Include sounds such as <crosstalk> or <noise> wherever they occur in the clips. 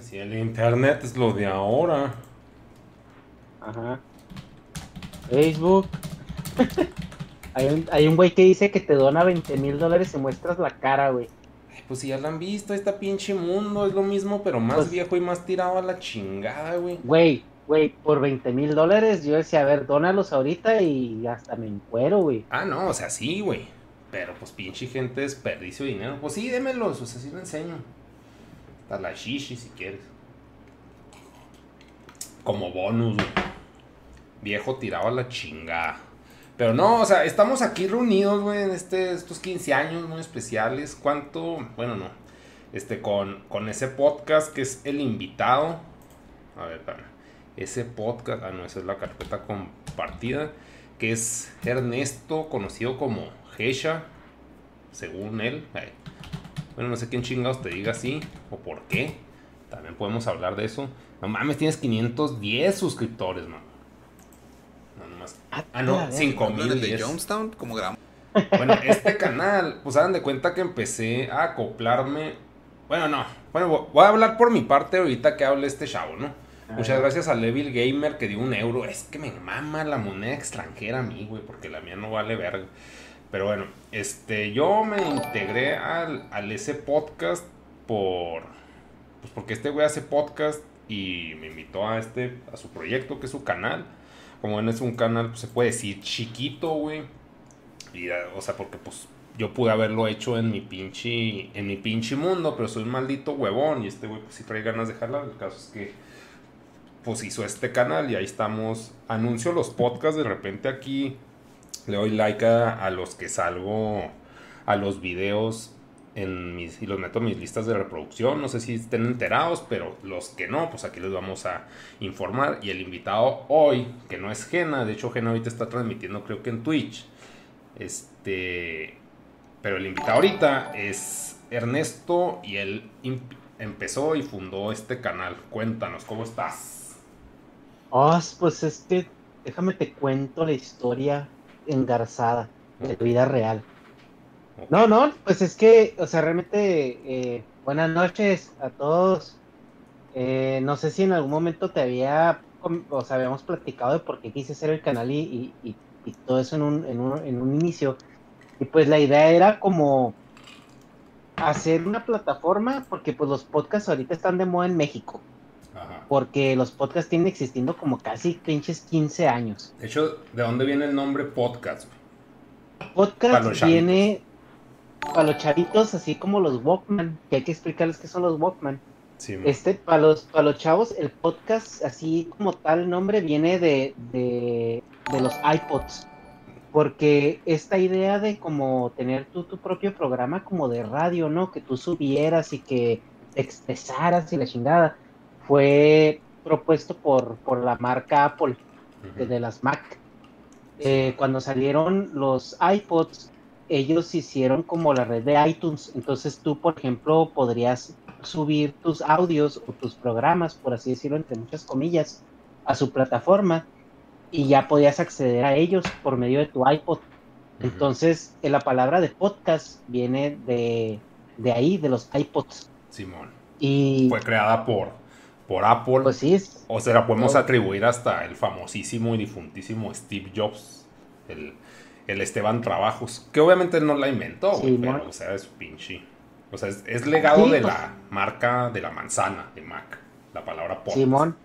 Sí, el internet es lo de ahora. Ajá. Facebook. <laughs> hay, un, hay un güey que dice que te dona 20 mil dólares y muestras la cara, güey. Ay, Pues si ya lo han visto, este pinche mundo es lo mismo, pero más Pues- viejo y más tirado a la chingada, güey. Güey, güey, por 20 mil dólares yo decía, a ver, dónalos ahorita y hasta me encuero, güey. Ah, no, o sea, sí, güey. Pero pues pinche gente desperdicio de dinero. Pues sí, démelos, o sea, sí lo enseño. Hasta la shishi si quieres. Como bonus. Viejo tirado a la chingada. Pero no, o sea, estamos aquí reunidos, güey, en este, estos 15 años muy especiales. ¿Cuánto? Bueno, no. Este, con, con ese podcast que es el invitado. A ver. Ese podcast, ah, no, esa es la carpeta compartida. Que es Ernesto, conocido como Gesha, según él. Bueno, no sé quién chingados te diga así o por qué. También podemos hablar de eso. No mames, tienes 510 suscriptores, man. No, nomás. Ah, no, la 5000. ¿Hablan de diez. Jonestown? Como. Bueno, este canal, pues hagan de cuenta que empecé a acoplarme. Bueno, no. Bueno, voy a hablar por mi parte ahorita que hable este chavo, ¿no? Muchas gracias a Levil Gamer que dio un euro. Es que me mama la moneda extranjera a mí, güey, porque la mía no vale verga. Pero bueno, este, yo me integré al, al ese podcast por. Pues porque este güey hace podcast y me invitó a este, a su proyecto, que es su canal. Como ven, es un canal, pues, se puede decir chiquito, güey. Y, eh, o sea, porque pues yo pude haberlo hecho en mi pinche, en mi pinche mundo, pero soy un maldito huevón y este güey pues sí trae ganas de jalar. El caso es que pues hizo este canal y ahí estamos. Anuncio los podcasts de repente aquí. Le doy like a, a los que salgo a los videos en mis, y los meto en mis listas de reproducción. No sé si estén enterados, pero los que no, pues aquí les vamos a informar. Y el invitado hoy, que no es Gena, de hecho Gena ahorita está transmitiendo creo que en Twitch. Este, pero el invitado ahorita es Ernesto y él empezó y fundó este canal. Cuéntanos, ¿cómo estás? Oh, pues es que déjame te cuento la historia engarzada de vida real. No, no, pues es que, o sea, realmente, eh, buenas noches a todos. Eh, no sé si en algún momento te había, o sea, habíamos platicado de por qué quise hacer el canal y, y- y- y todo eso en un, en, un, en un inicio. Y pues la idea era como hacer una plataforma, porque pues los podcasts ahorita están de moda en México, Ajá. porque los podcasts tienen existiendo como casi pinches 15 años. De hecho, ¿de dónde viene el nombre podcast? Para Podcast chavitos. viene para los chavitos, así como los Walkman, que hay que explicarles qué son los Walkman. Sí, Este, para los, para los chavos, el podcast, así como tal nombre, viene de, de, de los iPods. Porque esta idea de como tener tú tu propio programa como de radio, ¿no? Que tú subieras y que te expresaras y la chingada, fue propuesto por, por la marca Apple, de, de las Mac. Eh, cuando salieron los iPods, ellos hicieron como la red de iTunes. Entonces tú, por ejemplo, podrías subir tus audios o tus programas, por así decirlo, entre muchas comillas, a su plataforma y ya podías acceder a ellos por medio de tu iPod. Entonces, la palabra de podcast viene de, de ahí, de los iPods. Simón. Y Fue creada por, por Apple. pues sí, es- O se la podemos atribuir hasta el famosísimo y difuntísimo Steve Jobs, el, el Esteban Trabajos, que obviamente no la inventó, Sí, pero, mon. o sea, es pinche. O sea, es, es legado Sí, de pues. la marca de la manzana de Mac, la palabra podcast. Simón.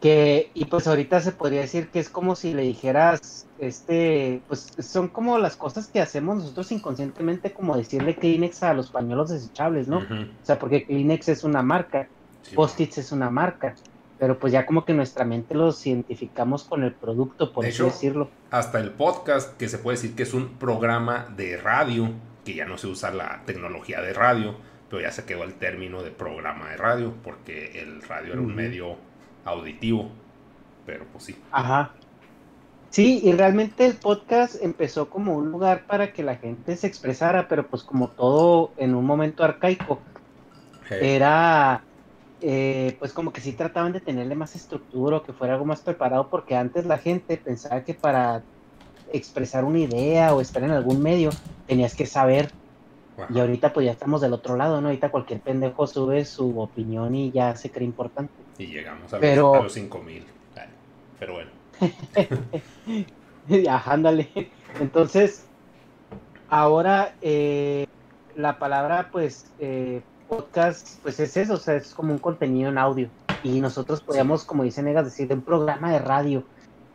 Que, y pues ahorita se podría decir que es como si le dijeras, este, pues son como las cosas que hacemos nosotros inconscientemente, como decirle Kleenex a los pañuelos desechables, ¿no? O sea, porque Kleenex es una marca, Sí, Post-its es una marca, pero pues ya como que nuestra mente los identificamos con el producto, por De así hecho, decirlo. hasta el podcast, que se puede decir que es un programa de radio, que ya no se usa la tecnología de radio, pero ya se quedó el término de programa de radio, porque el radio era un medio auditivo, pero pues sí. Ajá. Sí, y realmente el podcast empezó como un lugar para que la gente se expresara, pero pues como todo en un momento arcaico, era eh, pues como que sí trataban de tenerle más estructura o que fuera algo más preparado porque antes la gente pensaba que para expresar una idea o estar en algún medio tenías que saber y ahorita pues ya estamos del otro lado, ¿no? Ahorita cualquier pendejo sube su opinión y ya se cree importante. Y llegamos a, Pero- los, a los 5000. Ay, Pero bueno. <laughs> Ajá, ándale. Entonces, ahora eh, la palabra, pues, eh, podcast, pues es eso, o sea, es como un contenido en audio. Y nosotros podíamos, como dice Negas, decir de un programa de radio,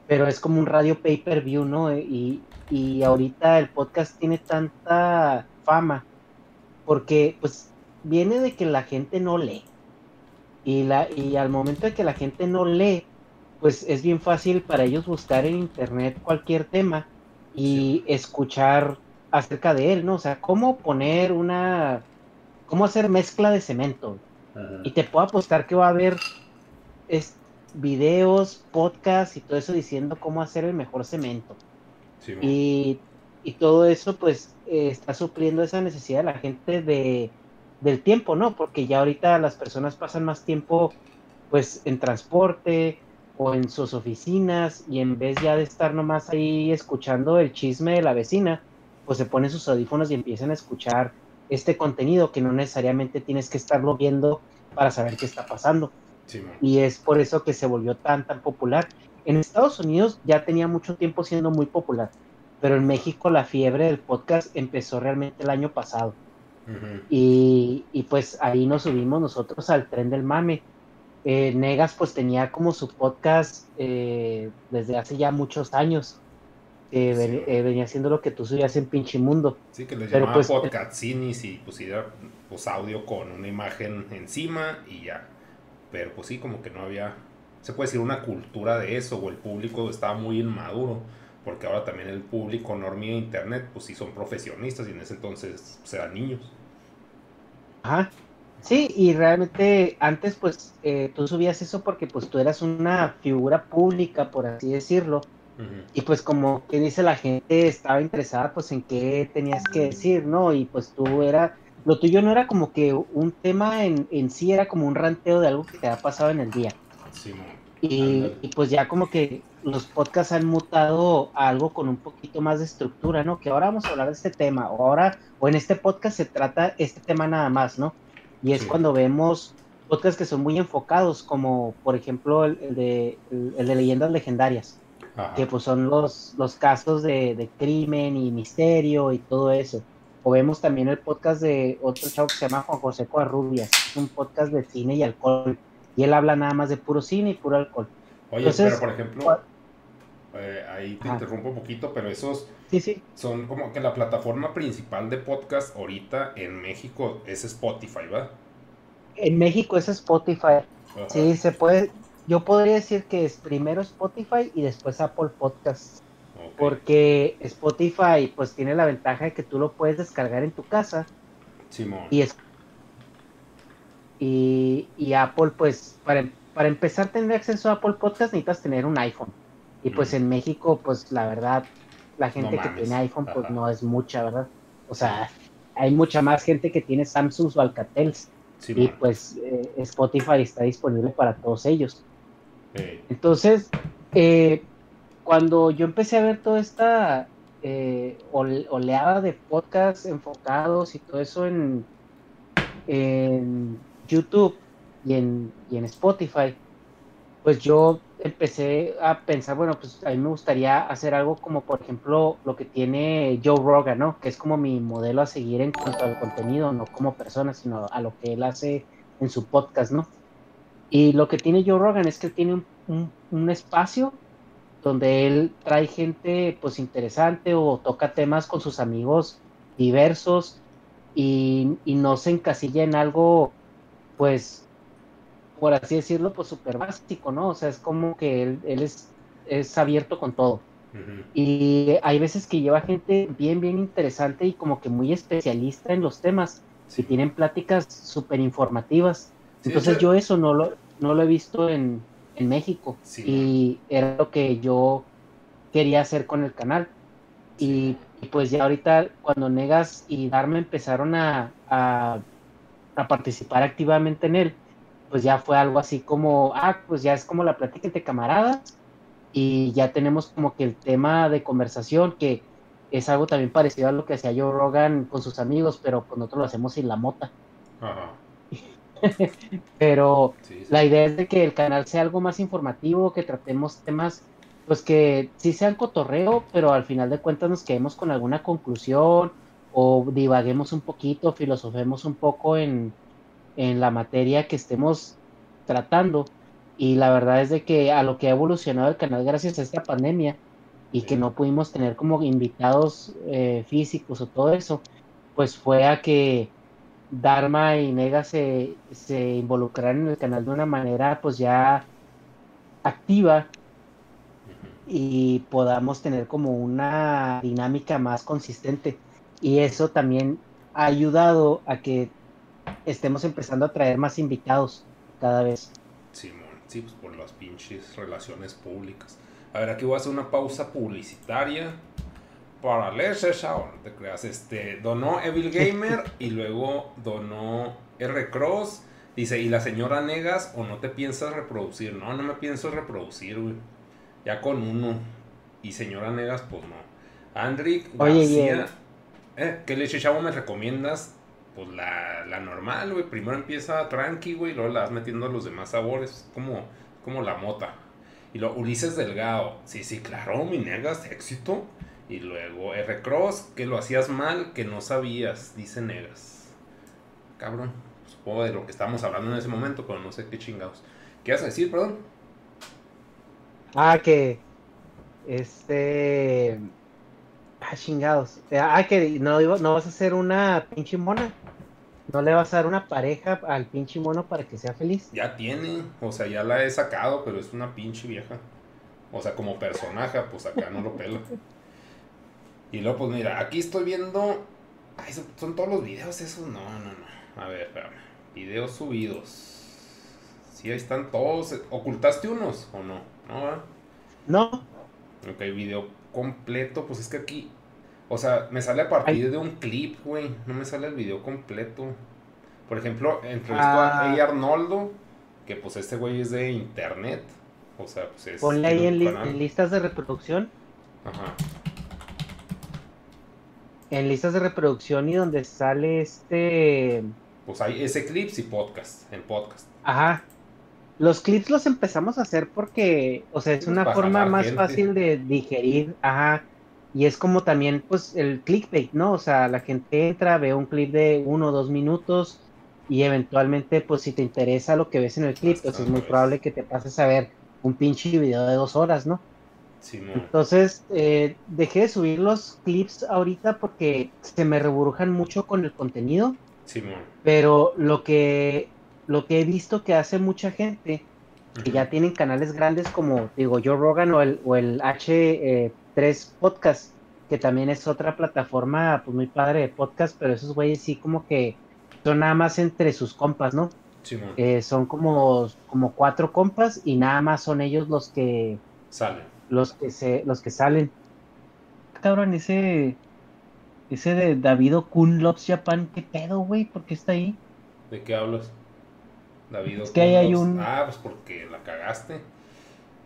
pero es como un radio pay-per-view, ¿no? Y, y ahorita el podcast tiene tanta fama porque, pues, viene de que la gente no lee. Y, la, y al momento de que la gente no lee, pues es bien fácil para ellos buscar en internet cualquier tema y escuchar acerca de él, ¿no? O sea, cómo poner una, cómo hacer mezcla de cemento. Y te puedo apostar que va a haber es, videos, podcasts y todo eso diciendo cómo hacer el mejor cemento. Sí. Y, y todo eso pues eh, está supliendo esa necesidad de la gente de, del tiempo, ¿no? Porque ya ahorita las personas pasan más tiempo pues en transporte o en sus oficinas y en vez ya de estar nomás ahí escuchando el chisme de la vecina, pues se ponen sus audífonos y empiezan a escuchar este contenido que no necesariamente tienes que estarlo viendo para saber qué está pasando Sí, y es por eso que se volvió tan tan popular. En Estados Unidos ya tenía mucho tiempo siendo muy popular, pero en México la fiebre del podcast empezó realmente el año pasado y, y pues ahí nos subimos nosotros al tren del mame. Eh, Negas pues tenía como su podcast eh, desde hace ya muchos años. Ven- eh, venía haciendo lo que tú subías en pinche mundo. Sí, que les Pero, llamaba pues, podcastinis y pusiera pues audio con una imagen encima y ya. Pero pues sí, como que no había, se puede decir una cultura de eso o el público estaba muy inmaduro. Porque ahora también el público normie de internet, pues sí son profesionistas y en ese entonces pues, eran niños. Ajá. Sí, y realmente antes pues eh, tú subías eso porque pues tú eras una figura pública, por así decirlo, Y pues como que dice la gente estaba interesada pues en qué tenías que decir, ¿no? Y pues tú era, lo tuyo no era como que un tema en, en sí, era como un ranteo de algo que te ha pasado en el día. Sí. Y, y pues ya como que los podcasts han mutado a algo con un poquito más de estructura, ¿no? Que ahora vamos a hablar de este tema, o ahora, o en este podcast se trata este tema nada más, ¿no? Y es Sí. cuando vemos podcasts que son muy enfocados, como por ejemplo el, el de, el, el de leyendas legendarias, Ajá. que pues son los, los casos de, de crimen y misterio y todo eso. O vemos también el podcast de otro chavo que se llama Juan José Covarrubias, es un podcast de cine y alcohol. Y él habla nada más de puro cine y puro alcohol. Oye, entonces, pero por ejemplo, eh, ahí te Ajá. interrumpo un poquito, pero esos Sí, sí. son como que la plataforma principal de podcast ahorita en México es Spotify, ¿va? En México es Spotify. Ajá. Sí, se puede. Yo podría decir que es primero Spotify y después Apple Podcasts. Porque Spotify pues tiene la ventaja de que tú lo puedes descargar en tu casa Simón. y es y, y Apple pues para, para empezar a tener acceso a Apple Podcast necesitas tener un iPhone. Y pues en México pues la verdad la gente que tiene iPhone pues no es mucha, ¿verdad? O sea, hay mucha más gente que tiene Samsung o Alcatel. y pues eh, Spotify está disponible para todos ellos. Entonces, eh, cuando yo empecé a ver toda esta eh, oleada de podcasts enfocados y todo eso en, YouTube y en, y en Spotify, pues yo empecé a pensar, bueno, pues a mí me gustaría hacer algo como, por ejemplo, lo que tiene Joe Rogan, ¿no? Que es como mi modelo a seguir en cuanto al contenido, no como persona, sino a lo que él hace en su podcast, ¿no? Y lo que tiene Joe Rogan es que tiene un, espacio donde él trae gente, pues, interesante o toca temas con sus amigos diversos y, y no se encasilla en algo, pues, por así decirlo, pues súper básico, ¿no? O sea, es como que él, es, es abierto con todo. Y hay veces que lleva gente bien, bien interesante y como que muy especialista en los temas. Si tienen pláticas súper informativas. Entonces yo eso no lo, no lo he visto en, en México. y era lo que yo quería hacer con el canal. Y, pues ya ahorita cuando Negas y Darme empezaron a, a, a participar activamente en él, pues ya fue algo así como, ah, pues ya es como la plática entre camaradas y ya tenemos como que el tema de conversación que es algo también parecido a lo que hacía Joe Rogan con sus amigos, pero con nosotros lo hacemos sin la mota. Ajá. <laughs> pero la idea es de que el canal sea algo más informativo, que tratemos temas, pues que sí sean cotorreo, pero al final de cuentas nos quedemos con alguna conclusión o divaguemos un poquito, filosofemos un poco en, en la materia que estemos tratando. Y la verdad es de que a lo que ha evolucionado el canal gracias a esta pandemia y que no pudimos tener como invitados eh, físicos o todo eso, pues fue a que Dharma y Nega se, se involucraran en el canal de una manera pues ya activa y podamos tener como una dinámica más consistente. Y eso también ha ayudado a que estemos empezando a traer más invitados cada vez. Simón, sí, pues por las pinches relaciones públicas. A ver, aquí voy a hacer una pausa publicitaria para leerse esa no te creas. Este, donó Evil Gamer y luego donó R Cross. Dice, ¿y la señora Negas o no te piensas reproducir? No, no me pienso reproducir, güey. Ya con uno. Y señora Negas, pues no. Andrick García. Eh, ¿Qué leche chavo me recomiendas? pues la, la normal, güey. Primero empieza tranqui, güey, y luego la vas metiendo a los demás sabores, como, como la mota. Y luego Ulises Delgado, sí, sí, claro, mi Negas, éxito. Y luego R. Cross, que lo hacías mal, que no sabías, dice Negas. Cabrón, supongo de lo que estábamos hablando en ese momento, pero no sé qué chingados. ¿Qué vas a decir, perdón? Ah, que. Este. Ah, chingados. Ah, que no, no vas a hacer una pinche mona. ¿No le vas a dar una pareja al pinche mono para que sea feliz? Ya tiene, o sea, ya la he sacado, pero es una pinche vieja. O sea, como personaje, pues acá no lo pelo. <laughs> Y luego, pues mira, aquí estoy viendo. Ay, son, todos los videos esos. No, no, no. A ver, espérame. Videos subidos. Sí, ahí están todos. ¿Ocultaste unos o no? No, No. Ok, video completo. Pues es que aquí o sea, me sale a partir de un clip, güey. No me sale el video completo. Por ejemplo, entrevistó a ah. Arnoldo, que pues este güey es de internet. O sea, pues es. Ponle ahí en, listas de reproducción. Ajá. En listas de reproducción y donde sale este. Pues hay ese clips y podcast, en podcast. Ajá. Los clips los empezamos a hacer porque, o sea, es una forma más fácil de digerir, ajá, y es como también, pues, el clickbait, ¿no? O sea, la gente entra, ve un clip de uno o dos minutos y eventualmente, pues, si te interesa lo que ves en el clip, pues es muy probable que te pases a ver un pinche video de dos horas, ¿no? Entonces, eh, dejé de subir los clips ahorita porque se me reburujan mucho con el contenido. Sí, pero lo que, lo que he visto que hace mucha gente, que ya tienen canales grandes como, digo, Joe Rogan o el, o el H eh, tres podcasts, que también es otra plataforma pues muy padre de podcast, pero esos güeyes sí como que son nada más entre sus compas, ¿no? Sí, eh, son como, como cuatro compas y nada más son ellos los que salen. Los que se, los que salen. cabrón, ese. Ese de David Kun Loves Japan, ¿qué pedo, güey? ¿Por qué está ahí? ¿De qué hablas? David Es que ahí hay un- Ah, pues porque la cagaste.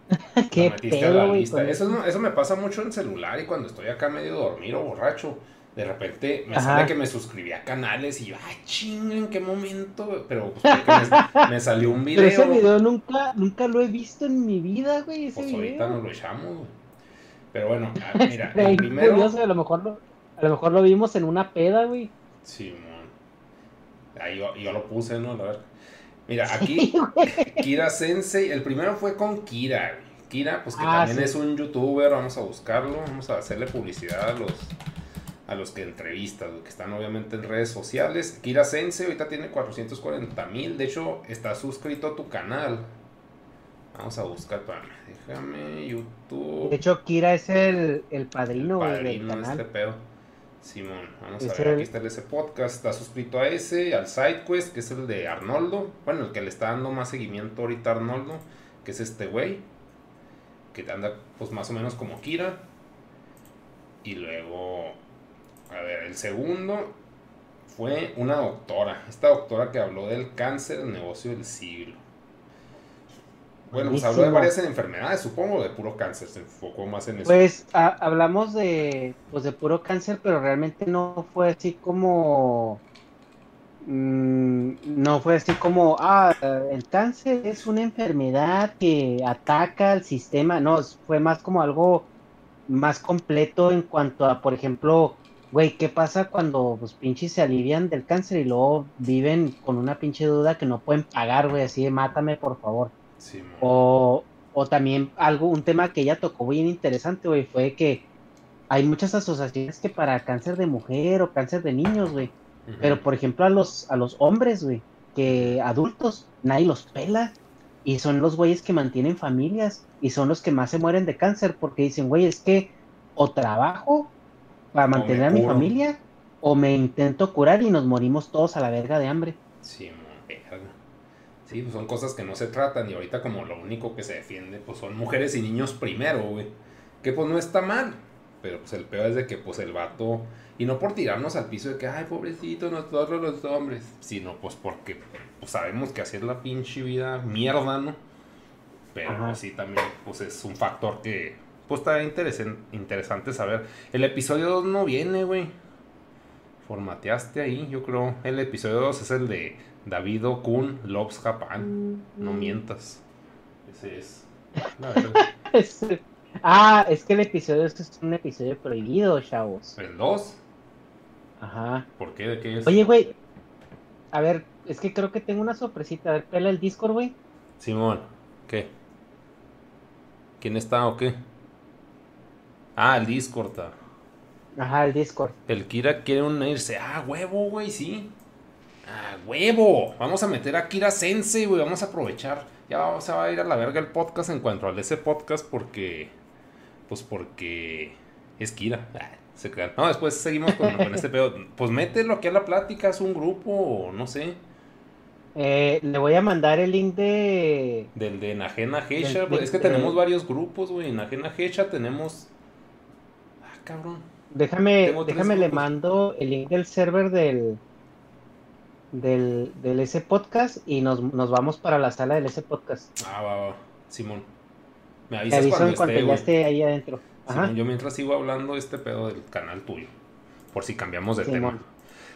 <laughs> ¿Qué La metiste a pedo, la lista. Eso, no- eso me pasa mucho en celular y cuando estoy acá medio dormido o borracho. De repente me Ajá. sale que me suscribí a canales y yo, ay, chinga, ¿en qué momento? Pero pues, me, <laughs> me salió un video. Pero ese video nunca, nunca lo he visto en mi vida, güey. Ese Pues video. ahorita nos lo echamos, güey. Pero bueno, ah, <laughs> mira, el primero. curioso, a lo mejor lo, a lo mejor lo vimos en una peda, güey. Simón. Ahí yo, yo lo puse, ¿no? A ver. Mira, aquí <laughs> Kira Sensei, el primero fue con Kira, güey. Kira, pues que Ah, también sí. es un youtuber, vamos a buscarlo, vamos a hacerle publicidad a los a los que entrevistas, que están obviamente en redes sociales. Kira Sensei ahorita tiene 440 mil, de hecho está suscrito a tu canal. Vamos a buscar, espérame, déjame, YouTube. De hecho, Kira es el, el padrino, del padrino de canal. este pedo. Simón, vamos Es a ver, el- aquí está el ese podcast, está suscrito a ese, al SideQuest, que es el de Arnoldo, bueno, el que le está dando más seguimiento ahorita a Arnoldo, que es este güey, que anda pues más o menos como Kira. Y luego, a ver, el segundo fue una doctora, esta doctora que habló del cáncer, el negocio del siglo. Bueno, pues habló de varias enfermedades, supongo, de puro cáncer, se enfocó más en eso. Pues a- hablamos de, pues de puro cáncer, pero realmente no fue así como, mm, no fue así como, ah, el cáncer es una enfermedad que ataca al sistema, no, fue más como algo más completo en cuanto a, por ejemplo, güey, ¿qué pasa cuando los pinches se alivian del cáncer y luego viven con una pinche duda que no pueden pagar, güey, así de mátame, por favor? Simón. O, o también algo, un tema que ella tocó bien interesante, güey, fue que hay muchas asociaciones que para cáncer de mujer o cáncer de niños, güey. Pero por ejemplo a los, a los hombres, güey, que adultos, nadie los pela. Y son los güeyes que mantienen familias y son los que más se mueren de cáncer porque dicen, güey, es que o trabajo para mantener a mi curo". familia o me intento curar y nos morimos todos a la verga de hambre. Simón, verga. Sí, pues son cosas que no se tratan y ahorita como lo único que se defiende pues son mujeres y niños primero, güey. Que pues no está mal, pero pues el peor es de que pues el vato, y no por tirarnos al piso de que, ay, pobrecito, nosotros los hombres, sino pues porque pues, sabemos que así es la pinche vida mierda, ¿no? Pero Ajá. pues, sí también pues es un factor que pues está interesante saber. El episodio 2 no viene, güey. Formateaste ahí, yo creo. El episodio 2 es el de David Kun Loves Japan. No mientas. Ese es. La verdad. <laughs> Es- ah, es que el episodio este es un episodio prohibido, chavos. ¿El 2? Ajá. ¿Por qué? ¿De qué es? Oye, güey. A ver, es que creo que tengo una sorpresita. A ver, pela el Discord, güey. Simón, ¿qué? ¿Quién está o qué? Ah, el Discord. ah. Ajá, el Discord. El Kira quiere unirse. Ah, huevo, güey, sí. Ah, huevo. Vamos a meter a Kira Sensei, güey. Vamos a aprovechar. Ya vamos, se va a ir a la verga el podcast en cuanto al ese podcast porque. Pues porque. Es Kira. Ah, se crean. No, después seguimos con, con este pedo. <laughs> Pues mételo aquí a la plática, es un grupo, no sé. Eh, le voy a mandar el link de. Del de Najena Hecha. Pues, es que tenemos varios grupos, güey. En Najena Hecha tenemos. Cabrón. Déjame, déjame le mando el link del server del. Del, del ese podcast y nos, nos vamos para la sala del ese podcast. Ah, va, va. Simón. Me Te avisas aviso cuando en cuanto esté, ya esté ahí adentro. Ajá. Simón, yo mientras sigo hablando este pedo del canal tuyo. Por si cambiamos de Simón. tema.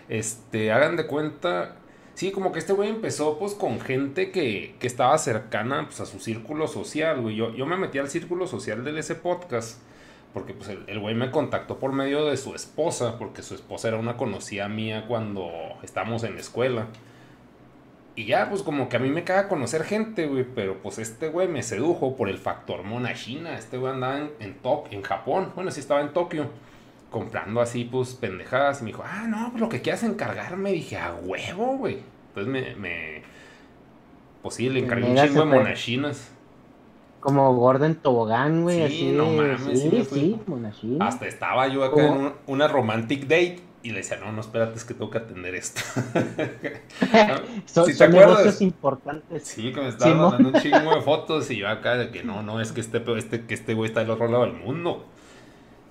Este, hagan de cuenta. Sí, como que este güey empezó pues con gente que, que estaba cercana pues, a su círculo social, güey. Yo, yo me metí al círculo social del ese podcast. Porque pues el, güey me contactó por medio de su esposa. Porque su esposa era una conocida mía cuando estábamos en la escuela. Y ya, pues como que a mí me caga conocer gente, güey. Pero pues este güey me sedujo por el factor monachina. Este güey andaba en, en, Tok- en Japón. Bueno, sí estaba en Tokio. Comprando así, pues, pendejadas. Y me dijo, ah, no, pues lo que quieras encargarme. Dije, a huevo, güey. Entonces me, me... Pues sí, le encargué un chingo de monachinas. Como Gordon Tobogán, güey. Sí, así no mames, sí Sí, sí. Hasta estaba yo acá ¿Cómo? en un- una romantic date. Y le decía, no, no, espérate, es que tengo que atender esto. <laughs> Son, ¿Sí te son acuerdas? negocios importantes. Sí, que me estaba mandando un chingo de <laughs> fotos y yo acá de que no, no, es que este, este, que este güey está del otro lado del mundo.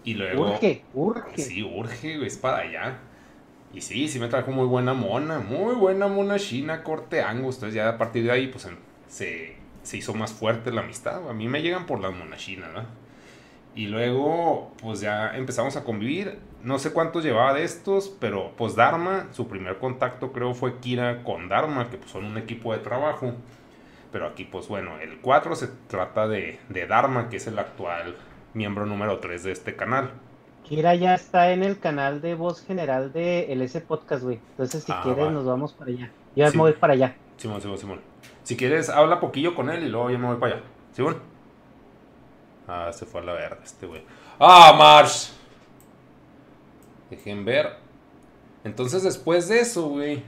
Y luego. Urge, urge. Sí, urge, güey, es para allá. Y sí, sí me trajo muy buena mona, muy buena mona china, corte angus. Entonces ya a partir de ahí, pues se, se hizo más fuerte la amistad. A mí me llegan por las monas chinas, ¿no? Y luego, pues ya empezamos a convivir. No sé cuántos llevaba de estos, pero pues Dharma, su primer contacto creo fue Kira con Dharma, que pues son un equipo de trabajo. Pero aquí, pues bueno, el 4 se trata de, de Dharma, que es el actual miembro número 3 de este canal. Kira ya está en el canal de voz general de LS Podcast, güey. Entonces, si Ah, quieres, va. nos vamos para allá. Yo Sí. me voy para allá. Simón, Simón, Simón. Si quieres, habla poquillo con él y luego yo me voy para allá. Simón. Ah, se fue a la verga este güey. ¡Ah, Marsh! Dejen ver. Entonces, después de eso, güey.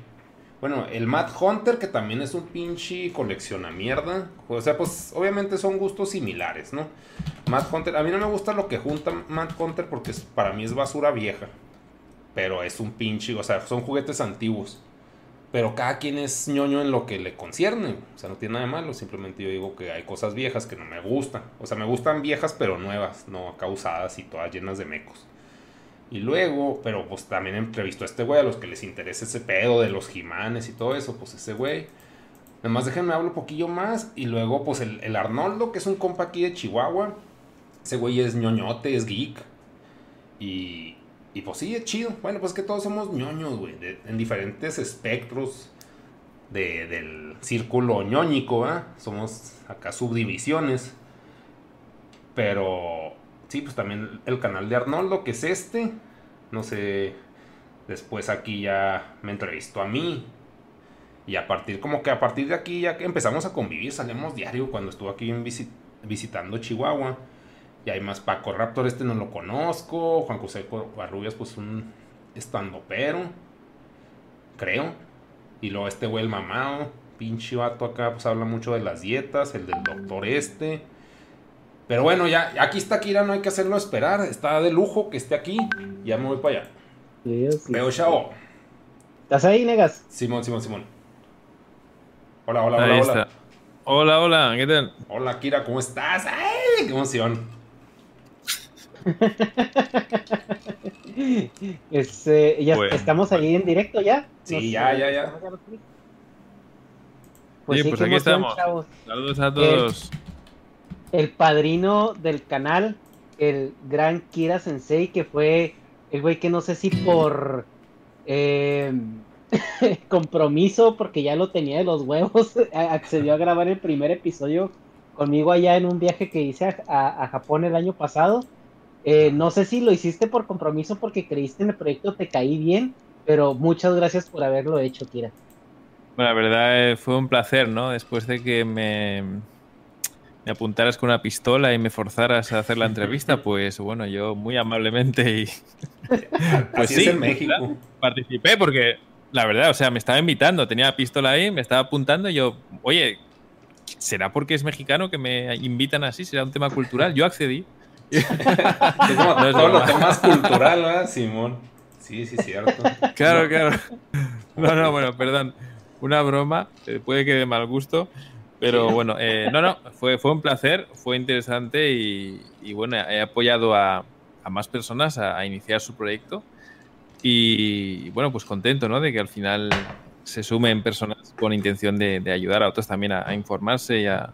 Bueno, el Matt Hunter, que también es un pinche colecciona mierda. O sea, pues obviamente son gustos similares, ¿no? Matt Hunter, a mí no me gusta lo que junta Matt Hunter porque para mí es basura vieja. Pero es un pinche, o sea, son juguetes antiguos. Pero cada quien es ñoño en lo que le concierne. O sea, no tiene nada de malo. Simplemente yo digo que hay cosas viejas que no me gustan. O sea, me gustan viejas pero nuevas, no acá usadas y todas llenas de mecos. Y luego, pero pues también he entrevistado a este güey, a los que les interesa ese pedo de los Jimanes y todo eso, pues ese güey. Nada más déjenme hablar un poquillo más. Y luego, pues el, el Arnoldo, que es un compa aquí de Chihuahua. Ese güey es ñoñote, es geek. Y, y pues sí, es chido. Bueno, pues que todos somos ñoños, güey. En diferentes espectros de- del círculo ñoñico, ¿ah? Somos acá subdivisiones. Pero sí, pues también el canal de Arnoldo, que es este. No sé. Después aquí ya me entrevistó a mí. Y a partir, como que a partir de aquí ya que empezamos a convivir, salíamos diario cuando estuvo aquí visitando Chihuahua. Y hay más Paco Raptor, este no lo conozco. Juan José Barrubias, pues un estandopero. Creo. Y luego este güey, el mamado. Pinche vato acá, pues habla mucho de las dietas. El del doctor este. Pero bueno, ya aquí está Kira, no hay que hacerlo esperar. Está de lujo que esté aquí. Ya me voy para allá. Sí. Veo, chavo. ¿Estás ahí, Negas? Simón, Simón, Simón. Hola, hola, hola, Ahí hola. está. Hola, hola, ¿qué tal? Hola, Kira, ¿cómo estás? ¡Ay, qué emoción! <laughs> Este, ya Bueno, estamos ahí en directo ya. Sí, ya, ya, ya. Pues Sí, pues aquí emoción, estamos. chavos. Saludos a todos. El padrino del canal, el gran Kira Sensei, que fue el güey que no sé si por eh, <laughs> compromiso, porque ya lo tenía de los huevos, <laughs> accedió a grabar el primer episodio conmigo allá en un viaje que hice a, a- a Japón el año pasado. Eh, no sé si lo hiciste por compromiso porque creíste en el proyecto, te caí bien, pero muchas gracias por haberlo hecho, Kira. Bueno, la verdad eh, fue un placer, ¿no? Después de que me, me apuntaras con una pistola y me forzaras a hacer la entrevista, <laughs> pues bueno, yo muy amablemente y <laughs> pues Así sí, es en México. participé porque la verdad, o sea, me estaba invitando, tenía la pistola ahí, me estaba apuntando y yo, oye, ¿será porque es mexicano que me invitan así? ¿Será un tema cultural? Yo accedí. Es como No es cultural, ¿verdad, Simón? Sí, sí, cierto. Claro, No. claro. No, no, bueno, perdón. Una broma, eh, puede que de mal gusto, pero bueno, eh, no, no, fue, fue un placer, fue interesante y, y bueno, he apoyado a, a más personas a, a iniciar su proyecto y, bueno, pues contento, ¿no? De que al final se sumen personas con intención de, de ayudar a otros también a, a informarse y a,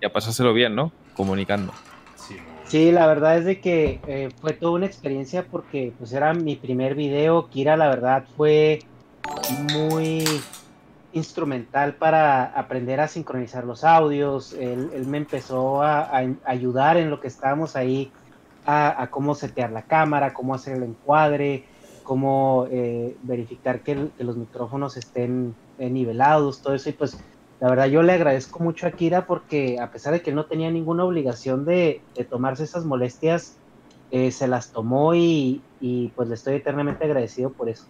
y a pasárselo bien, ¿no? Comunicando. Sí, la verdad es de que eh, fue toda una experiencia porque pues era mi primer video. Kira, la verdad, fue muy instrumental para aprender a sincronizar los audios. Él, él me empezó a, ayudar en lo que estábamos ahí, a, cómo setear la cámara, cómo hacer el encuadre, cómo eh, verificar que los micrófonos estén eh, nivelados, todo eso. Y pues la verdad yo le agradezco mucho a Kira porque a pesar de que él no tenía ninguna obligación de, de tomarse esas molestias, eh, se las tomó y, y, pues le estoy eternamente agradecido por eso.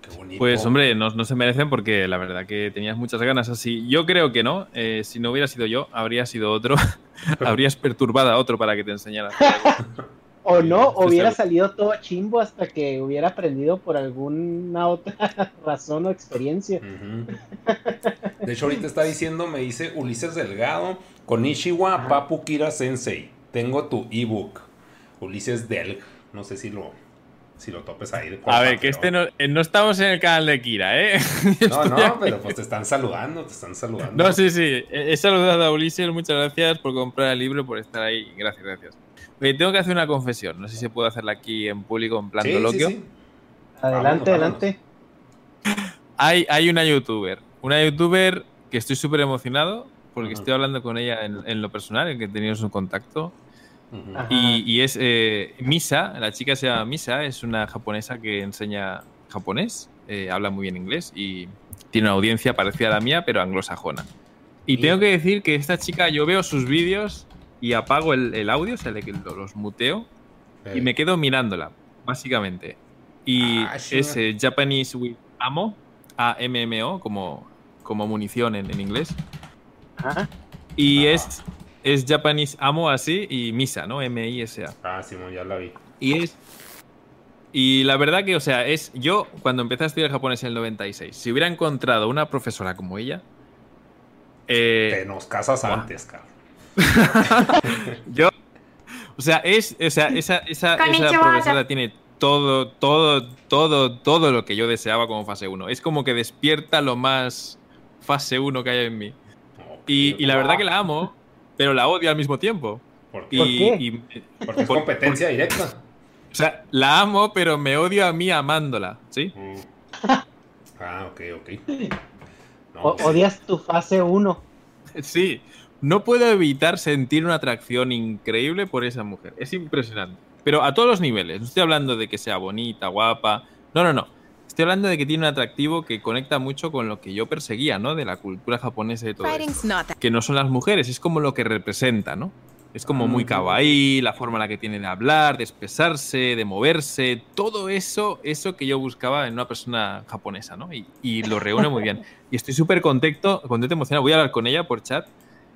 Qué bonito. Pues hombre, no, no se merecen porque la verdad que tenías muchas ganas así. Yo creo que no. eh, si no hubiera sido yo, habría sido otro. <laughs> <laughs> Habrías perturbado a otro para que te enseñara. <laughs> O no, hubiera salido todo chimbo hasta que hubiera aprendido por alguna <laughs> otra razón o experiencia. De hecho, ahorita está <laughs> diciendo, me dice Ulises Delgado, Konishiwa Ajá. Papu Kira Sensei. Tengo tu ebook. Ulises Delg. No sé si lo, si lo topes ahí. A ver, que este no, eh, no estamos en el canal de Kira, ¿eh? <laughs> No, no, pero pues te están saludando, te están saludando. No, sí, sí. He saludado a Ulises, muchas gracias por comprar el libro, por estar ahí. Gracias, gracias. Oye, tengo que hacer una confesión. No sé si se puede hacerla aquí en público, en plan Sí, coloquio. sí, sí. Adelante, Vámonos, adelante. Hay, hay una youtuber. Una youtuber que estoy súper emocionado porque estoy hablando con ella en, en lo personal, en que teníamos un contacto. Ujú. Ajá. Y, y es eh, Misa, la chica se llama Misa, es una japonesa que enseña japonés, eh, habla muy bien inglés y tiene una audiencia parecida a la mía, pero anglosajona. Y tengo que decir que esta chica, yo veo sus vídeos y apago el, el audio, o sea, los muteo y Eh, me quedo mirándola, básicamente. Y Ah, sí. es eh, Japanese with Ammo, A-M-M-O, como, como munición en, en inglés. Y Ah. es, es Japanese Amo así y Misa, ¿no? M-I-S-A. Ah, Simón, ya la vi. Y es. Y la verdad que, o sea, es. Yo, cuando empecé a estudiar japonés en el 96, si hubiera encontrado una profesora como ella. Te Eh, nos casas antes, cabrón. <laughs> yo. O sea, es. O sea, esa, esa, profesora tiene todo, todo, todo, todo lo que yo deseaba como fase 1. Es como que despierta lo más fase 1 que hay en mí. Y, y la verdad que la amo, <laughs> pero la odio al mismo tiempo. ¿Por qué? Y, ¿Por qué? y- Porque es por- competencia directa. o sea, la amo, pero me odio a mí amándola, ¿sí? Mm. <laughs> Ah, ok, ok. No, O- odias tu fase 1. Sí, no puedo evitar sentir una atracción increíble por esa mujer. Es impresionante. Pero a todos los niveles. No estoy hablando de que sea bonita, guapa. No, no, no. Estoy hablando de que tiene un atractivo que conecta mucho con lo que yo perseguía, ¿no? De la cultura japonesa y todo esto. Que no son las mujeres, es como lo que representa, ¿no? Es como muy Ujú. kawaii, la forma en la que tiene de hablar, de expresarse, de moverse, todo eso, eso que yo buscaba en una persona japonesa, ¿no? Y, y lo reúne muy bien. <laughs> Y estoy súper contento, contento, emocionado. Voy a hablar con ella por chat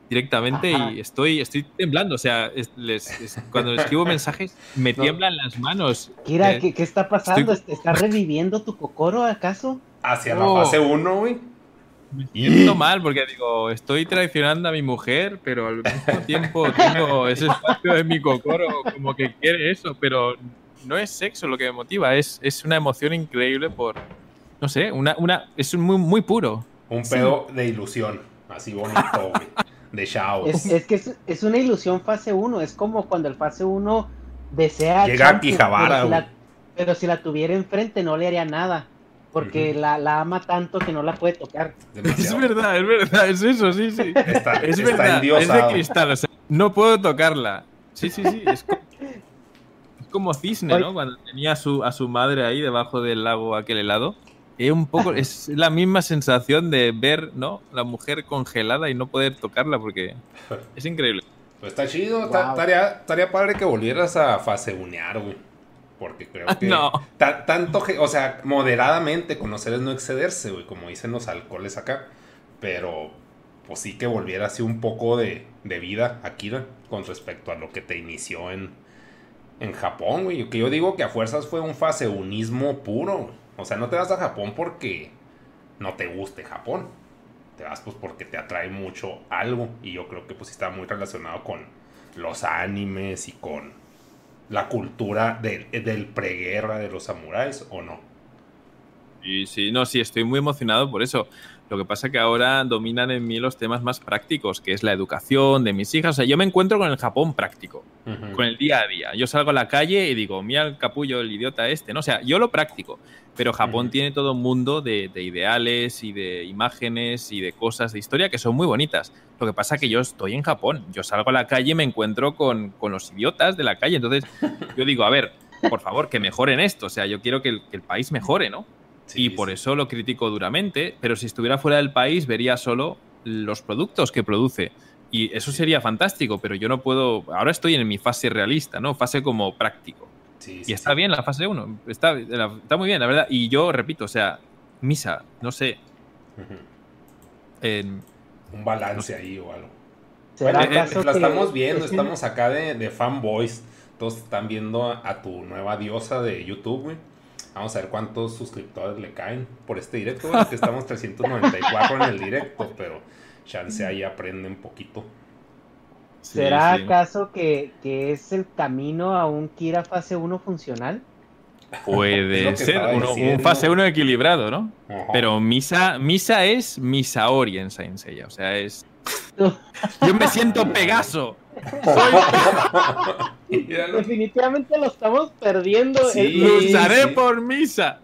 directamente Ajá. y estoy, estoy temblando. O sea, es- les- es- cuando le escribo mensajes me <laughs> No. tiemblan las manos. Kira, Eh, ¿qué, qué está pasando? estoy- ¿Estás reviviendo tu cocoro acaso? hacia la Oh. fase 1, güey. Me siento mal porque digo, estoy traicionando a mi mujer, pero al mismo tiempo tengo ese espacio de mi cocoro como que quiere eso, pero no es sexo lo que me motiva, es, es una emoción increíble por, no sé, una, una, es un muy, muy puro. Un pedo de ilusión. Así bonito, güey. De Shao. Es, es que es, es una ilusión fase 1. Es como cuando el fase 1 desea. Llega a Quijabara, pero si la- güey. Pero si la tuviera enfrente no le haría nada. Porque la, la ama tanto que no la puede tocar. Es verdad, es verdad, es eso, sí, sí. Está, Es está verdad, es de endiosado. cristal, o sea, no puedo tocarla. Sí, sí, sí, es como, es como cisne, ¿no? Cuando tenía a su, a su madre ahí debajo del lago aquel helado. Es un poco, es la misma sensación de ver, ¿no? La mujer congelada y no poder tocarla porque es increíble. Pues está chido. Wow. Padre que volvieras a faseunear, güey. Porque creo <laughs> que. No. ta- tanto, o sea, moderadamente conocer es no excederse, güey, como dicen los alcoholes acá. Pero, pues sí que volviera así un poco de, de vida, Akira, con respecto a lo que te inició en, en Japón, güey. Que yo digo que a fuerzas fue un faseunismo puro. güey. O sea, no te vas a Japón porque no te guste Japón. Te vas pues porque te atrae mucho algo. Y yo creo que pues está muy relacionado con los animes y con la cultura del, del preguerra de los samuráis, ¿o no? Y sí, no, sí, estoy muy emocionado por eso. Lo que pasa que ahora dominan en mí los temas más prácticos, que es la educación de mis hijas. O sea, yo me encuentro con el Japón práctico. Con el día a día. Yo salgo a la calle y digo, mira el capullo, el idiota este. No, o sea, yo lo practico. Pero Japón tiene todo un mundo de, de ideales y de imágenes y de cosas de historia que son muy bonitas. Lo que pasa es que yo estoy en Japón. Yo salgo a la calle y me encuentro con, con los idiotas de la calle. Entonces, yo digo, a ver, por favor, que mejoren esto. O sea, yo quiero que el, que el país mejore, ¿no? Sí, y por sí. eso lo critico duramente, pero si estuviera fuera del país vería solo los productos que produce. Y eso sería fantástico, pero yo no puedo. Ahora estoy en mi fase realista, ¿no? Fase como práctico. Sí, Y sí, está sí. bien la fase 1. Está, está muy bien, la verdad. Y yo repito, o sea, misa, no sé. Un balance ahí o algo. ¿Será Bueno, eh, acaso la que estamos viendo, es estamos acá de, de fanboys. Todos están viendo a, a tu nueva diosa de YouTube, güey. Vamos a ver cuántos suscriptores le caen por este directo, güey. Que estamos <laughs> 394 en el directo, pero chance ahí aprende un ¿Será acaso que, es el camino a un Kira fase 1 funcional? Puede ser, un fase 1 equilibrado, ¿no? Pero Misa, Misa es Misaori en Saint Seiya, o sea, es... <laughs> Yo me siento Pegaso. <laughs> Definitivamente lo estamos perdiendo. Lo usaré por Misa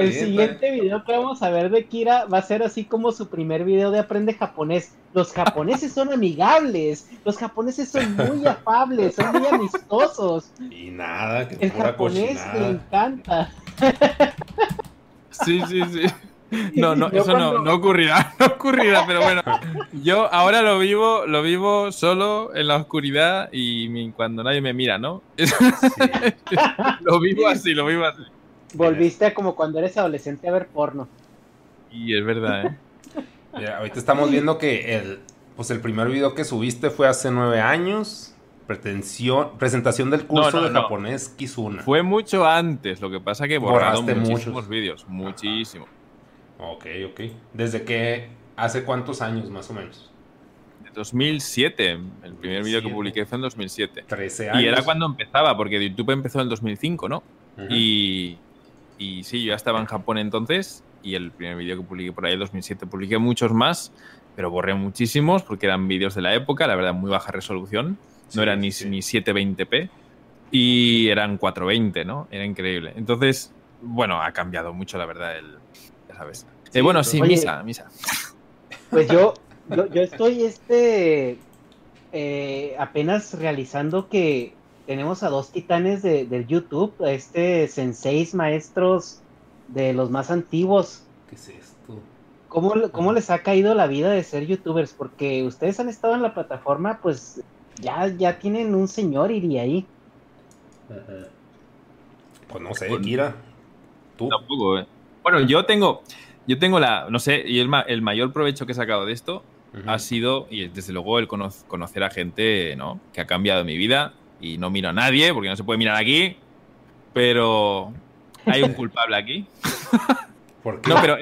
el siguiente video que vamos a ver de Kira va a ser así como su primer video de aprende japonés. Los japoneses son amigables, los japoneses son muy <laughs> afables, son muy amistosos. Y nada, que el japonés le encanta. Sí, sí, sí. No, no, eso no, no ocurrirá, <laughs> no ocurrirá, pero bueno, yo ahora lo vivo, lo vivo solo en la oscuridad y cuando nadie me mira, ¿no? <laughs> lo vivo así, lo vivo así. Volviste a como cuando eres adolescente a ver porno. Y es verdad, ¿eh? <laughs> ahorita estamos viendo que el, pues el primer video que subiste fue hace nueve años. Pretensión, presentación del curso de japonés Kizuna. Fue mucho antes, lo que pasa que borrado muchísimos vídeos, muchísimo. Ok, ok. ¿Desde qué? ¿Hace cuántos años más o menos? De 2007. El primer video que publiqué fue en 2007. 13 años. Y era cuando empezaba, porque YouTube empezó en 2005, ¿no? Y y sí, yo ya estaba en Japón entonces y el primer vídeo que publiqué por ahí en 2007 publiqué muchos más, pero borré muchísimos porque eran vídeos de la época, la verdad, muy baja resolución. No eran ni, ni 720p y eran 420, ¿no? Era increíble. Entonces, bueno, ha cambiado mucho, la verdad, el, ya sabes. Eh, bueno, sí, misa, misa. Pues yo, yo, <laughs> estoy este eh, apenas realizando que tenemos a dos titanes de, del YouTube, este senseis maestros de los más antiguos. ¿Qué es esto? ¿Cómo, ¿Cómo, les ha caído la vida de ser youtubers? Porque ustedes han estado en la plataforma, pues ya, ya tienen un señor iría ahí. Pues no sé, Kira. Tú. Tampoco, eh. Bueno, yo tengo, yo tengo la, no sé, y el, el mayor provecho que he sacado de esto ha sido, y desde luego, el conocer a gente, ¿no? Que ha cambiado mi vida y no miro a nadie porque no se puede mirar aquí, pero hay un culpable aquí. <laughs> ¿Por qué? No, pero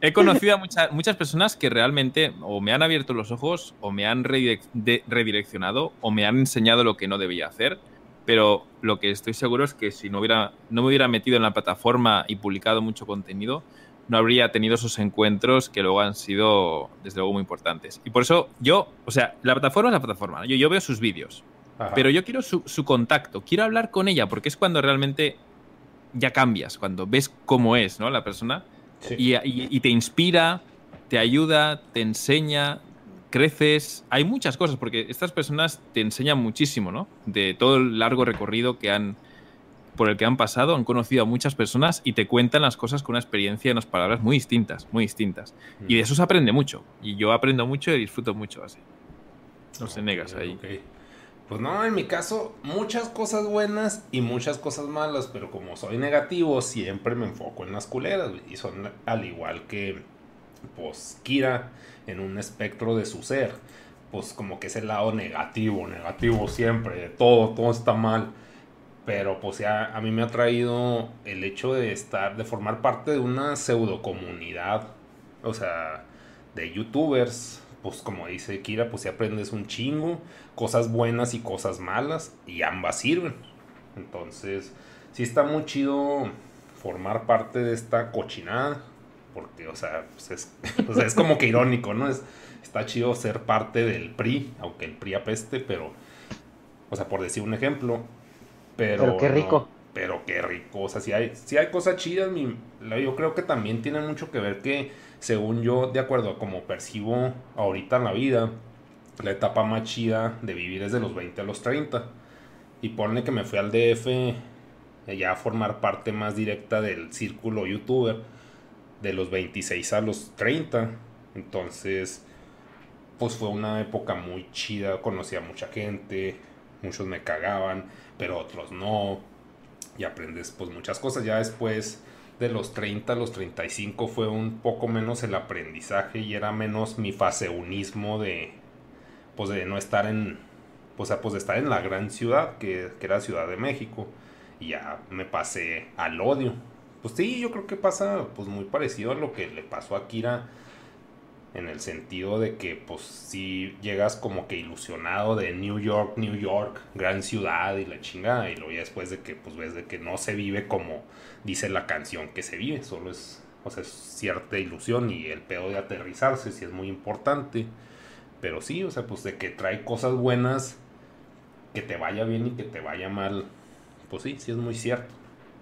he conocido a muchas, muchas personas que realmente o me han abierto los ojos o me han redireccionado o me han enseñado lo que no debía hacer. Pero lo que estoy seguro es que si no, hubiera, no me hubiera metido en la plataforma y publicado mucho contenido, no habría tenido esos encuentros que luego han sido, desde luego, muy importantes. Y por eso yo, o sea, la plataforma es la plataforma. Yo, yo veo sus vídeos, pero yo quiero su, contacto, quiero hablar con ella, porque es cuando realmente ya cambias, cuando ves cómo es ¿no? la persona y, te inspira, te ayuda, te enseña, creces. Hay muchas cosas, porque estas personas te enseñan muchísimo, ¿no? De todo el largo recorrido que han, por el que han pasado, han conocido a muchas personas y te cuentan las cosas con una experiencia y unas palabras muy distintas, muy distintas. Y de mm. eso se aprende mucho. Y yo aprendo mucho y disfruto mucho así. No se negas ahí. Pues no, en mi caso, muchas cosas buenas y muchas cosas malas, pero como soy negativo, siempre me enfoco en las culeras, y son al igual que, pues, Kira, en un espectro de su ser, pues como que es el lado negativo, negativo siempre, todo, todo está mal. Pero pues ya a mí me ha traído el hecho de estar, de formar parte de una pseudo comunidad, o sea, de youtubers, pues como dice Kira, pues si aprendes un chingo, cosas buenas y cosas malas, y ambas sirven. Entonces, sí está muy chido formar parte de esta cochinada, porque, o sea, pues es, <laughs> es como que irónico, ¿no? Es, está chido ser parte del PRI, aunque el PRI apeste, pero, o sea, por decir un ejemplo, pero... Pero qué rico. pero qué rico, o sea, si hay, si hay cosas chidas, yo creo que también tiene mucho que ver que según yo, de acuerdo a como percibo ahorita en la vida, la etapa más chida de vivir es de los 20 a los 30. Y ponle que me fui al DF eh, ya a formar parte más directa del círculo youtuber de los 26 a los 30. Entonces, pues fue una época muy chida, conocí a mucha gente, muchos me cagaban, pero otros no. Y aprendes pues muchas cosas. Ya después de los 30 a los 35 fue un poco menos el aprendizaje y era menos mi faseunismo de pues de no estar en pues, pues de estar en la gran ciudad que, que era Ciudad de México. Y ya me pasé al odio. Pues sí yo creo que pasa pues muy parecido a lo que le pasó a Kira en el sentido de que pues si llegas como que ilusionado de New York, New York, gran ciudad y la chingada y luego ya después de que pues ves de que no se vive como dice la canción que se vive, solo es o sea, es cierta ilusión y el pedo de aterrizarse sí es muy importante, pero sí, o sea, pues de que trae cosas buenas, que te vaya bien y que te vaya mal, pues sí, sí es muy cierto.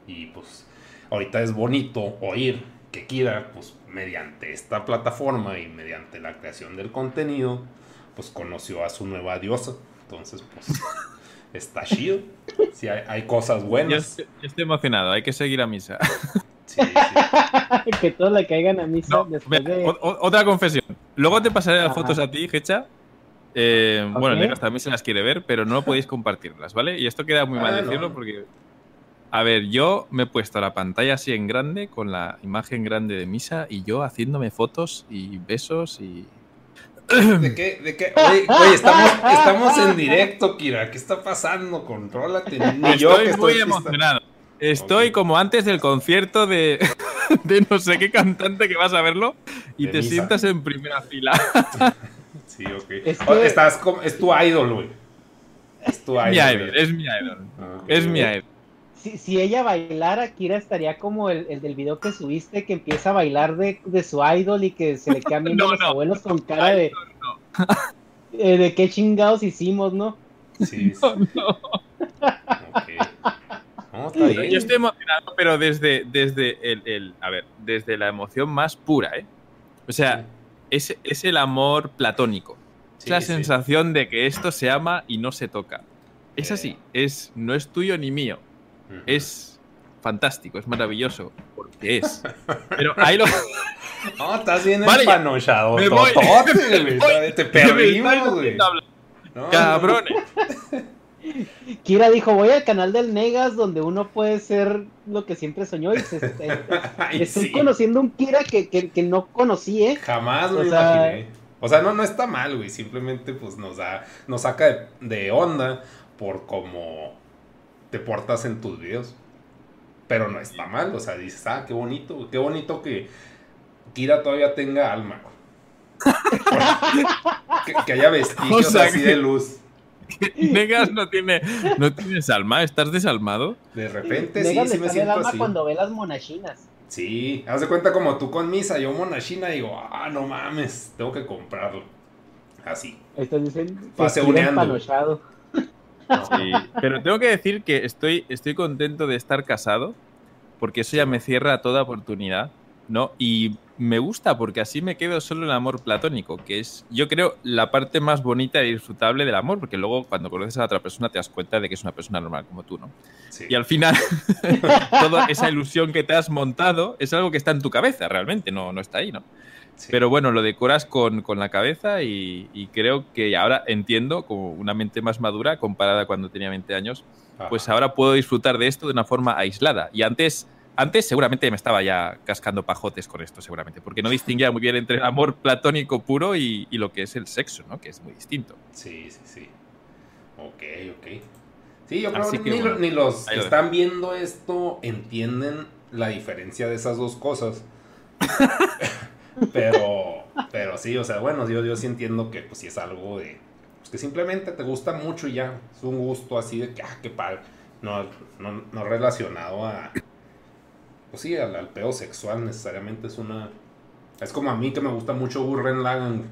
Y pues ahorita es bonito oír que Kira, pues mediante esta plataforma y mediante la creación del contenido, pues conoció a su nueva diosa. Entonces, pues <laughs> está chido. Sí, hay, cosas buenas. Yo estoy, emocionado, hay que seguir a misa. Sí, <laughs> que todos le caigan a misa Otra confesión. Luego te pasaré las fotos a ti, Hecha. Eh, Bueno, Negas también se las quiere ver, pero no podéis compartirlas, ¿vale? Y esto queda muy mal ah, decirlo porque a ver, yo me he puesto la pantalla así en grande, con la imagen grande de misa, y yo haciéndome fotos y besos y. ¿De qué? ¿De qué? Oye, estamos, en directo, Kira. ¿Qué está pasando? Contrólate. Ni yo estoy muy emocionado. Estoy como antes del concierto de, <laughs> de, no sé qué cantante que vas a verlo y te sientas en primera fila. <laughs> Sí, ok. Es, Estás es tu idol, güey. Es tu idol. es mi idol. Es mi idol si, ella bailara, Kira estaría como el, del video que subiste, que empieza a bailar de, su idol y que se le quedan <laughs> viendo los abuelos con cara de. Eh, de qué chingados hicimos, ¿no? Sí, sí. Yo estoy emocionado, pero desde, desde el, A ver, desde la emoción más pura, ¿eh? O sea, es, es, el amor platónico. es la sensación de que esto se ama y no se toca. Es así, eh. es, no es tuyo ni mío es fantástico, es maravilloso, porque es. <laughs> Pero ahí lo. No, estás bien vale, empanochado. Me voy, <laughs> Te <laughs> perdimos, güey. Cabrones. Kira dijo, voy al canal del Negas donde uno puede ser lo que siempre soñó y <laughs> estoy conociendo un Kira que, que, no conocí, ¿eh? Jamás lo imaginé. O sea, no, no está mal, güey. Simplemente pues nos da, nos saca de, de onda por como te portas en tus videos. Pero no está mal, o sea, dices, ah, qué bonito, qué bonito que Kira todavía tenga alma. <laughs> <laughs> que, haya vestigios así de luz. <laughs> Negas no tiene, no tienes alma, ¿estás desalmado? De repente sí, sí me siento alma así. cuando ve las monachinas. Sí, haz de cuenta como tú con misa, yo monachina digo, ah, no mames, tengo que comprarlo. Así. Estás diciendo, Paseuneando. Sí, pero tengo que decir que estoy, estoy contento de estar casado, porque eso ya me cierra toda oportunidad, ¿no? Y me gusta porque así me quedo solo en el amor platónico, que es, yo creo, la parte más bonita y disfrutable del amor, porque luego cuando conoces a la otra persona te das cuenta de que es una persona normal como tú, ¿no? Y al final, <laughs> toda esa ilusión que te has montado es algo que está en tu cabeza realmente, no, no está ahí, ¿no? Pero bueno, lo decoras con, con la cabeza y, creo que ahora entiendo, como una mente más madura comparada cuando tenía 20 años, pues ahora puedo disfrutar de esto de una forma aislada. Y antes, antes seguramente me estaba ya cascando pajotes con esto, seguramente, porque no distinguía muy bien entre el amor platónico puro y, lo que es el sexo, ¿no? Que es muy distinto. Sí, sí, sí. Ok, ok. Sí, yo creo que, ni, los que están viendo esto entienden la diferencia de esas dos cosas. <laughs> Pero, pero sí, o sea, bueno, yo, yo sí entiendo que pues si es algo de, pues que simplemente te gusta mucho y ya, es un gusto así de que, ah, qué padre, no, no, no relacionado a, pues sí, al, al pedo sexual necesariamente es una, es como a mí que me gusta mucho Burren Lagan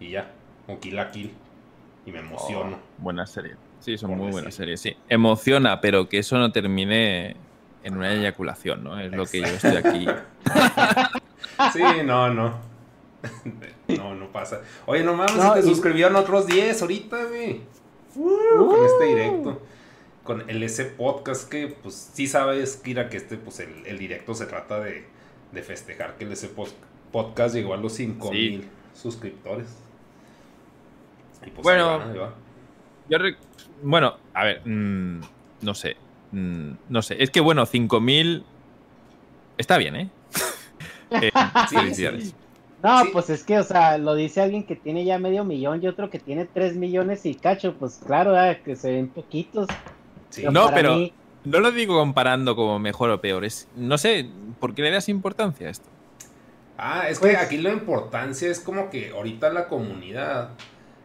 y ya, o Kill la Kill, y me emociono. Oh, buena serie. Sí, son muy buenas series, sí. Emociona, pero que eso no termine en una eyaculación, ¿no? Es lo que yo estoy aquí. <laughs> Sí, no, no. <laughs> No, no pasa. Oye, no mames, se te suscribieron otros 10 ahorita, güey. Uh, con este directo. Con el S Podcast, que pues sí sabes, Kira, que este, pues el, directo se trata de, festejar que el S Podcast llegó a los 5000 suscriptores. Pues bueno, yo bueno, a ver, mm, no sé. Mm, no sé, es que bueno, 5000 está bien, ¿eh? <laughs> Eh, no, pues es que, o sea, lo dice alguien que tiene ya medio millón y otro que tiene tres millones y cacho, pues claro, que se ven poquitos. No, pero no lo digo comparando como mejor o peor, es, no sé, ¿por qué le das importancia a esto? Ah, es que Pues- aquí la importancia es como que ahorita la comunidad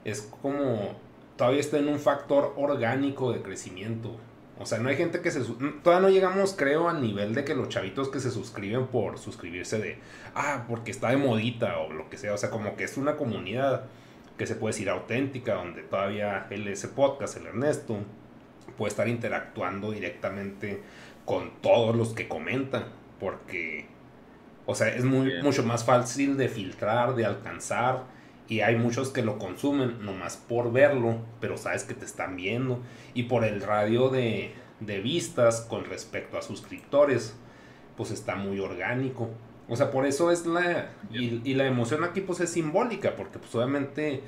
es como todavía está en un factor orgánico de crecimiento. O sea, no hay gente que se... Todavía no llegamos, creo, al nivel de que los chavitos que se suscriben por suscribirse de... Ah, porque está de modita o lo que sea. O sea, como que es una comunidad que se puede decir auténtica, donde todavía él, ese podcast, el Ernesto, puede estar interactuando directamente con todos los que comentan. Porque, o sea, es muy, Bien. mucho más fácil de filtrar, de alcanzar. Y hay muchos que lo consumen nomás por verlo, pero sabes que te están viendo. Y por el radio de, de vistas con respecto a suscriptores, pues está muy orgánico. O sea, por eso es la... Y, y la emoción aquí pues es simbólica, porque pues obviamente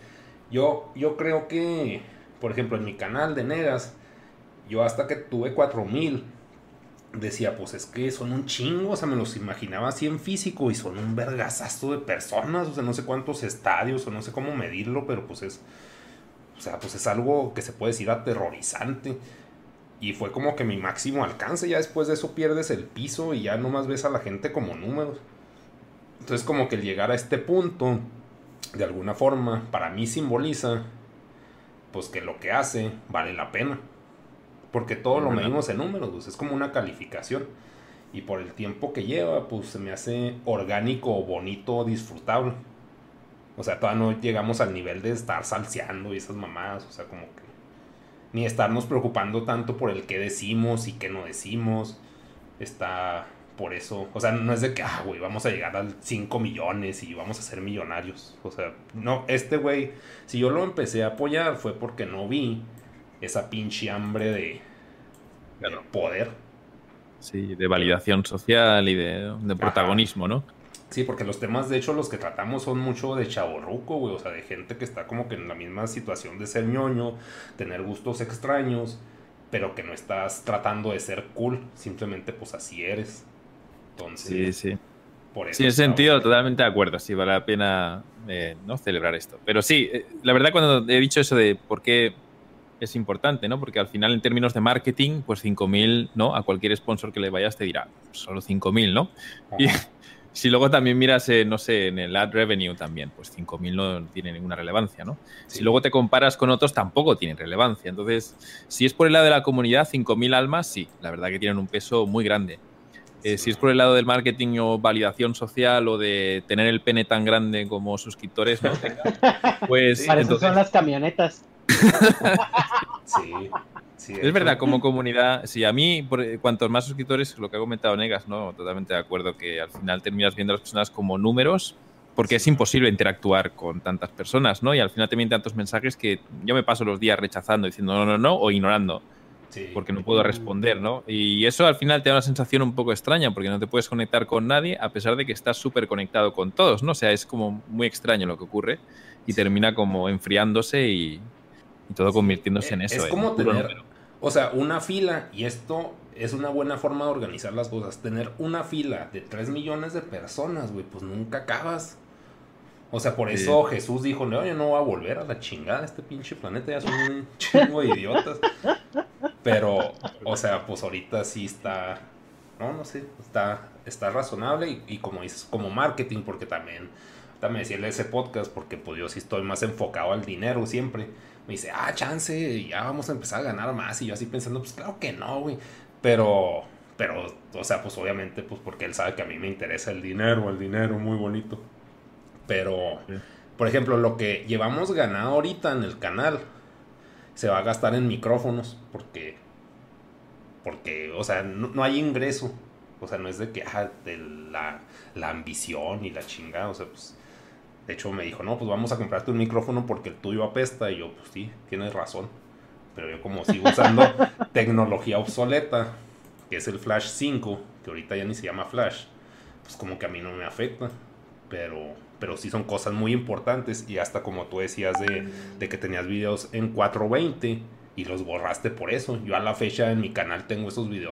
yo, yo creo que, por ejemplo, en mi canal de Negas, yo hasta que tuve 4000 decía, pues es que son un chingo, o sea, me los imaginaba así en físico y son un vergazazo de personas, o sea, no sé cuántos estadios o no sé cómo medirlo, pero pues es, o sea, pues es algo que se puede decir aterrorizante. Y fue como que mi máximo alcance, ya después de eso pierdes el piso y ya nomás ves a la gente como números. Entonces como que el llegar a este punto, de alguna forma, para mí simboliza, pues que lo que hace vale la pena. Porque todo lo medimos en números, pues, es como una calificación. Y por el tiempo que lleva, pues se me hace orgánico, bonito, disfrutable. O sea, todavía no llegamos al nivel de estar salseando y esas mamadas. O sea, como que. Ni estarnos preocupando tanto por el que decimos y qué no decimos. Está por eso. O sea, no es de que, ah, güey, vamos a llegar al 5 millones y vamos a ser millonarios. O sea, no, este güey, si yo lo empecé a apoyar fue porque no vi esa pinche hambre de, poder. Sí, de validación social y de, de protagonismo, ¿no? Sí, porque los temas, de hecho, los que tratamos son mucho de chaborruco, güey. O sea, de gente que está como que en la misma situación de ser ñoño, tener gustos extraños, pero que no estás tratando de ser cool. Simplemente, pues así eres. Sí, Entonces, sí. por eso. Sí, en ese sentido, totalmente de acuerdo. Sí, vale la pena eh, ¿no? celebrar esto. Pero sí, eh, la verdad, cuando he dicho eso de por qué es importante, ¿no? Porque al final, en términos de marketing, pues 5.000, ¿no? A cualquier sponsor que le vayas te dirá, solo 5.000, ¿no? Y <laughs> si luego también miras, eh, no sé, en el ad revenue también, pues 5.000 no tiene ninguna relevancia, ¿no? Sí. Si luego te comparas con otros, tampoco tienen relevancia. Entonces, si es por el lado de la comunidad, 5.000 almas, sí, la verdad que tienen un peso muy grande. Eh, si es por el lado del marketing o validación social o de tener el pene tan grande como suscriptores, ¿no? Tenga, <laughs> pues Para eso entonces- son las camionetas. <laughs> Sí, sí, es verdad, como comunidad, sí, a mí, por- eh, cuantos más suscriptores, lo que ha comentado Negas, ¿no? Totalmente de acuerdo que al final terminas viendo a las personas como números, porque es imposible interactuar con tantas personas, ¿no? Y al final te vienen tantos mensajes que yo me paso los días rechazando, diciendo no, no, no, o ignorando, sí. porque no puedo responder, ¿no? Y eso al final te da una sensación un poco extraña, porque no te puedes conectar con nadie, a pesar de que estás súper conectado con todos, ¿no? O sea, es como muy extraño lo que ocurre y termina como enfriándose y, y todo convirtiéndose en Es eso. en como puro tener, número. o sea, una fila, y esto es una buena forma de organizar las cosas. Tener una fila de 3 millones de personas, güey, pues nunca acabas. O sea, por Sí. eso Jesús dijo, no, yo no voy a volver a la chingada, este pinche planeta ya son un chingo de idiotas. Pero, o sea, pues ahorita sí está, no, no sé, está, está razonable y, y como dices, como marketing, porque también, también decía ese podcast, porque pues yo sí estoy más enfocado al dinero siempre. Me dice, ah, chance, ya vamos a empezar a ganar más. Y yo así pensando, pues claro que no, güey. Pero, pero, o sea, pues obviamente, pues porque él sabe que a mí me interesa el dinero, el dinero, muy bonito. Pero, Sí. por ejemplo, lo que llevamos ganado ahorita en el canal se va a gastar en micrófonos porque, porque, o sea, no, no hay ingreso. O sea, no es de que, ah, de la, la ambición y la chingada. O sea, pues, de hecho me dijo, no, pues vamos a comprarte un micrófono porque el tuyo apesta. Y yo, pues sí, tienes razón. Pero yo como sigo usando <laughs> tecnología obsoleta, que es el Flash 5, que ahorita ya ni se llama Flash, pues como que a mí no me afecta. Pero, pero sí son cosas muy importantes. Y hasta como tú decías de, de que tenías videos en 420 y los borraste por eso. Yo a la fecha en mi canal tengo esos videos.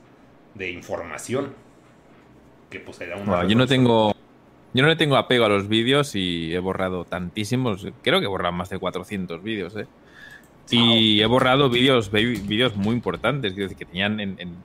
de información. Que pues era una. Bueno, yo no tengo. Yo no le tengo apego a los vídeos y he borrado tantísimos. Creo que he borrado más de 400 vídeos, ¿eh? Y he borrado vídeos vídeos muy importantes, quiero decir, que tenían en, en,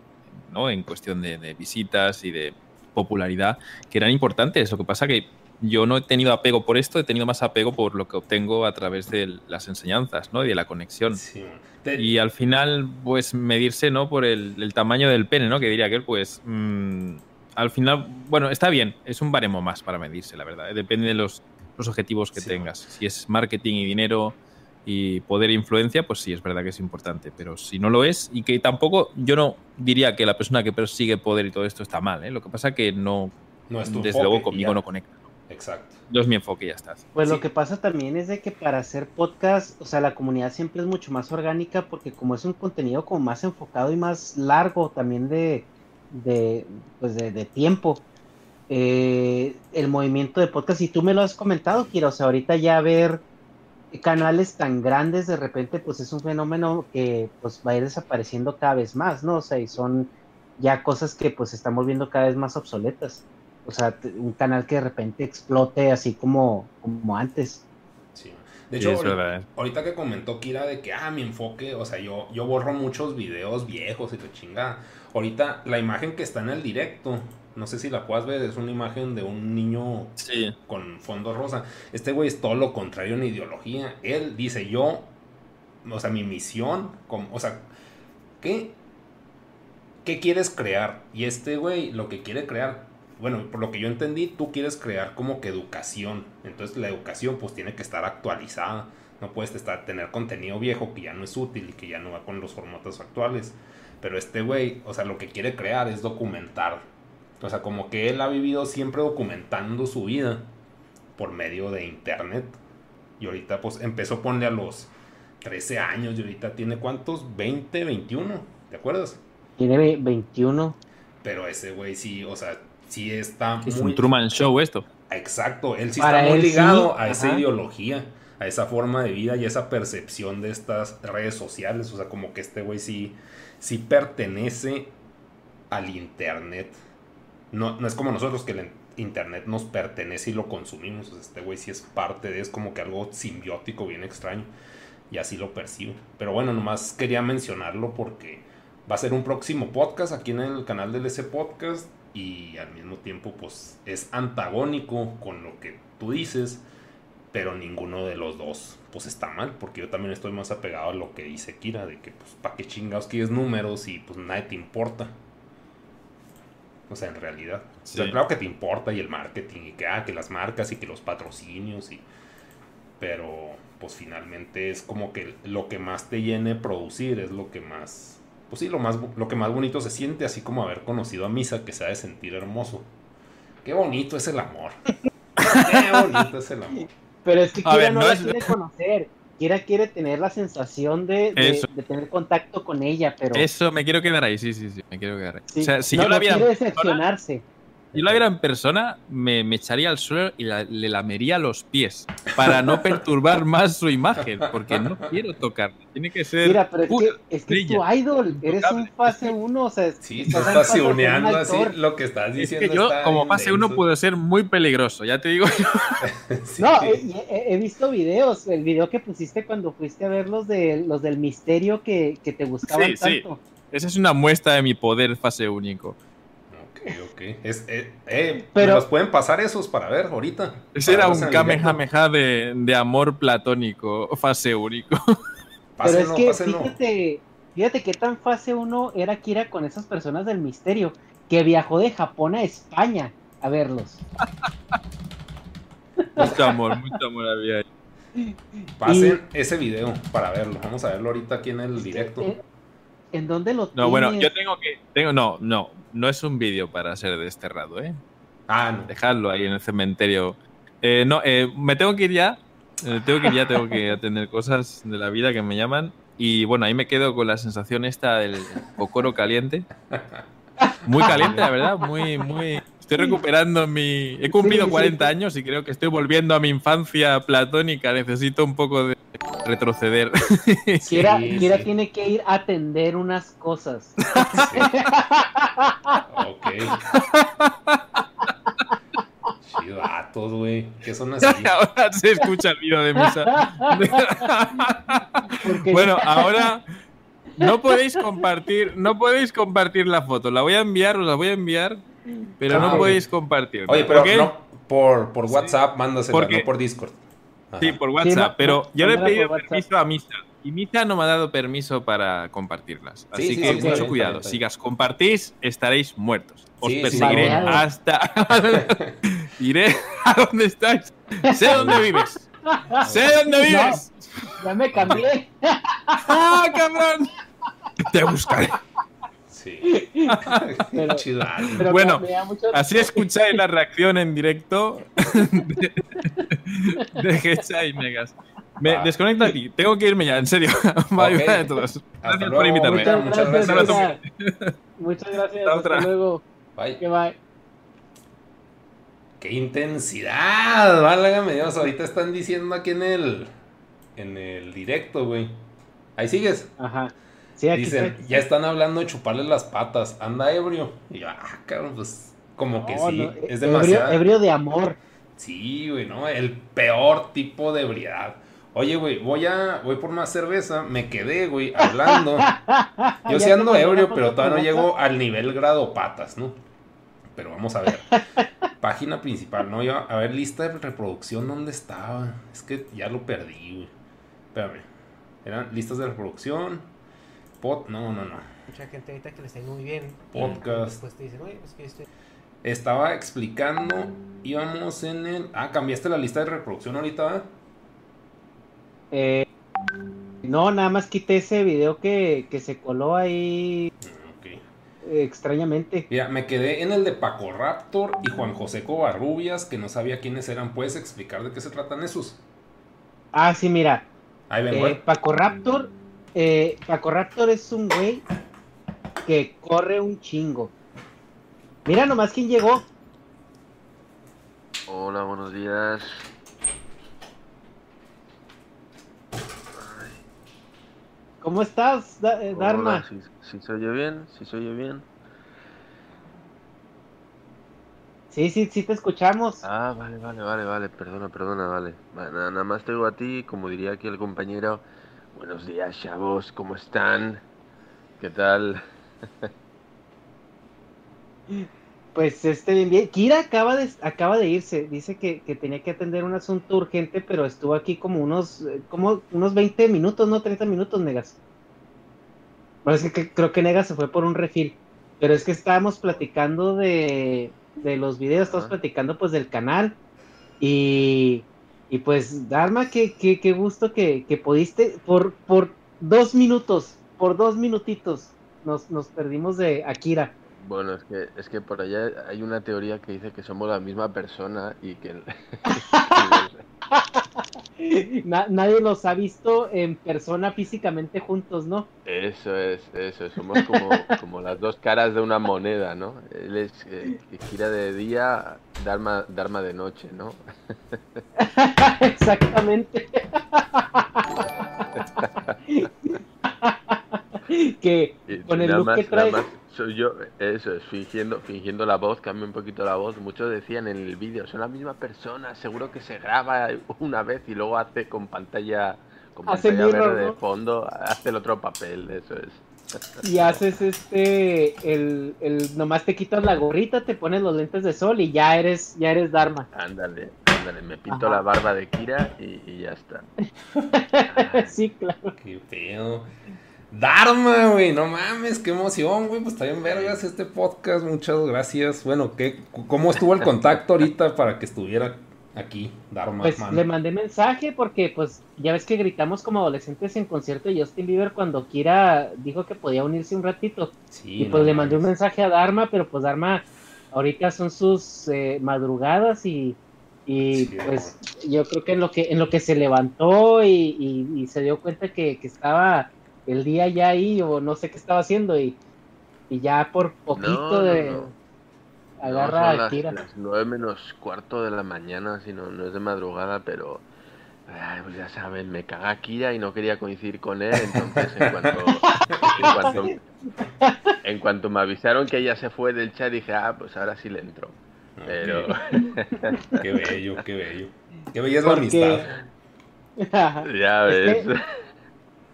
¿no? en cuestión de, de, visitas y de popularidad, que eran importantes. Lo que pasa que yo no he tenido apego por esto, he tenido más apego por lo que obtengo a través de las enseñanzas, ¿no? Y de la conexión. Sí. Te... Y al final, pues medirse, ¿no? Por el, el, tamaño del pene, ¿no? Que diría que él, pues, mmm, al final, bueno, está bien, es un baremo más para medirse, la verdad. ¿eh? Depende de los, los objetivos que sí. tengas. Si es marketing y dinero y poder e influencia, pues sí, es verdad que es importante. Pero si no lo es, y que tampoco, yo no diría que la persona que persigue poder y todo esto está mal, ¿eh? Lo que pasa que no, no es desde luego conmigo no conecta. Exacto. No es mi enfoque y ya está. Pues sí. lo que pasa también es de que para hacer podcast, o sea, la comunidad siempre es mucho más orgánica porque como es un contenido como más enfocado y más largo también de, de, pues de, de tiempo, eh, el movimiento de podcast, y tú me lo has comentado, Kira, o sea, ahorita ya ver canales tan grandes de repente, pues es un fenómeno que pues va a ir desapareciendo cada vez más, ¿no? O sea, y son ya cosas que pues se están volviendo cada vez más obsoletas. O sea, un canal que de repente explote así como, como antes. Sí. De hecho, sí, ahorita, ahorita, que comentó Kira de que, ah, mi enfoque, o sea, yo, yo borro muchos videos viejos y te chinga. Ahorita la imagen que está en el directo, no sé si la puedas ver, es una imagen de un niño sí. con fondo rosa. Este güey es todo lo contrario en ideología. Él dice, yo, o sea, mi misión, como, o sea, ¿qué, ¿qué quieres crear? Y este güey lo que quiere crear bueno, por lo que yo entendí, tú quieres crear como que educación. Entonces la educación pues tiene que estar actualizada. No puedes estar, tener contenido viejo que ya no es útil y que ya no va con los formatos actuales. Pero este güey, o sea, lo que quiere crear es documentar. O sea, como que él ha vivido siempre documentando su vida por medio de internet. Y ahorita pues empezó a ponerle a los 13 años y ahorita tiene cuántos? 20, 21, ¿te acuerdas? Tiene 21. Pero ese güey sí, o sea, sí está es muy... un Truman Show esto. Exacto, él sí Para está muy ligado sí. a esa Ajá. ideología, a esa forma de vida y esa percepción de estas redes sociales. O sea, como que este güey sí, sí pertenece al internet. No, no es como nosotros que el internet nos pertenece y lo consumimos. O sea, este güey sí es parte de, es como que algo simbiótico, bien extraño. Y así lo percibo. Pero bueno, nomás quería mencionarlo porque va a ser un próximo podcast aquí en el canal del S Podcast y al mismo tiempo pues es antagónico con lo que tú dices, pero ninguno de los dos pues está mal, porque yo también estoy más apegado a lo que dice Kira, de que pues para qué chingados quieres números y pues nadie te importa. O sea, en realidad. Sí. O sea, claro que te importa y el marketing y que, ah, que las marcas y que los patrocinios y... Pero pues finalmente es como que lo que más te llene producir es lo que más pues sí, lo, más, lo que más bonito se siente, así como haber conocido a Misa, que se ha de sentir hermoso. Qué bonito es el amor. <laughs> Qué bonito es el amor. Pero es que Kira ver, no, no, la quiere conocer. Kira quiere tener la sensación de, de, de, tener contacto con ella, pero... Eso, me quiero quedar ahí, sí, sí, sí, me quiero quedar ahí. Sí. O sea, si no, yo la viera... quiere decepcionarse. Si yo la viera en persona, me, me echaría al suelo y la, le lamería los pies para no perturbar más su imagen, porque no quiero tocarla. Tiene que ser. Mira, pero es que, es que es tu idol, eres un fase 1, o sea. Sí, estás pasioneando así lo que estás diciendo. Es que yo, como fase 1, puedo ser muy peligroso, ya te digo <laughs> yo. sí. No, he, he, visto videos, el video que pusiste cuando fuiste a ver los, de, los del misterio que, que te gustaban sí, tanto. Sí. Esa es una muestra de mi poder fase único. Ok, ok. Es, eh, eh, Pero- ¿me los pueden pasar esos para ver ahorita? Ese era un. Kamehameha de, de amor platónico, fase único. <laughs> Pero es Pásenlo, que pásenlo. fíjate, fíjate qué tan fase uno era Kira con esas personas del misterio, que viajó de Japón a España a verlos. <laughs> mucho amor, mucho amor había ahí. Pasen ese video para verlo. Vamos a verlo ahorita aquí en el directo. Eh, ¿En dónde lo No, bueno, tienes? yo tengo que. Tengo, no, no, no es un vídeo para ser desterrado, ¿eh? Ah, no. Dejadlo ahí en el cementerio. Eh, no, eh, me tengo que ir ya. Eh, tengo que ir ya, tengo que atender cosas de la vida que me llaman. Y bueno, ahí me quedo con la sensación esta del cocoro caliente. Muy caliente, la verdad. Muy, muy. Estoy recuperando mi. He cumplido Sí, sí. 40 años y creo que estoy volviendo a mi infancia platónica. Necesito un poco de retroceder. Kira, <laughs> Sí, Kira sí. tiene que ir a atender unas cosas. <laughs> Ok. Chivatos, güey. ¿Qué son así? <laughs> ahora se escucha el vídeo de misa. Bueno, ahora no podéis compartir, no podéis compartir la foto. La voy a enviar, os la voy a enviar, pero Ah, no ok. podéis compartir. Oye, pero ¿Ok? no por, por WhatsApp, mándasela, Porque- no por Discord. Ajá. Sí, por WhatsApp, no, pero no, yo le he pedido permiso a Misa y Misa no me ha dado permiso para compartirlas. Así Sí, sí, que sí, mucho bien, cuidado. bien, Si las compartís, estaréis muertos. Os Sí, sí, perseguiré vale. hasta. <laughs> Iré a donde estáis. Sé dónde vives. Sé dónde vives. Ya me cambié. <laughs> ¡Ah, cabrón! Te buscaré. Sí. <laughs> Pero- <laughs> Chivato. pero Bueno, me da mucho- Así <laughs> escucháis la reacción en directo de, de Hecha y Megas. Me Va. desconecto aquí. Tengo que irme ya, en serio. Bye, Ok. bye a todos. Gracias por invitarme. Muchas- gracias. gracias. Muchas Hasta otra. luego. Bye. Que bye. ¡Qué intensidad! Válgame Dios, ahorita están diciendo aquí en el en el directo, güey. Ahí sigues. Ajá. Sí, aquí Dicen, ya están hablando de chuparle las patas. Anda ebrio. Y yo, ah, cabrón, pues como que sí. no, es demasiado. ebrio de amor. Sí, güey, ¿no? El peor tipo de ebriedad. Oye, güey, voy a voy por más cerveza. Me quedé, güey, hablando. <laughs> Yo sí ando ebrio, pero todavía no llego al nivel grado patas, ¿no? Pero vamos a ver. <laughs> Página principal, ¿no? Yo, a ver, lista de reproducción, ¿dónde estaba? Es que ya lo perdí, güey. Espérame. Eran listas de reproducción. Pod, no, no, no. Mucha gente ahorita que le está muy bien. Podcast. Después te dicen, oye, pues que este. Estaba explicando, íbamos en el... Ah, cambiaste la lista de reproducción ahorita. Eh, no, nada más quité ese video que, que se coló ahí Ok. extrañamente. Mira, me quedé en el de Paco Raptor y Juan José Covarrubias, que no sabía quiénes eran. ¿Puedes explicar de qué se tratan esos? Ah, sí, mira. Ahí ven, Eh, güey. Paco Raptor, eh, Paco Raptor es un güey que corre un chingo. Mira nomás quién llegó. Hola, buenos días. ¿Cómo estás, Da- eh, Dharma? Si, si se oye bien, si se oye bien. Sí, sí, sí te escuchamos. Ah, vale, vale, vale, vale, perdona, perdona, vale. Va, Nada, nada más te digo a ti, como diría aquí el compañero. Buenos días, chavos, ¿cómo están? ¿Qué tal? <laughs> Pues este bien, bien. Kira acaba de, acaba de irse. Dice que, que tenía que atender un asunto urgente, pero estuvo aquí como unos, eh, como unos 20 minutos, no 30 minutos, Negas. Bueno, es que, que- creo que Negas se fue por un refil. Pero es que estábamos platicando de, de los videos, estamos Ajá. platicando pues del canal. Y, y pues, Dharma, qué, qué, qué gusto que, que pudiste, por, por dos minutos, por dos minutitos, nos, nos perdimos de Akira. Bueno, es que, es que por allá hay una teoría que dice que somos la misma persona y que... <laughs> <laughs> Na- nadie los ha visto en persona físicamente juntos, ¿no? Eso es, eso, somos como, <laughs> como las dos caras de una moneda, ¿no? Él es eh, gira de día, Dharma, Dharma de noche, ¿no? <laughs> Exactamente. <laughs> que Y con el nada look más, que nada traes. más soy yo, eso es, fingiendo, fingiendo la voz, cambia un poquito la voz. Muchos decían en el vídeo, son la misma persona, seguro que se graba una vez y luego hace con pantalla, con Hace pantalla mirror, verde de ¿no? fondo, hace el otro papel, eso es. y haces este, el, el, nomás te quitas la gorrita, te pones los lentes de sol y ya eres, ya eres Dharma. Ándale, ándale, me pinto la barba de Kira y, y ya está. <laughs> sí, claro. Qué feo. Dharma, güey, no mames, qué emoción, güey. Pues está bien vergas este podcast, muchas gracias. Bueno, ¿qué, ¿cómo estuvo el contacto ahorita para que estuviera aquí, Dharma? Pues man? le mandé mensaje porque, pues, ya ves que gritamos como adolescentes en concierto de Justin Bieber cuando Kira dijo que podía unirse un ratito. Sí, y pues no le mandé un mensaje a Dharma, pero pues Dharma ahorita son sus eh, madrugadas y, y Sí, pues yo creo que en lo que en lo que se levantó y, y- y se dio cuenta que, que estaba el día ya ahí o no sé qué estaba haciendo y, y ya por poquito No, no, de no. agarra no, son a las, Kira. las nueve menos cuarto de la mañana, si no, no es de madrugada, pero ay, pues ya saben, me caga Kira y no quería coincidir con él, entonces en cuanto, <laughs> en cuanto, en cuanto me avisaron que ella se fue del chat dije, ah, pues ahora sí le entro. Pero Qué bello, qué bello. Qué bella es la Porque- amistad. <laughs> ya Es ves.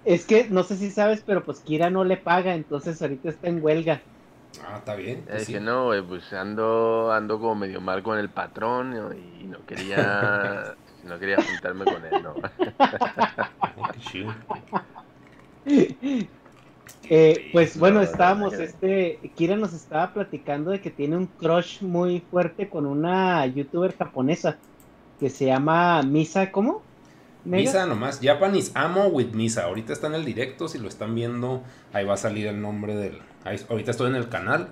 Es que no sé si sabes, pero pues Kira no le paga, entonces ahorita está en huelga. Ah, está bien. Ya pues dije, sí. no, güey, pues ando, ando como medio mal con el patrón y no quería, <laughs> no quería juntarme con él, ¿no? <laughs> Eh, pues No, bueno, no, estábamos, no. este, Kira nos estaba platicando de que tiene un crush muy fuerte con una youtuber japonesa que se llama Misa, ¿cómo? Misa nomás, Japanese Amo with Misa. Ahorita está en el directo, si lo están viendo, ahí va a salir el nombre del. ahí- ahorita estoy en el canal.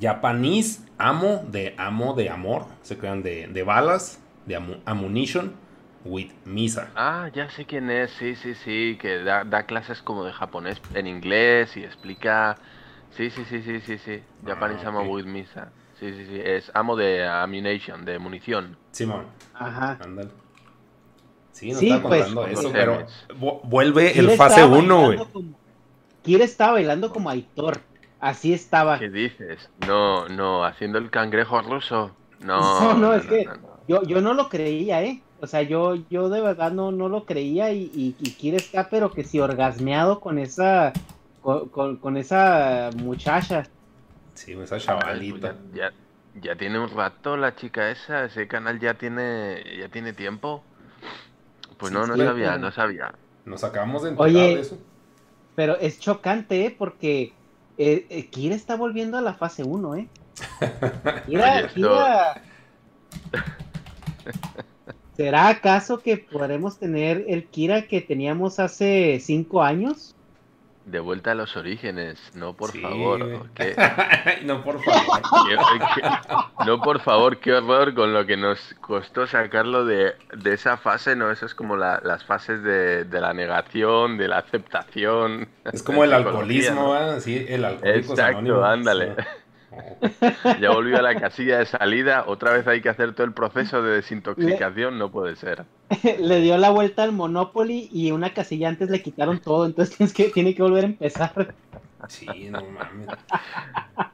Japanese Amo de Amo de Amor. Se crean de, de balas, de amu- ammunition with Misa. Ah, ya sé quién es, sí, sí, sí, que da, da clases como de japonés en inglés y explica... Sí, sí, sí, sí, sí, sí, Japanese Ah, Amo ok. with Misa. Sí, sí, sí, es amo de ammunition, de munición. Simón, Ajá. ándale. Sí, nos Sí, estaba pues, contando eso, pero vuelve Kira el fase estaba 1, güey. bailando como- Kira estaba bailando como Aitor. Así estaba. ¿Qué dices? No, no, haciendo el cangrejo ruso. No, <laughs> No, no, es que- no, no. Yo, yo no lo creía, ¿eh? O sea, yo, yo de verdad no, no lo creía y, y, y Kira está, pero que si orgasmeado con esa, con, con, con esa muchacha. Sí, esa chavalita. ya, ya, ya tiene un rato la chica esa, ese canal ya tiene, ya tiene tiempo. Pues no, Sí, no sí, sabía, pero- no sabía. Nos acabamos de enterar Oye, de eso. Pero es chocante, ¿eh? Porque eh, eh, Kira está volviendo a la fase 1, ¿eh? <laughs> Kira, Kira- <laughs> ¿Será acaso que podremos tener el Kira que teníamos hace cinco años? De vuelta a los orígenes, no por Sí, favor. <laughs> no, por favor. que- no por favor, qué horror con lo que nos costó sacarlo de, de esa fase, ¿no? Eso es como la- las fases de, de la negación, de la aceptación. Es como el <laughs> alcoholismo, ¿no? ¿verdad? Sí, el alcohólico Exacto, ándale. <laughs> Ya volvió a la casilla de salida, otra vez hay que hacer todo el proceso de desintoxicación, no puede ser. <laughs> Le dio la vuelta al Monopoly y una casilla antes le quitaron todo, entonces tienes que, tiene que volver a empezar. Sí, no mames.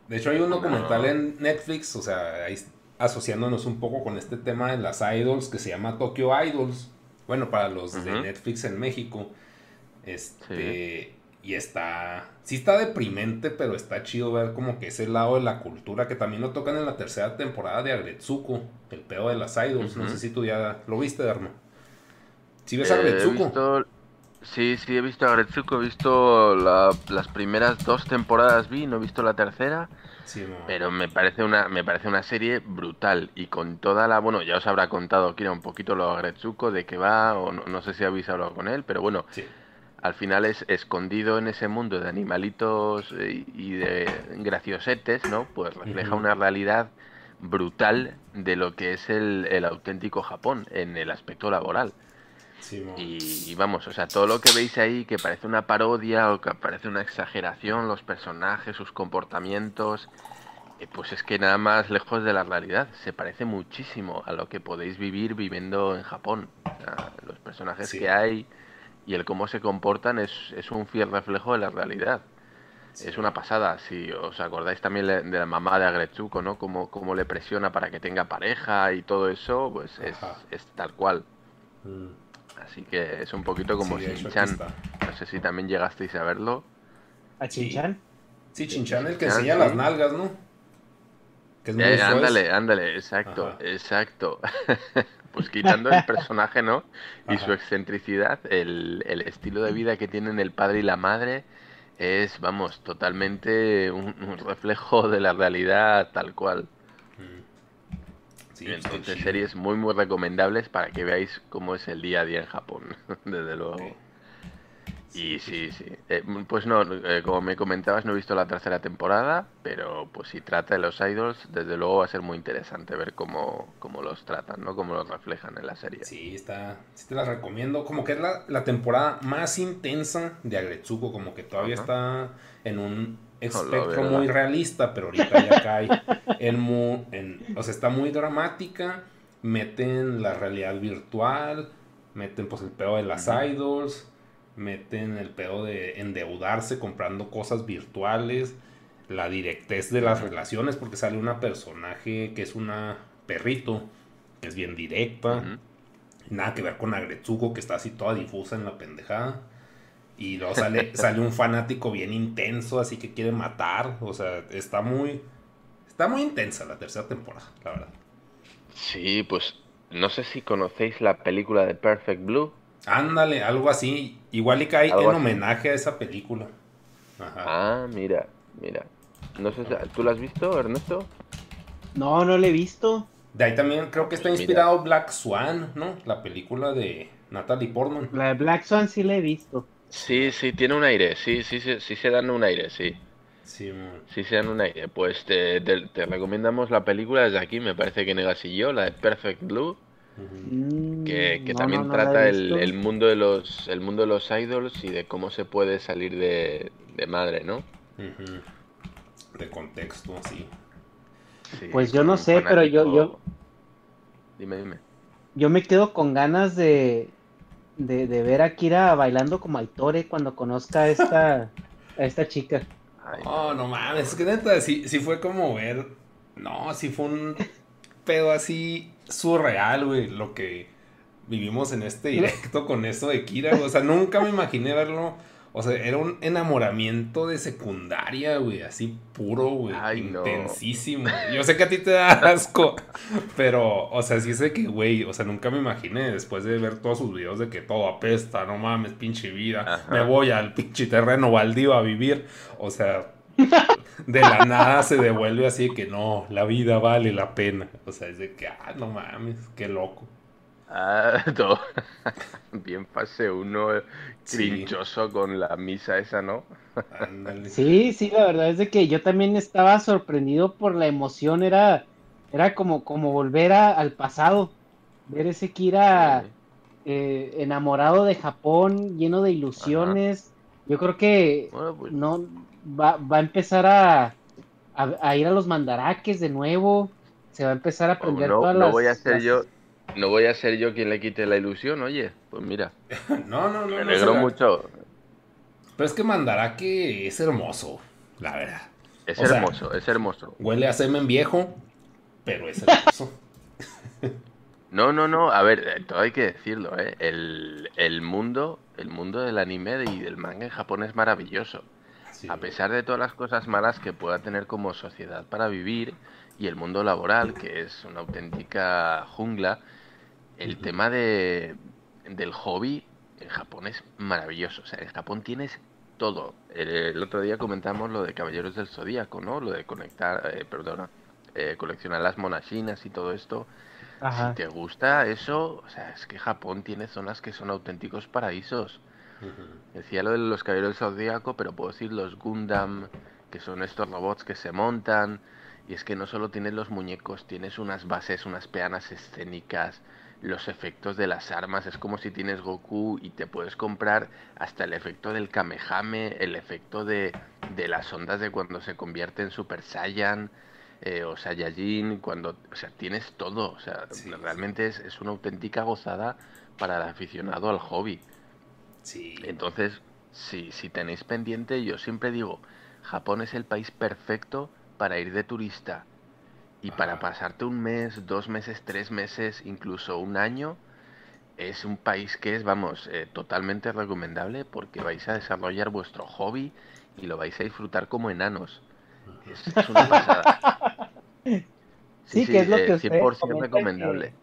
De hecho, hay un documental en Netflix, o sea, ahí asociándonos un poco con este tema de las idols que se llama Tokyo Idols. Bueno, para los de. Netflix en México. Este. Y está. Sí está deprimente, pero está chido ver como que ese lado de la cultura que también lo tocan en la tercera temporada de Agretsuko, el pedo de las idols. No sé si tú ya lo viste, Dharma. ¿Sí ves Eh, Agretsuko? visto- Sí, sí, he visto a Gretsuko, he visto la- las primeras dos temporadas vi, no he visto la tercera, Sí, no. pero me parece una, me parece una serie brutal y con toda la, bueno, ya os habrá contado Kira un poquito lo de Gretsuko, de qué va, o no, no sé si habéis hablado con él, pero bueno, Sí. Al final es escondido en ese mundo de animalitos eh, y de graciosetes, ¿no? Pues refleja una realidad brutal de lo que es el, el auténtico Japón en el aspecto laboral. Sí. Y, y vamos, o sea, todo lo que veis ahí que parece una parodia o que parece una exageración, los personajes, sus comportamientos, eh, pues es que nada más lejos de la realidad. Se parece muchísimo a lo que podéis vivir viviendo en Japón. O sea, los personajes Sí. que hay y el cómo se comportan es, es un fiel reflejo de la realidad. Es una pasada, si os acordáis también de la mamá de Agretsuko, ¿no? Cómo, cómo le presiona para que tenga pareja y todo eso, pues es, es tal cual. Mm. Así que es un poquito como Sí, Shin-Chan. No sé si también llegasteis a verlo. ¿A. Chinchan? Sí, Chinchan, el que enseña las nalgas, ¿no? Que es muy Eh, suave. ándale, ándale, exacto, Ajá. exacto. <laughs> pues quitando el personaje, ¿no? Y su excentricidad, el, el estilo de vida que tienen el padre y la madre es, vamos, totalmente un, un reflejo de la realidad tal cual. Sí, entonces series muy muy recomendables para que veáis cómo es el día a día en Japón, <laughs> desde luego. Y sí, sí. Eh, pues no, eh, como me comentabas, no he visto la tercera temporada, pero pues si trata de los idols, desde luego va a ser muy interesante ver cómo, cómo los tratan, ¿no? Cómo los reflejan en la serie. Sí, está, sí te las recomiendo. Como que es la, la temporada más intensa de Agretsuko, como que todavía está en un la espectro verdad. muy realista, pero ahorita ya cae <laughs> en, mu- en- o sea, está muy dramática, meten la realidad virtual, meten pues el pedo de las idols, meten el pedo de endeudarse comprando cosas virtuales, la directez de las relaciones, porque sale una personaje que es una perrito, que es bien directa. Nada que ver con Agretsuko, que está así toda difusa en la pendejada. Y luego sale, <laughs> sale un fanático bien intenso, así que quiere matar. O sea, está muy. Está muy intensa la tercera temporada, la verdad. Sí, pues no sé si conocéis la película de Perfect Blue. Ándale, algo así. Igual y cae en así. homenaje a esa película. Ajá. Ah, mira, mira. No sé, si- ¿tú la has visto, Ernesto? No, no lo he visto. De ahí también creo que está Mira. inspirado Black Swan, ¿no? La película de Natalie Portman. La de Black Swan sí la he visto. Sí, sí, tiene un aire, sí, sí, sí, sí se dan un aire, sí. Sí. Sí se dan un aire. Pues te, te, te recomendamos la película desde aquí, me parece que Negas y yo, la de Perfect Blue, que, que no, también no, no trata el, mundo de los, el mundo de los idols y de cómo se puede salir de, de madre, ¿no? De contexto, así. Sí, Pues yo no sé, pero yo- yo- Dime, dime. Yo me quedo con ganas de, de, de ver a Kira bailando como Aitore cuando conozca a esta, <laughs> a esta chica. Ay, Oh, no mames, es que neta, sí, sí fue como ver. No, sí fue un pedo así surreal, güey, lo que vivimos en este directo con eso de Kira, güey. O sea, nunca me imaginé verlo. O sea, era un enamoramiento de secundaria, güey, así puro, güey, Ay, no. intensísimo. Yo sé que a ti te da asco, pero, o sea, sí sé que, güey, o sea, nunca me imaginé después de ver todos sus videos de que todo apesta, no mames, pinche vida, Ajá. me voy al pinche terreno baldío a vivir. O sea, de la nada se devuelve así de que no, la vida vale la pena. O sea, es de que, ah, no mames, qué loco. Ah, <laughs> todo. Bien fase uno Sí. trinchoso con la misa esa, ¿no? Ándale. Sí, sí, la verdad es de que yo también estaba sorprendido por la emoción, era, era como, como volver a- al pasado, ver ese Kira Sí. eh, enamorado de Japón, lleno de ilusiones. Yo creo que Bueno, pues no va, va a empezar a, a, a ir a los mandaraques de nuevo, se va a empezar a aprender no, todas no las, voy a ser las- yo, no voy a ser yo quien le quite la ilusión, oye. Pues mira, <laughs> No, no, no. me no alegro será. mucho. Pero es que mandará que es hermoso, la verdad. Es O sea- hermoso, es hermoso. Huele a semen viejo, pero es hermoso. <laughs> No, no, no, a ver, eh, todo hay que decirlo, ¿eh? El, el mundo, el mundo del anime y del manga en Japón es maravilloso. Sí. A pesar de todas las cosas malas que pueda tener como sociedad para vivir y el mundo laboral, que es una auténtica jungla, el tema de, del hobby en Japón es maravilloso. O sea, en Japón tienes todo. El, el otro día comentamos lo de Caballeros del Zodíaco, ¿no? Lo de conectar, eh, perdona, eh, coleccionar las monachinas y todo esto. Ajá. Si te gusta eso, o sea, es que Japón tiene zonas que son auténticos paraísos. Decía lo de los caballeros zodíaco, pero puedo decir los Gundam, que son estos robots que se montan. Y es que no solo tienes los muñecos, tienes unas bases, unas peanas escénicas, los efectos de las armas. Es como si tienes Goku y te puedes comprar hasta el efecto del Kamehame, el efecto de, de las ondas de cuando se convierte en Super Saiyan. eh, o Saiyajin, cuando, o sea, tienes todo, o sea, Sí, realmente es, es una auténtica gozada para el aficionado al hobby. Sí. Entonces, si, si tenéis pendiente, yo siempre digo, Japón es el país perfecto para ir de turista. Y para pasarte un mes, dos meses, tres meses, incluso un año, es un país que es, vamos, eh, totalmente recomendable porque vais a desarrollar vuestro hobby y lo vais a disfrutar como enanos. Es, es una pasada. <laughs> Sí, que es lo eh, que ustedes 100% comentan recomendable.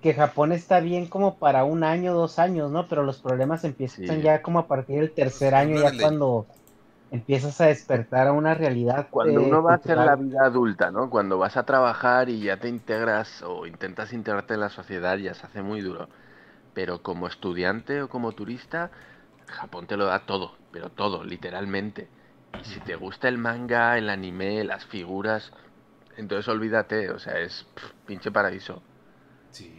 Que Japón está bien como para un año, dos años, ¿no? Pero los problemas empiezan Sí. ya como a partir del tercer año, ya cuando empiezas a despertar a una realidad. Cuando eh, uno va a hacer la vida adulta, ¿no? Cuando vas a trabajar y ya te integras o intentas integrarte en la sociedad, ya se hace muy duro. Pero como estudiante o como turista, Japón te lo da todo, pero todo, literalmente. Y si te gusta el manga, el anime, las figuras, entonces olvídate, o sea, es pff, pinche paraíso. Sí.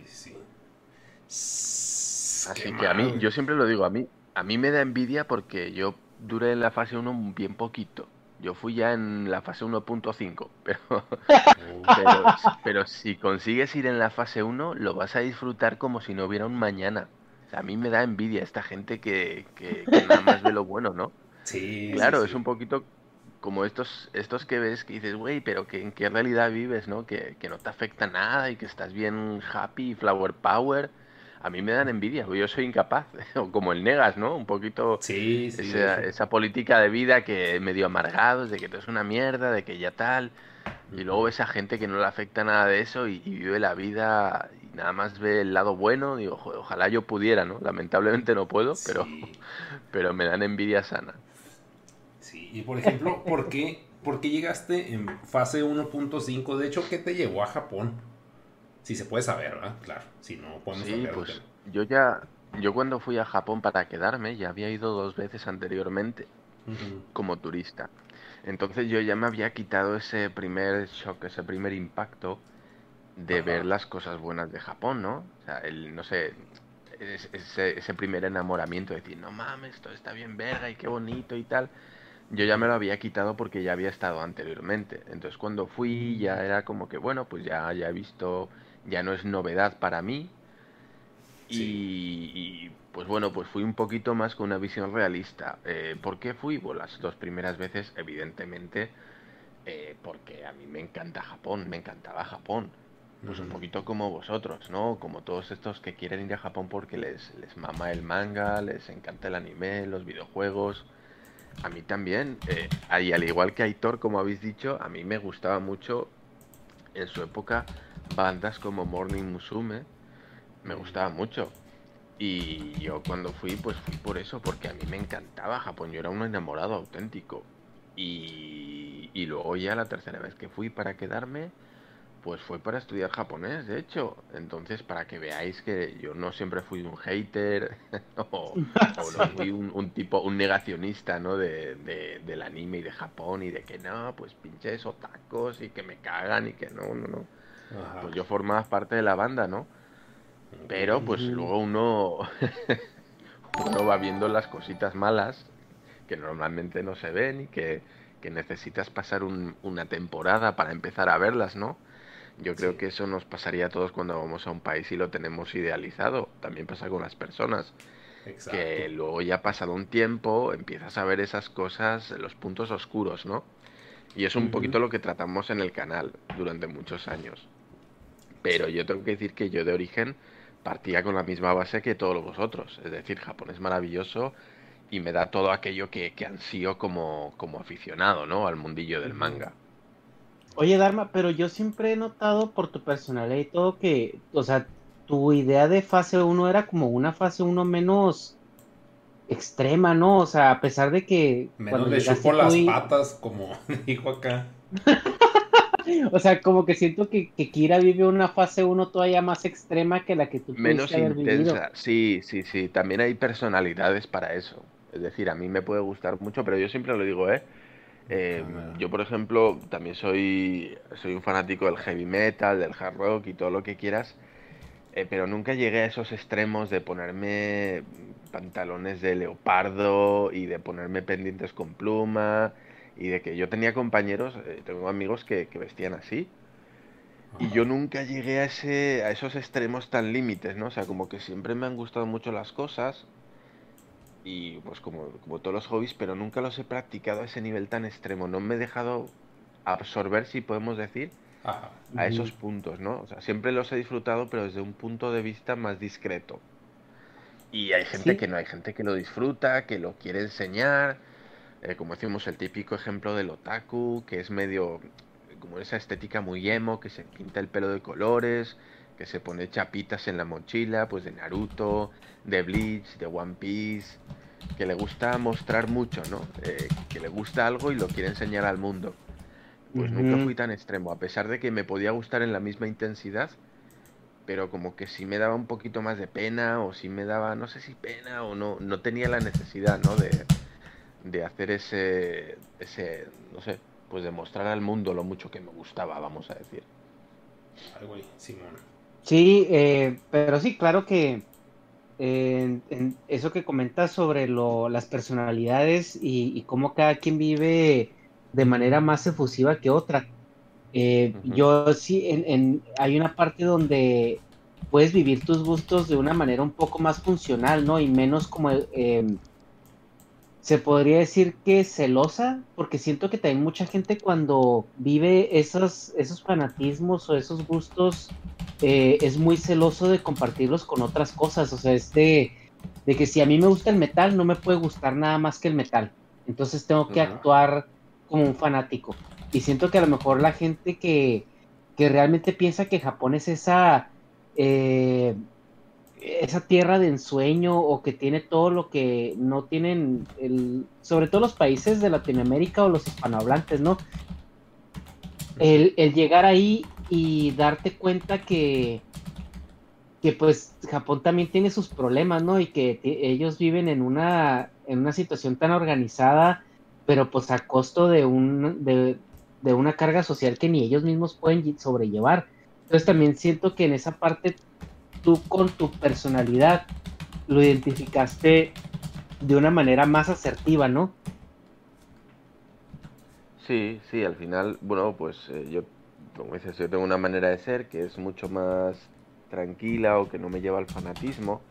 Así que a mí, yo siempre lo digo, a mí, a mí me da envidia porque yo duré en la fase 1 bien poquito. Yo fui ya en la fase 1.5, <laughs> pero, pero, pero si consigues ir en la fase 1, lo vas a disfrutar como si no hubiera un mañana. O sea, a mí me da envidia esta gente que, que, que nada más ve lo bueno, ¿no? <laughs> Sí, Claro, sí, es un poquito como estos, estos que ves que dices, güey, pero que en qué realidad vives, ¿no? Que, que no te afecta nada y que estás bien happy, flower power. A mí me dan envidia, yo soy incapaz, <laughs> o como el Negas, ¿no? Un poquito Sí, sí. esa, sí. esa política de vida que medio amargados, de que todo es una mierda, de que ya tal. Y luego ves a gente que no le afecta nada de eso y, y vive la vida y nada más ve el lado bueno. Digo, "Joder, ojalá yo pudiera, ¿no? Lamentablemente no puedo, pero, <laughs> pero me dan envidia sana. sí. Y por ejemplo, ¿por qué, por qué llegaste en fase 1.5? De hecho, ¿qué te llevó a Japón? Si se puede saber, ¿verdad? Claro, si no podemos Sí, de pues yo ya, yo cuando fui a Japón para quedarme, ya había ido dos veces anteriormente como turista. Entonces yo ya me había quitado ese primer shock, ese primer impacto de Ajá. ver las cosas buenas de Japón, ¿no? O sea, el, no sé, es- ese, ese primer enamoramiento de decir, no mames, esto está bien verga y qué bonito y tal. Yo ya me lo había quitado porque ya había estado anteriormente. Entonces cuando fui ya era como que, bueno, pues ya, ya he visto, ya no es novedad para mí. Y, y, pues bueno, pues fui un poquito más con una visión realista. Eh, ¿por qué fui? Pues las dos primeras veces, evidentemente, eh, porque a mí me encanta Japón, me encantaba Japón. Pues un poquito como vosotros, ¿no? Como todos estos que quieren ir a Japón porque les, les mama el manga, les encanta el anime, los videojuegos. A mí también. eh, y al igual que Aitor, como habéis dicho, a mí me gustaba mucho en su época bandas como Morning Musume. Me gustaba mucho. Y yo cuando fui, pues fui por eso, porque a mí me encantaba Japón. Yo era un enamorado auténtico. Y, y luego ya la tercera vez que fui para quedarme, pues fue para estudiar japonés, de hecho. Entonces, para que veáis que yo no siempre fui un hater <laughs> o, no fui un, un tipo, un negacionista, ¿no? De, de- del anime y de Japón y de que no, pues pinches otacos y que me cagan y que no, no, no. Ajá. Pues yo formaba parte de la banda, ¿no? Pero pues luego uno, <laughs> uno va viendo las cositas malas que normalmente no se ven y que, que necesitas pasar un- una temporada para empezar a verlas, ¿no? Yo creo Sí. que eso nos pasaría a todos cuando vamos a un país y lo tenemos idealizado. También pasa con las personas, Exacto. que luego ya pasado un tiempo empiezas a ver esas cosas, los puntos oscuros, ¿no? Y es un poquito lo que tratamos en el canal durante muchos años. Pero yo tengo que decir que yo de origen partía con la misma base que todos vosotros. Es decir, Japón es maravilloso y me da todo aquello que, que ansío como, como aficionado, ¿no? Al mundillo del manga. Oye, Dharma, pero yo siempre he notado por tu personalidad y todo que, o sea, tu idea de fase 1 era como una fase 1 menos extrema, ¿no? O sea, a pesar de que Menos cuando le chupo las y- patas, como <laughs> dijo acá. <laughs> <laughs> O sea, como que siento que, que Kira vive una fase 1 todavía más extrema que la que tú Menos pudiste haber vivido. intensa. Sí, sí, sí. También hay personalidades para eso. Es decir, a mí me puede gustar mucho, pero yo siempre lo digo, ¿eh? Eh, yo, por ejemplo, también soy, soy un fanático del heavy metal, del hard rock y todo lo que quieras, eh, pero nunca llegué a esos extremos de ponerme pantalones de leopardo y de ponerme pendientes con pluma y de que yo tenía compañeros, eh, tengo amigos que, que vestían así. Y yo nunca llegué a ese, a esos extremos tan límites, ¿no? O sea, como que siempre me han gustado mucho las cosas y pues como, como todos los hobbies, pero nunca los he practicado a ese nivel tan extremo. No me he dejado absorber, si podemos decir, Ajá. a esos puntos, ¿no? O sea, siempre los he disfrutado, pero desde un punto de vista más discreto. Y hay gente Sí. que no, hay gente que lo disfruta, que lo quiere enseñar, eh, como decimos, el típico ejemplo del otaku, que es medio como esa estética muy emo, que se pinta el pelo de colores, que se pone chapitas en la mochila, pues de Naruto, de Bleach, de One Piece, que le gusta mostrar mucho, ¿no? Eh, que le gusta algo y lo quiere enseñar al mundo. Pues nunca fui tan extremo, a pesar de que me podía gustar en la misma intensidad, pero como que sí me daba un poquito más de pena, o sí me daba, no sé si pena, o no, no tenía la necesidad, ¿no? De, de hacer ese, ese, no sé, pues de mostrar al mundo lo mucho que me gustaba, vamos a decir. Ay, güey, Simón. Sí, eh, pero sí, claro que eh, en, en eso que comentas sobre lo, las personalidades y, y cómo cada quien vive de manera más efusiva que otra. Eh. Yo sí, en, en- hay una parte donde puedes vivir tus gustos de una manera un poco más funcional, ¿no? Y menos como, eh, se podría decir que celosa, porque siento que también mucha gente cuando vive esos, esos fanatismos o esos gustos eh, es muy celoso de compartirlos con otras cosas. O sea, es de, que si a mí me gusta el metal, no me puede gustar nada más que el metal. Entonces tengo que actuar como un fanático. Y siento que a lo mejor la gente que, que realmente piensa que Japón es esa, eh, esa tierra de ensueño o que tiene todo lo que no tienen, el, sobre todo los países de Latinoamérica o los hispanohablantes, ¿no? El, el llegar ahí y darte cuenta que, que pues Japón también tiene sus problemas, ¿no? Y que ellos viven en una, en una situación tan organizada, pero pues a costo de, un, de, de una carga social que ni ellos mismos pueden lle- sobrellevar. Entonces también siento que en esa parte tú con tu personalidad lo identificaste de una manera más asertiva, ¿no? Sí, sí, al final, bueno, pues eh, yo, como dices, yo tengo una manera de ser que es mucho más tranquila o que no me lleva al fanatismo.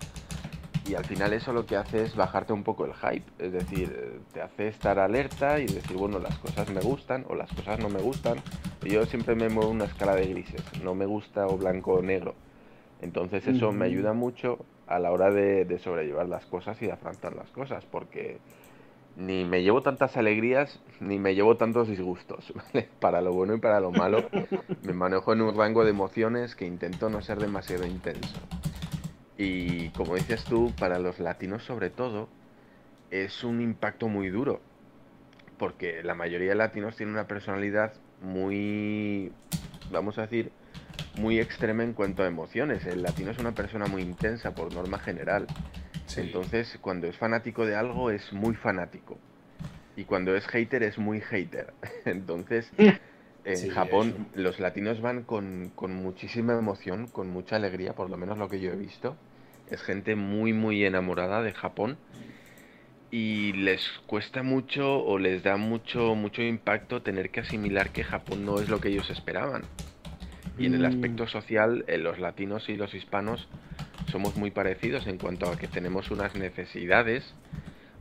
Y al final eso lo que hace es bajarte un poco el hype. Es decir, eh, te hace estar alerta y decir, bueno, las cosas me gustan o las cosas no me gustan. Yo siempre me muevo una escala de grises. No me gusta o blanco o negro. Entonces eso me ayuda mucho a la hora de, de sobrellevar las cosas y de afrontar las cosas. Porque ni me llevo tantas alegrías ni me llevo tantos disgustos, <laughs> ¿vale? Para lo bueno y para lo malo, <laughs> me manejo en un rango de emociones que intento no ser demasiado intenso. Y como dices tú, para los latinos sobre todo, es un impacto muy duro, porque la mayoría de latinos tienen una personalidad muy, vamos a decir, muy extrema en cuanto a emociones. El latino es una persona muy intensa por norma general. Sí. Entonces, cuando es fanático de algo, es muy fanático. Y cuando es hater, es muy hater. <laughs> Entonces, en Sí, Japón, los latinos van con, con muchísima emoción, con mucha alegría, por lo menos lo que yo he visto. Es gente muy, muy enamorada de Japón. Y les cuesta mucho o les da mucho, mucho impacto tener que asimilar que Japón no es lo que ellos esperaban. Y en el Mm. aspecto social, eh, los latinos y los hispanos somos muy parecidos en cuanto a que tenemos unas necesidades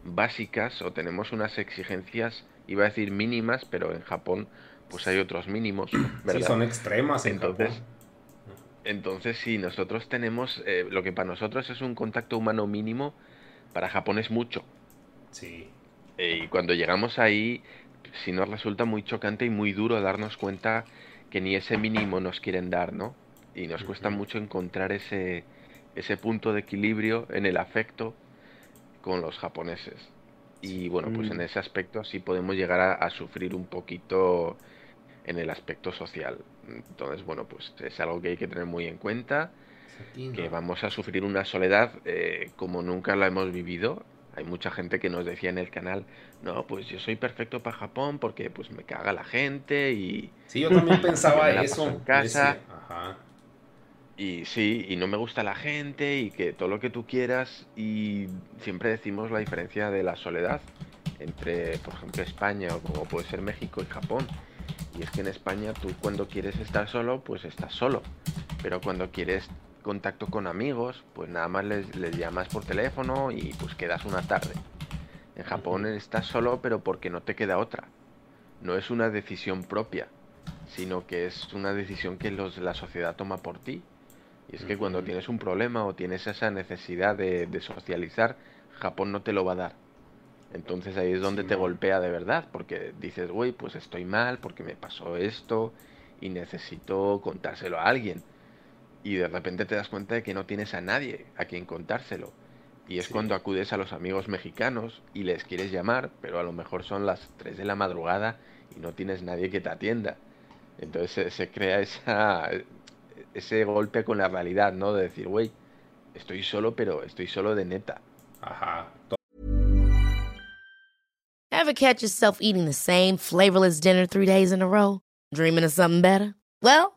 básicas o tenemos unas exigencias, iba a decir mínimas, pero en Japón pues hay otros mínimos, Sí, ¿verdad? son extremas en Entonces, Japón. Entonces, sí, nosotros tenemos, eh, lo que para nosotros es un contacto humano mínimo, para Japón es mucho. Sí. Eh, y cuando llegamos ahí, sí nos resulta muy chocante y muy duro darnos cuenta que ni ese mínimo nos quieren dar, ¿no? Y nos cuesta mucho encontrar ese, ese punto de equilibrio en el afecto con los japoneses. Y bueno, pues en Mm. ese aspecto sí podemos llegar a, a sufrir un poquito en el aspecto social. Entonces, bueno, pues es algo que hay que tener muy en cuenta, que vamos a sufrir una soledad eh, como nunca la hemos vivido. Hay mucha gente que nos decía en el canal, no, pues yo soy perfecto para Japón porque pues me caga la gente y, Sí, yo también <laughs> pensaba eso. en casa. Ajá. y sí, y no me gusta la gente y que todo lo que tú quieras y siempre decimos la diferencia de la soledad entre, por ejemplo, España o como puede ser México y Japón. Y es que en España tú cuando quieres estar solo, pues estás solo. Pero cuando quieres contacto con amigos, pues nada más les, les llamas por teléfono y pues quedas una tarde. En Japón estás solo, pero porque no te queda otra. No es una decisión propia. sino que es una decisión que los, la sociedad toma por ti. Y es que cuando tienes un problema o tienes esa necesidad de, de socializar, Japón no te lo va a dar. Entonces ahí es donde te golpea de verdad, porque dices, güey, pues estoy mal porque me pasó esto y necesito contárselo a alguien. Y de repente te das cuenta de que no tienes a nadie a quien contárselo. Y es cuando acudes a los amigos mexicanos y les quieres llamar, pero a lo mejor son las 3 de la madrugada y no tienes nadie que te atienda. Entonces se, se crea esa, ese golpe con la realidad, ¿no? De decir, güey, estoy solo, pero estoy solo de neta. Ajá. Ever catch yourself eating the same flavorless dinner three days in a row? Dreaming of something better? Well,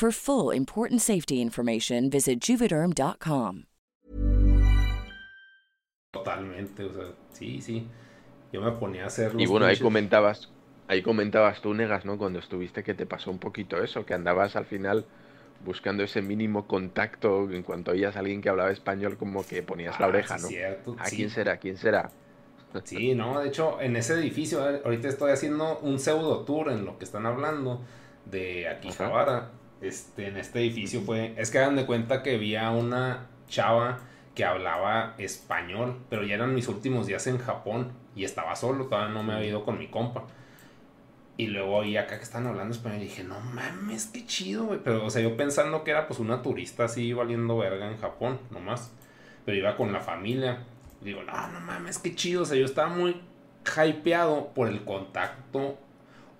For full important safety information, visit juvederm.com. Totalmente, o sea, sí, sí. Yo me ponía a hacer los Y bueno, ahí comentabas, ahí comentabas tú, Negas, ¿no? Cuando estuviste que te pasó un poquito eso, que andabas al final buscando ese mínimo contacto en cuanto oías a alguien que hablaba español como que ponías la Ah, oreja, sí, ¿no? cierto, ¿A sí. quién será? ¿Quién será? <laughs> Sí, no, de hecho, en ese edificio, ahorita estoy haciendo un pseudo tour en lo que están hablando de Akihabara. Este, en este edificio fue, es que hagan de cuenta que había una chava que hablaba español, pero ya eran mis últimos días en Japón y estaba solo, todavía no me había ido con mi compa. Y luego oí acá que están hablando español y dije, no mames, qué chido, güey. Pero, o sea, yo pensando que era pues una turista así valiendo verga en Japón, nomás. Pero iba con la familia. Y digo, no, no mames, qué chido. O sea, yo estaba muy hypeado por el contacto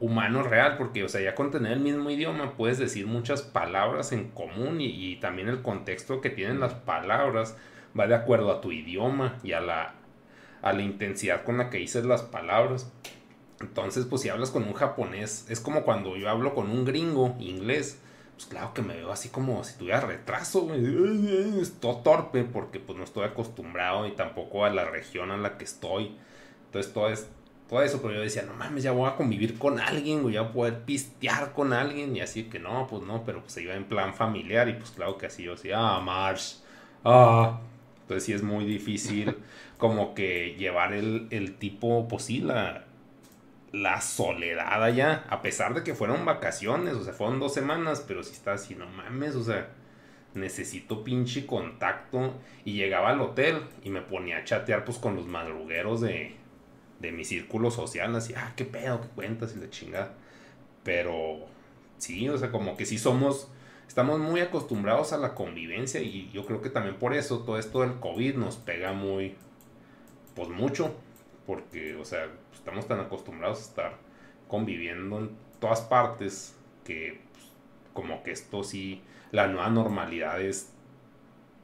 humano real. Porque, o sea, ya con tener el mismo idioma puedes decir muchas palabras en común. Y, y también el contexto que tienen las palabras va de acuerdo a tu idioma y a la, a la intensidad con la que dices las palabras. Entonces, pues si hablas con un japonés, es como cuando yo hablo con un gringo inglés. Pues claro que me veo así como si tuviera retraso. Estoy torpe porque pues no estoy acostumbrado y tampoco a la región a la que estoy. Entonces todo, es, todo eso, pero yo decía, no mames, ya voy a convivir con alguien, güey, ya voy a poder pistear con alguien. Y así que no, pues no, pero pues se iba en plan familiar y pues claro que así yo decía, ah, Marsh, ah. Entonces sí es muy difícil <laughs> como que llevar el, el tipo, pues sí, la, la soledad allá, a pesar de que fueron vacaciones, o sea, fueron dos semanas, pero sí está así, no mames, o sea, necesito pinche contacto. Y llegaba al hotel y me ponía a chatear pues con los madrugueros de, de mi círculo social, así, ah, qué pedo, qué cuentas y la chingada. Pero sí, o sea, como que sí somos, estamos muy acostumbrados a la convivencia y yo creo que también por eso todo esto del COVID nos pega muy, pues mucho, porque, o sea, estamos tan acostumbrados a estar conviviendo en todas partes que pues, como que esto sí, la nueva normalidad es,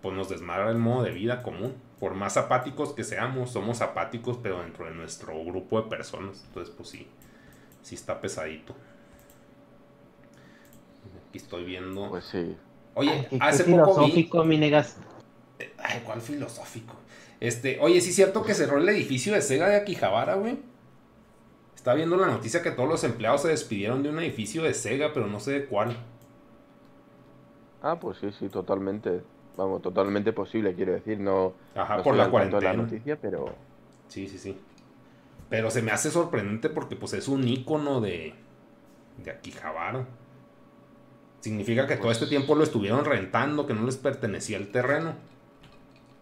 pues nos desmadra el modo de vida común. Por más apáticos que seamos, somos apáticos, pero dentro de nuestro grupo de personas. Entonces, pues sí, sí está pesadito. Aquí estoy viendo. Pues sí. Oye, Ay, qué- qué hace poco vi. filosófico, mi negas. Ay, ¿cuál filosófico? Este, oye, sí es cierto que cerró el edificio de Sega de Akihabara, güey. Estaba viendo la noticia que todos los empleados se despidieron de un edificio de Sega, pero no sé de cuál. Ah, pues sí, sí, totalmente. Vamos, totalmente posible, quiero decir. No, Ajá, no por la de la cuarentena. noticia, pero Sí, sí, sí. Pero se me hace sorprendente porque pues es un icono de, de Akihabara. Significa que todo este tiempo lo estuvieron rentando, que no les pertenecía el terreno.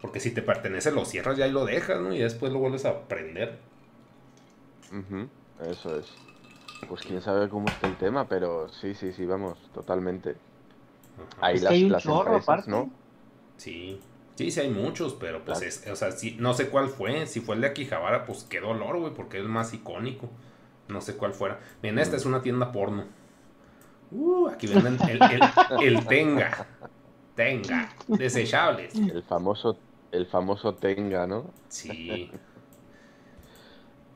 Porque si te pertenece lo cierras ya y lo dejas, ¿no? Y después lo vuelves a prender. ujú, eso es. Pues quién sabe cómo está el tema, pero sí, sí, sí, vamos, totalmente. Ahí Es que las, hay un las chorro, empresas, aparte. ¿no? Sí, sí, sí hay muchos, pero pues es, o sea, sí, no sé cuál fue. Si fue el de Akihabara, pues qué dolor, güey, porque es el más icónico. No sé cuál fuera. Miren, esta es una tienda porno. Uh, aquí venden el, el- el Tenga. Tenga. Desechables. El famoso, el famoso Tenga, ¿no? Sí. <laughs>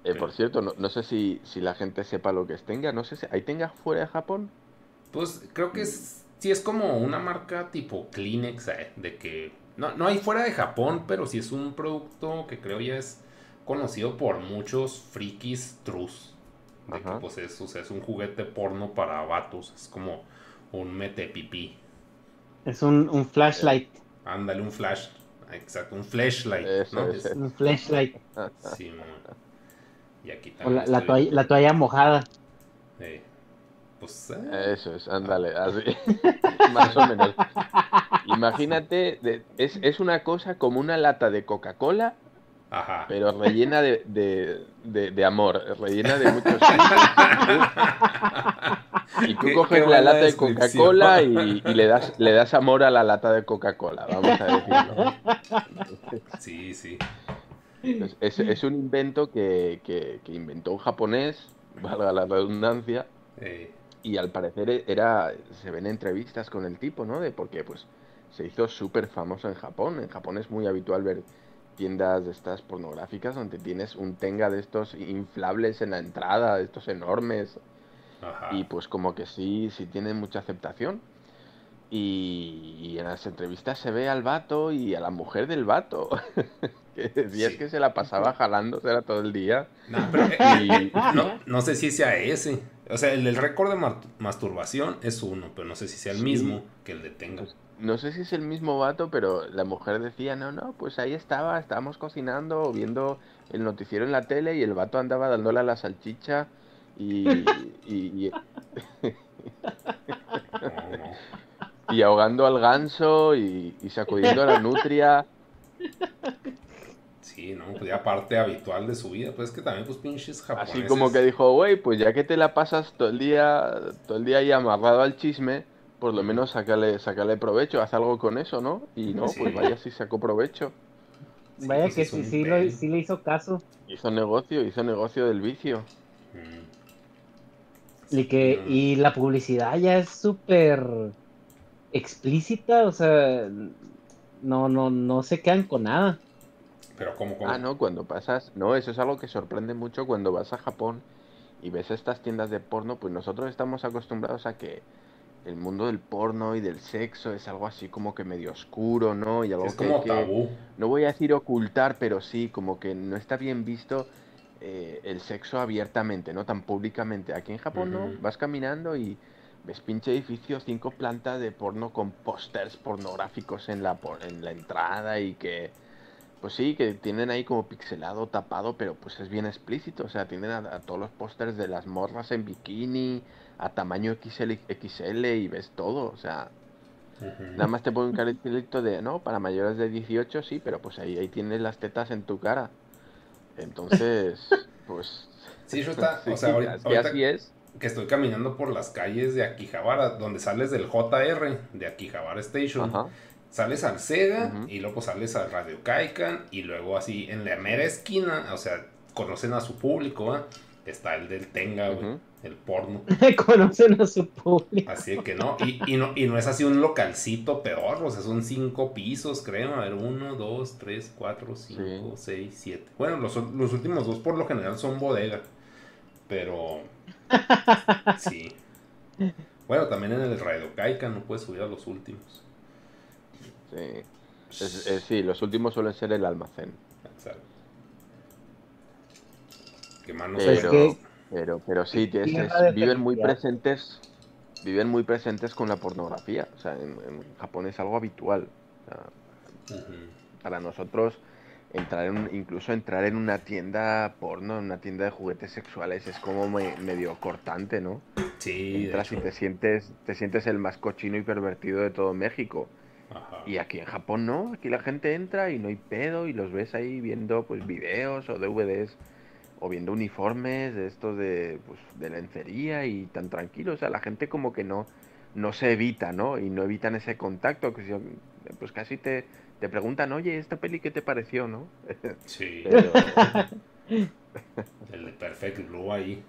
Eh, por cierto, no, no sé si, si la gente sepa lo que es Tenga. No sé si hay Tenga fuera de Japón. Pues creo que es, sí es como una marca tipo Kleenex, eh, de que no, no hay fuera de Japón, pero sí es un producto que creo ya es conocido por muchos frikis trus. De que pues es, o sea, es un juguete porno para vatos, es como un mete pipí. Es un, un flashlight. Ándale, un flash, exacto, un flashlight. Eso ¿no? es, Es- Un flashlight. <laughs> sí, mo. y aquí O también. la, toalla, la toalla mojada. eh, pues eh, Eso es, ándale, así. <laughs> Más o menos. Imagínate, de- es, es una cosa como una lata de Coca-Cola, pero rellena de, de, de- amor, rellena de muchos <laughs> Y tú coges la lata de. Coca-Cola y, y le das le das amor a la lata de Coca-Cola, vamos a decirlo. Sí, sí. Pues es, es un invento que, que- que inventó un japonés, valga la redundancia, eh, y al parecer era, se ven entrevistas con el tipo, ¿no? De porque pues se hizo súper famoso en Japón. En Japón es muy habitual ver tiendas de estas pornográficas donde tienes un tenga de estos inflables en la entrada, de estos enormes. ajá. Y pues como que sí, sí tienen mucha aceptación. Y, y en las entrevistas se ve al vato y a la mujer del vato. <laughs> que decías Sí. que se la pasaba jalándosela todo el día. No, pero, eh, Y no, no sé si sea ese. O sea, el del récord de masturbación es uno, pero no sé si sea el Sí. mismo que el de tenga. Pues, no sé si es el mismo vato, pero la mujer decía, no, no, pues ahí estaba, estábamos cocinando o viendo el noticiero en la tele y el vato andaba dándole a la salchicha y, y, y- <laughs> ahogando al ganso y, y sacudiendo a la nutria. <laughs> Sí, no, pues ya parte habitual de su vida. Pues es que también, pues pinches japoneses. Así como que dijo, güey, pues ya que te la pasas todo el día, todo el día ahí amarrado al chisme, por lo menos sácale, sácale provecho, haz algo con eso, ¿no? Y no, Sí. pues vaya si sacó provecho. Sí, Vaya pues que sí, sí, lo- sí le hizo caso. Hizo negocio, hizo negocio del vicio. Mm. Y, que, y la publicidad ya es súper explícita, o sea, no, no, no se quedan con nada. Pero como. Ah, no, cuando pasas, no, eso es algo que sorprende mucho cuando vas a Japón y ves estas tiendas de porno, pues nosotros estamos acostumbrados a que el mundo del porno y del sexo es algo así como que medio oscuro, ¿no? Y algo es como que- tabú. no voy a decir ocultar, pero sí, como que no está bien visto eh, el sexo abiertamente, ¿no? Tan públicamente. Aquí en Japón, ¿no? Vas caminando y ves pinche edificio, cinco plantas de porno con pósters pornográficos en la, en la entrada y que, pues sí, que tienen ahí como pixelado, tapado, pero pues es bien explícito. O sea, tienen a, a todos los pósters de las morras en bikini, a tamaño XL, XL y ves todo, o sea... Nada más te pone un cartelito de, no, para mayores de 18 sí, pero pues ahí, ahí tienes las tetas en tu cara. Entonces, <laughs> pues... Sí, eso <laughs> está. sí, o sea, ahorita, ahorita así es. que estoy caminando por las calles de Akihabara, donde sales del JR, de Akihabara Station. Ajá. Sales al Sega y luego sales al Radio Kaikan y luego así en la mera esquina, o sea, conocen a su público, ¿va? está el del Tenga, güey, el porno. <laughs> Conocen a su público. Así de que no, y, y no, y no es así un localcito peor, o sea, son cinco pisos, creo, a ver, uno, dos, tres, cuatro, cinco, seis, siete. Bueno, los, los últimos dos por lo general son bodega, pero <laughs> sí. Bueno, también en el Radio Caica no puedes subir a los últimos. Sí. Es- es- sí, los últimos suelen ser el almacén. Exacto. Que más no Pero, pero, pero sí, Qué es- viven muy presentes, viven muy presentes con la pornografía. O sea, en, en Japón es algo habitual. O sea, para nosotros entrar en, un- incluso entrar en una tienda porno, en una tienda de juguetes sexuales es como me- medio cortante, ¿no? Sí, de Entras y te sientes, te sientes el más cochino y pervertido de todo México. Ajá. Y aquí en Japón no, aquí la gente entra y no hay pedo y los ves ahí viendo pues videos o DVDs o viendo uniformes de estos de, pues, de lencería y tan tranquilos. O sea, la gente como que no, no se evita, ¿no? Y no evitan ese contacto. Que pues casi te, te preguntan, oye, ¿esta peli qué te pareció, no? <laughs> Sí. <laughs> Pero- El de Perfect Blue ahí.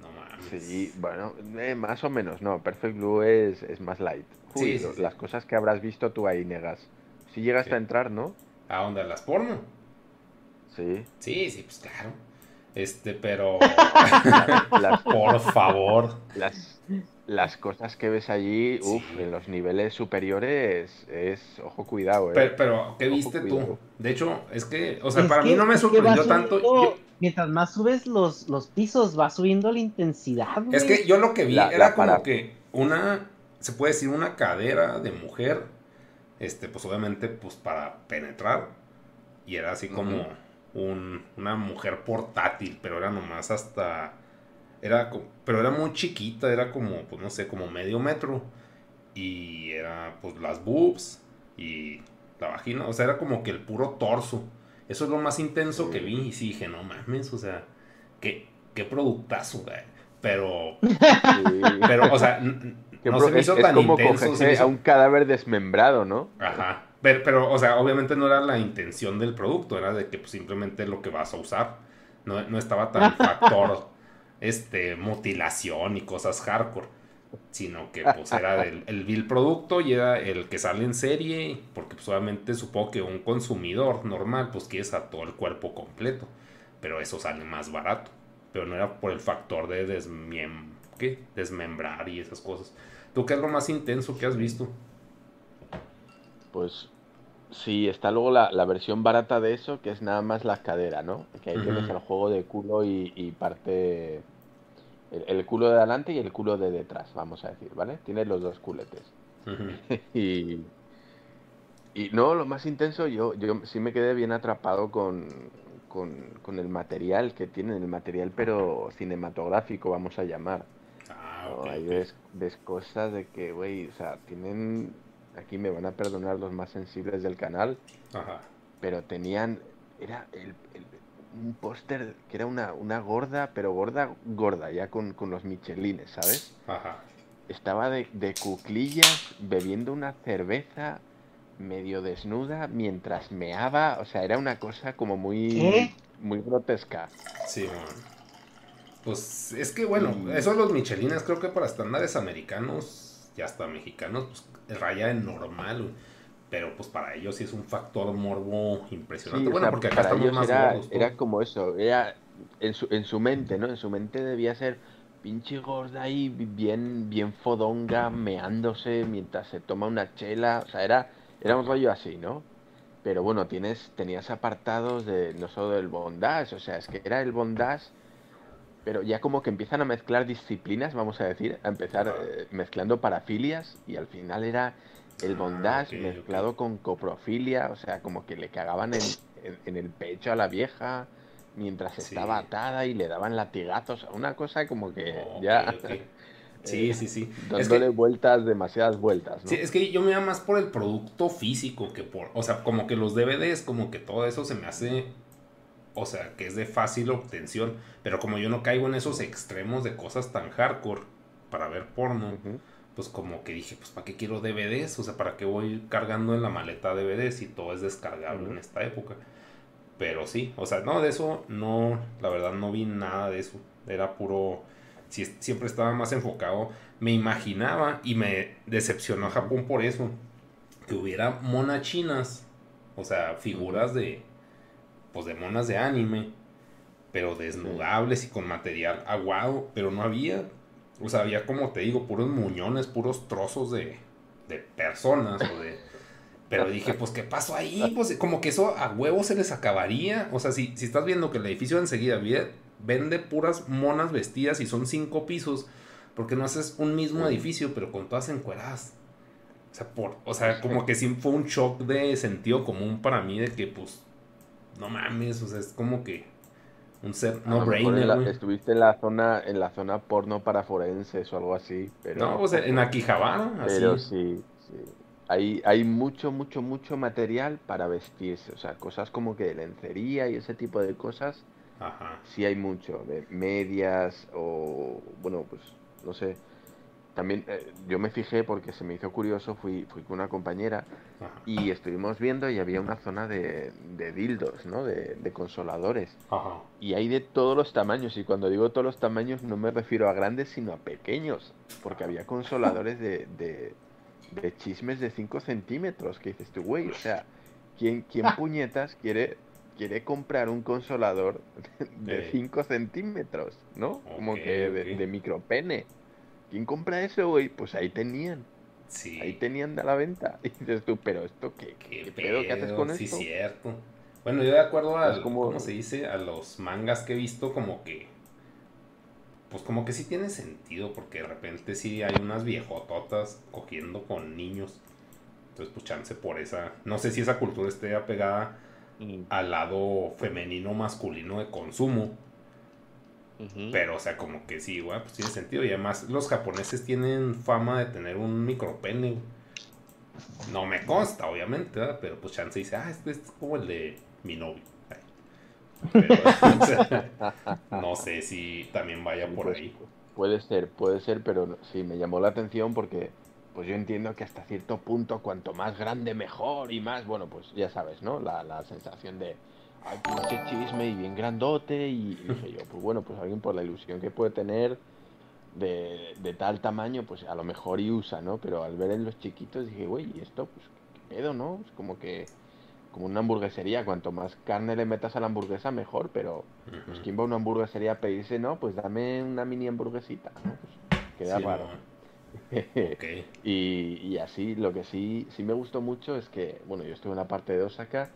No mames. Sí, bueno, eh, más o menos, no. Perfect Blue es, es más light. Sí, Uy, sí. Las cosas que habrás visto tú ahí, negas. Si llegaste a entrar, ¿no? ¿A dónde? ¿A las porno? Sí. Sí, sí, pues claro. Este, pero. <laughs> Las- Por favor. Las, las cosas que ves allí, uff, en los niveles superiores es, ojo, cuidado, eh. Pero, pero, ¿qué Ojo, viste tú? De hecho, es que, o sea, Es para que- mí no me es sorprendió tanto. Yo- Mientras más subes los, los pisos, va subiendo la intensidad. es güey. que yo lo que vi La- era la como para- que una, se puede decir, una cadera de mujer, este, pues obviamente, pues para penetrar. Y era así como un- una mujer portátil, pero era nomás hasta, era, pero era muy chiquita, era como, pues no sé, como medio metro. Y era, pues, las boobs y la vagina, o sea, era como que el puro torso. Eso es lo más intenso que vi y sí dije, no mames, o sea, qué, qué productazo, güey. Pero, <laughs> pero, o sea, Que no pro- se me es, hizo es tan como intenso. cogerse hizo- a un cadáver desmembrado, ¿no? Ajá. Pero, pero, o sea, obviamente no era la intención del producto, era de que pues, simplemente lo que vas a usar. No, no estaba tan <laughs> factor este, mutilación y cosas hardcore. Sino que pues era del, el vil producto y era el que sale en serie. Porque pues obviamente supongo que un consumidor normal pues quieres a todo el cuerpo completo. Pero eso sale más barato. Pero no era por el factor de desmiem desmembrar y esas cosas. ¿Tú qué es lo más intenso que has visto? Pues sí, está luego la, la versión barata de eso, que es nada más la cadera, ¿no? Que ahí tienes el juego de culo y, y parte... El, el culo de adelante y el culo de detrás, vamos a decir, ¿vale? Tienes los dos culetes. <laughs> y, y no, lo más intenso, yo, yo sí me quedé bien atrapado con, con, con el material que tienen, el material pero cinematográfico, vamos a llamar. ¿No? Ahí ves, ves cosas de que, güey, o sea, tienen, aquí me van a perdonar los más sensibles del canal, Ajá. pero tenían, era el, el- un póster que era una, una gorda, pero gorda, gorda, ya con, con los michelines, ¿sabes? Ajá. Estaba de, de cuclillas bebiendo una cerveza medio desnuda mientras meaba, o sea, era una cosa como muy, ¿Qué? muy grotesca. Sí, bueno. Pues es que bueno, eso de los michelines creo que para estándares americanos y hasta mexicanos, pues raya en normal. Pero pues para ellos sí es un factor morbo impresionante. Sí, bueno, sea, porque acá estamos más era, gordos. era como eso, era en su, en su mente, ¿no? En su mente debía ser pinche gorda ahí, bien, bien fodonga, meándose mientras se toma una chela, o sea, era, era un rollo así, ¿no? Pero bueno, tienes, tenías apartados de no solo del bondage, o sea, es que era el bondage, pero ya como que empiezan a mezclar disciplinas, vamos a decir, a empezar eh, mezclando parafilias y al final era el bondage mezclado con coprofilia, o sea, como que le cagaban en, en- en el pecho a la vieja mientras estaba atada y le daban latigazos, una cosa como que ya ok. <laughs> Sí, sí, sí. Es dándole que, vueltas, demasiadas vueltas, ¿no? sí, es que yo me iba más por el producto físico que por. O sea, como que los DVDs, como que todo eso se me hace. O sea, que es de fácil obtención. Pero como yo no caigo en esos extremos de cosas tan hardcore para ver porno, pues como que dije, pues ¿para qué quiero DVDs? O sea, ¿para qué voy cargando en la maleta DVDs si todo es descargable en esta época? Pero sí, o sea, no, de eso no, la verdad no vi nada de eso. Era puro, si- siempre estaba más enfocado. Me imaginaba y me decepcionó Japón por eso. Que hubiera monas chinas, o sea, figuras de, pues de monas de anime, pero desnudables y con material aguado, pero no había. O sea, había como te digo, puros muñones, puros trozos de, de personas o de... Pero dije, pues, ¿qué pasó ahí? Pues, como que eso a huevo se les acabaría. O sea, si, si estás viendo que el edificio enseguida vende puras monas vestidas y son cinco pisos, ¿por qué no haces un mismo edificio, pero con todas encueradas? O sea, por, o sea, como que sí fue un shock de sentido común para mí de que, pues, no mames, o sea, es como que un ser no en brainer, la- estuviste en la zona, en la zona porno para forenses o algo así, pero. No, o sea, en Akihabara, así. Pero sí, sí. Hay, hay mucho, mucho, mucho material para vestirse. O sea, cosas como que de lencería y ese tipo de cosas. Ajá. Sí hay mucho. De medias o. Bueno, pues no sé. También eh, yo me fijé porque se me hizo curioso. Fui, fui con una compañera y estuvimos viendo y había una zona de, de dildos, ¿no? De, de consoladores. Ajá. Y hay de todos los tamaños, y cuando digo todos los tamaños no me refiero a grandes, sino a pequeños, porque había consoladores de, de, de chismes de 5 centímetros, que dices tú, güey, o sea, ¿quién, quién <laughs> puñetas quiere, quiere comprar un consolador de Eh. 5 centímetros, ¿no? Como que de, de micropene. ¿Quién compra eso, güey? Pues ahí tenían. Sí. Ahí tenían de la venta. <laughs> Y dices tú, pero esto qué, qué, ¿Qué pedo, ¿qué haces con sí, esto? cierto. Bueno, yo de acuerdo a, Es como- ¿cómo se dice? A los mangas que he visto, como que, pues como que sí tiene sentido, porque de repente sí hay unas viejototas cogiendo con niños. Entonces, pues chance por esa, no sé si esa cultura esté apegada al lado femenino masculino de consumo. Pero, o sea, como que sí, güey, pues tiene sentido. Y además, los japoneses tienen fama de tener un micropene. No me consta, obviamente, ¿verdad? pero pues chance dice, ah, este es como el de mi novio. Pero, <laughs> o sea, no sé si también vaya por Pues, ahí. Puede ser, puede ser, pero sí, me llamó la atención porque pues yo entiendo que hasta cierto punto cuanto más grande mejor y más, bueno, pues ya sabes, ¿no? La, la sensación de, ay, pinche chisme y bien grandote y, y dije yo, pues bueno, pues alguien por la ilusión que puede tener de, de tal tamaño, pues a lo mejor y usa, ¿no? Pero al ver en los chiquitos dije, güey, ¿y esto? Pues qué pedo, ¿no? Es como que, como una hamburguesería, cuanto más carne le metas a la hamburguesa, mejor, pero pues quién va a una hamburguesería a pedirse, no, pues dame una mini hamburguesita, ¿no? Pues queda Sí, raro. no. <laughs> y, y así, lo que sí, sí me gustó mucho es que, bueno, yo estuve en la parte de Osaka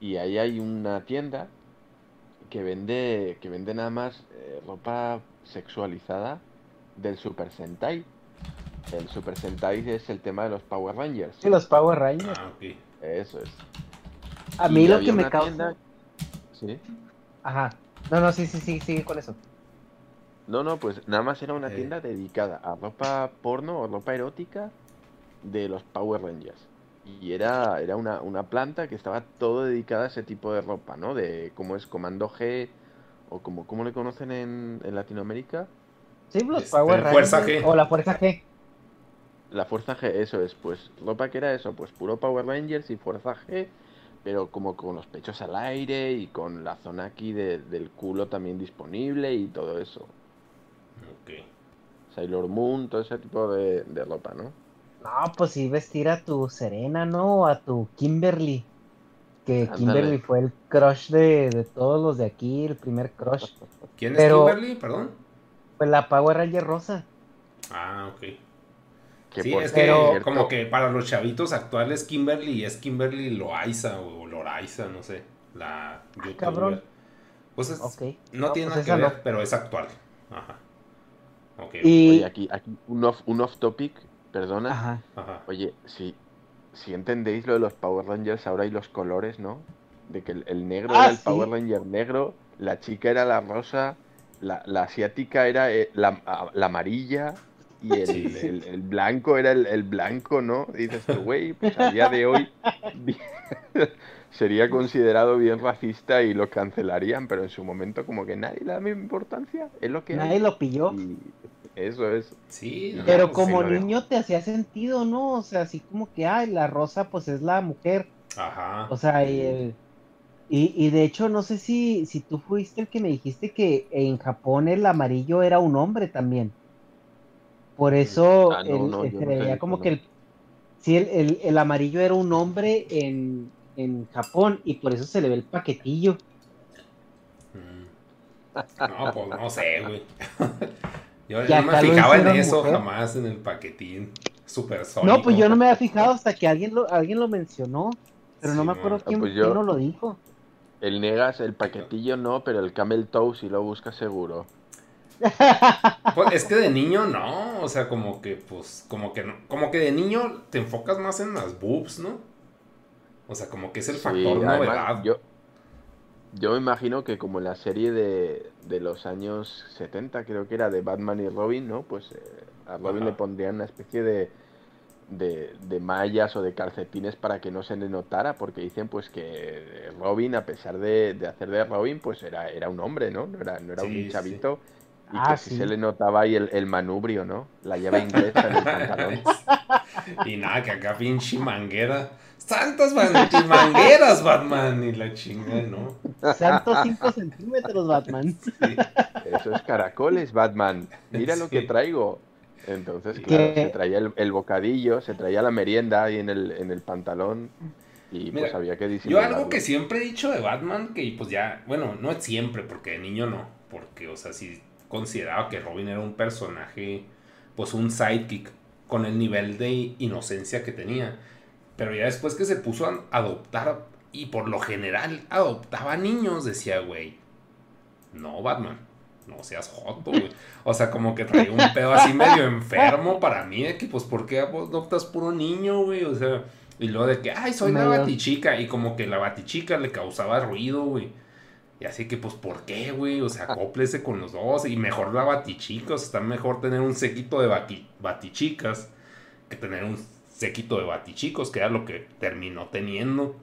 y ahí hay una tienda que vende, que vende nada más eh, ropa sexualizada del Super Sentai. El Super Sentai es el tema de los Power Rangers. Sí, los Power Rangers. Ah, ok. Eso es. A mí Y lo que me causa. tienda- Sí. Ajá. No, no, sí, sí, sí, sigue con eso. No, no, pues nada más era una Eh. tienda dedicada a ropa porno o ropa erótica de los Power Rangers. Y era, era una, una planta que estaba todo dedicada a ese tipo de ropa, ¿no? De cómo es Comando G o como, ¿cómo le conocen en, en Latinoamérica? Sí, los Este, Power Rangers. G. O la Fuerza G. La Fuerza G, eso es, pues ropa que era eso, pues puro Power Rangers y Fuerza G, pero como con los pechos al aire y con la zona aquí de- del culo también disponible y todo eso. Ok. Sailor Moon, todo ese tipo de, de ropa, ¿no? No, pues sí, vestir a tu Serena, ¿no? O a tu Kimberly. Que Ándale. Kimberly fue el crush de, de todos los de aquí, el primer crush. ¿Quién es Kimberly? Perdón. Pues la Power Ranger rosa. Ah, ok. Que sí, es que cierto- como que para los chavitos actuales Kimberly es Kimberly Loaiza o Loraiza, no sé, la youtuber. cabrón. Pues es- Ok. no No, tiene pues nada que ver, no. pero es actual. Ajá. Ok. Y- Oye, aquí, aquí un off, un off topic, perdona. Ajá. Ajá. Oye, si, si entendéis lo de los Power Rangers, ahora hay los colores, ¿no? De que el, el negro Ah, era el sí. Power Ranger negro, la chica era la rosa, la, la asiática era eh, la, la amarilla y el, Sí. el- el blanco era el, el blanco, ¿no? Y dices tú, güey, pues a día de hoy <laughs> sería considerado bien racista y lo cancelarían, pero en su momento como que nadie le da mi importancia, es lo que hay. Nadie lo pilló. Y eso es. Sí, no, Pero como sí niño te hacía sentido, ¿no? O sea, así como que, ay, la rosa pues es la mujer. Ajá. O sea, y el... Y, y de hecho, no sé si, si tú fuiste el que me dijiste que en Japón el amarillo era un hombre también. Por eso Ah, no, el- no, el- se veía como no. que el, sí, el, el- el amarillo era un hombre en, en Japón y por eso se le ve el paquetillo. No, pues no sé, güey. <laughs> Yo, no me fijaba en eso mujer. jamás en el paquetín supersónico. No, pues yo no me había fijado hasta que alguien lo, alguien lo mencionó, pero no me acuerdo Ah, quién, pues quién nos lo dijo. El negas, el paquetillo no, pero el camel toe sí lo busca seguro. <laughs> Pues es que de niño no, o sea, como que, pues, como que no, como que de niño te enfocas más en las boobs, ¿no? O sea, como que es el Sí, factor además, novedad. Yo, yo me imagino que como en la serie de, de los años 70, creo que era de Batman y Robin, ¿no? Pues eh, a Robin Ajá. le pondrían una especie de, de, de mallas o de calcetines para que no se le notara, porque dicen pues que Robin, a pesar de, de hacer de Robin, pues era, era un hombre, ¿no? No era, no era Sí, un sí. chavito. Y Ah, que sí. se le notaba ahí el, el manubrio, ¿no? La llave inglesa en el pantalón. <laughs> Y nada, que acá pinche manguera. Santas man- mangueras, Batman. Y la chinga, ¿no? Santos 5 centímetros, Batman. Eso es caracoles, Batman. Mira lo que Sí. traigo. Entonces, Sí. claro, Que- se traía el, el bocadillo, se traía la merienda ahí en el, en el pantalón y Mira, pues había que Yo algo que siempre he dicho de Batman, que pues ya, bueno, no es siempre, porque de niño no, porque, o sea, sí consideraba que Robin era un personaje, pues un sidekick, con el nivel de inocencia que tenía. Pero ya después que se puso a adoptar, y por lo general adoptaba niños, decía, güey, no, Batman, no seas joto, güey. O sea, como que traía un pedo así medio enfermo para mí, de que, pues, ¿por qué adoptas puro niño, güey? O sea, y luego de que, ay, soy la Medio- batichica, y como que la batichica le causaba ruido, güey. Y así que, pues, ¿por qué, güey? O sea, acóplese con los dos, y mejor la batichica, o sea, está mejor tener un sequito de bati- batichicas que tener un sequito de batichicos, que era lo que terminó teniendo.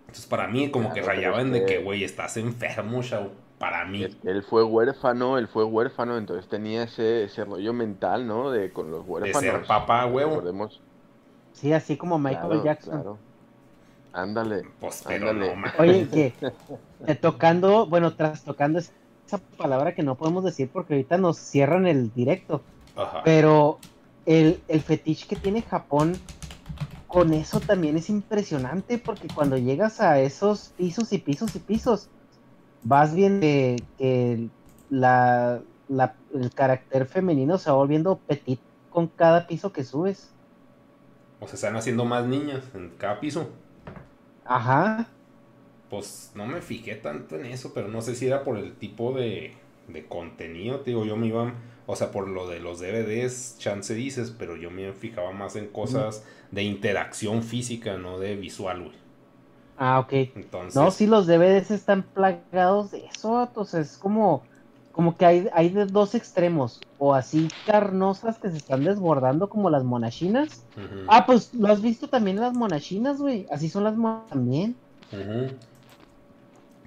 Entonces, para mí, como que Claro, rayaban de que- güey, estás enfermo, chavo. Para mí. Él fue huérfano, él fue huérfano, entonces tenía ese, ese rollo mental, ¿no? De con los De huérfanos. ser papá, huevo. Recordemos. Sí, así como Michael Claro, Jackson. claro. Ándale. Pues, pero ándale. no, Oye, que eh, tocando, bueno, tras tocando es- esa palabra que no podemos decir porque ahorita nos cierran el directo, Ajá. pero el, el fetiche que tiene Japón con eso también es impresionante porque cuando llegas a esos pisos y pisos y pisos, vas viendo que, que la, la- el carácter femenino se va volviendo petit con cada piso que subes. O se están haciendo más niñas en cada piso. Ajá. Pues no me fijé tanto en eso, pero no sé si era por el tipo de, de contenido, te digo, yo me iba, o sea, por lo de los DVDs, chance dices, pero yo me fijaba más en cosas de interacción física, no de visual, güey. Ah, ok. Entonces, No, sí, los DVDs están plagados de eso, entonces es como, como que hay, hay de dos extremos, o así carnosas que se están desbordando como las monachinas. Ah, pues lo has visto también las monachinas, güey, así son las monas también.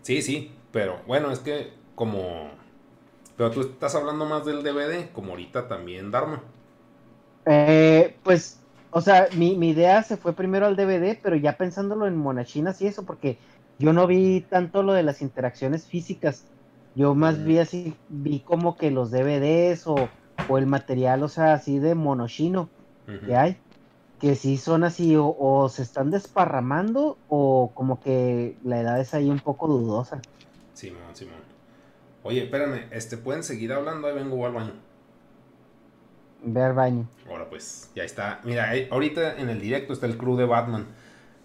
Sí, sí, pero bueno, es que como... Pero tú estás hablando más del DVD, como ahorita también Dharma. Eh, pues, o sea, mi, mi idea se fue primero al DVD, pero ya pensándolo en monachinas y eso, porque yo no vi tanto lo de las interacciones físicas, yo más Mm. vi así, vi como que los DVDs o, o el material, o sea, así de monochino que hay, que sí son así, o, o se están desparramando, o como que la edad es ahí un poco dudosa. Simón, Simón. Oye, espérame, este, ¿pueden seguir hablando? Ahí vengo al baño. Ve al baño. Ahora pues, ya está. Mira, ahí- ahorita en el directo está el crew de Batman.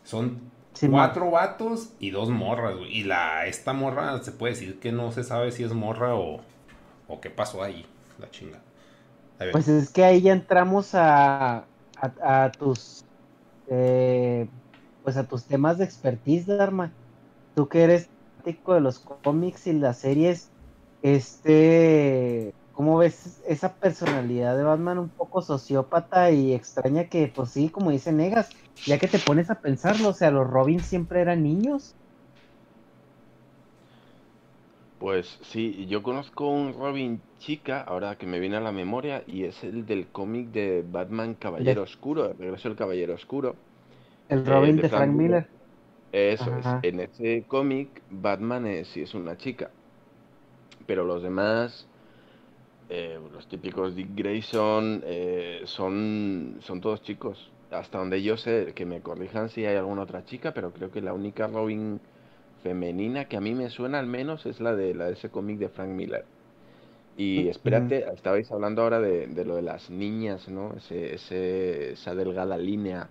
Son cuatro vatos y dos morras, güey. Y la, esta morra se puede decir que no se sabe si es morra o, o qué pasó ahí. La chinga. Pues es que ahí ya entramos a, a, a tus eh, pues a tus temas de expertise, Dharma. Tú que eres fanático de los cómics y las series, este, ¿cómo ves esa personalidad de Batman un poco sociópata y extraña que, pues sí, como dice Negas, ya que te pones a pensarlo, o sea, los Robins siempre eran niños. Pues sí, yo conozco un Robin chica, ahora que me viene a la memoria, y es el del cómic de Batman Caballero De- Oscuro, el Regreso del Caballero Oscuro. El eh, Robin de Frank Miller. Eso Ajá. es. En ese cómic, Batman es, sí es una chica. Pero los demás, eh, los típicos Dick Grayson, eh, son, son todos chicos. Hasta donde yo sé, que me corrijan si hay alguna otra chica, pero creo que la única Robin femenina que a mí me suena al menos es la de, la de ese cómic de Frank Miller. Y espérate, estabais hablando ahora de, de lo de las niñas, ¿no? Ese, ese- esa delgada línea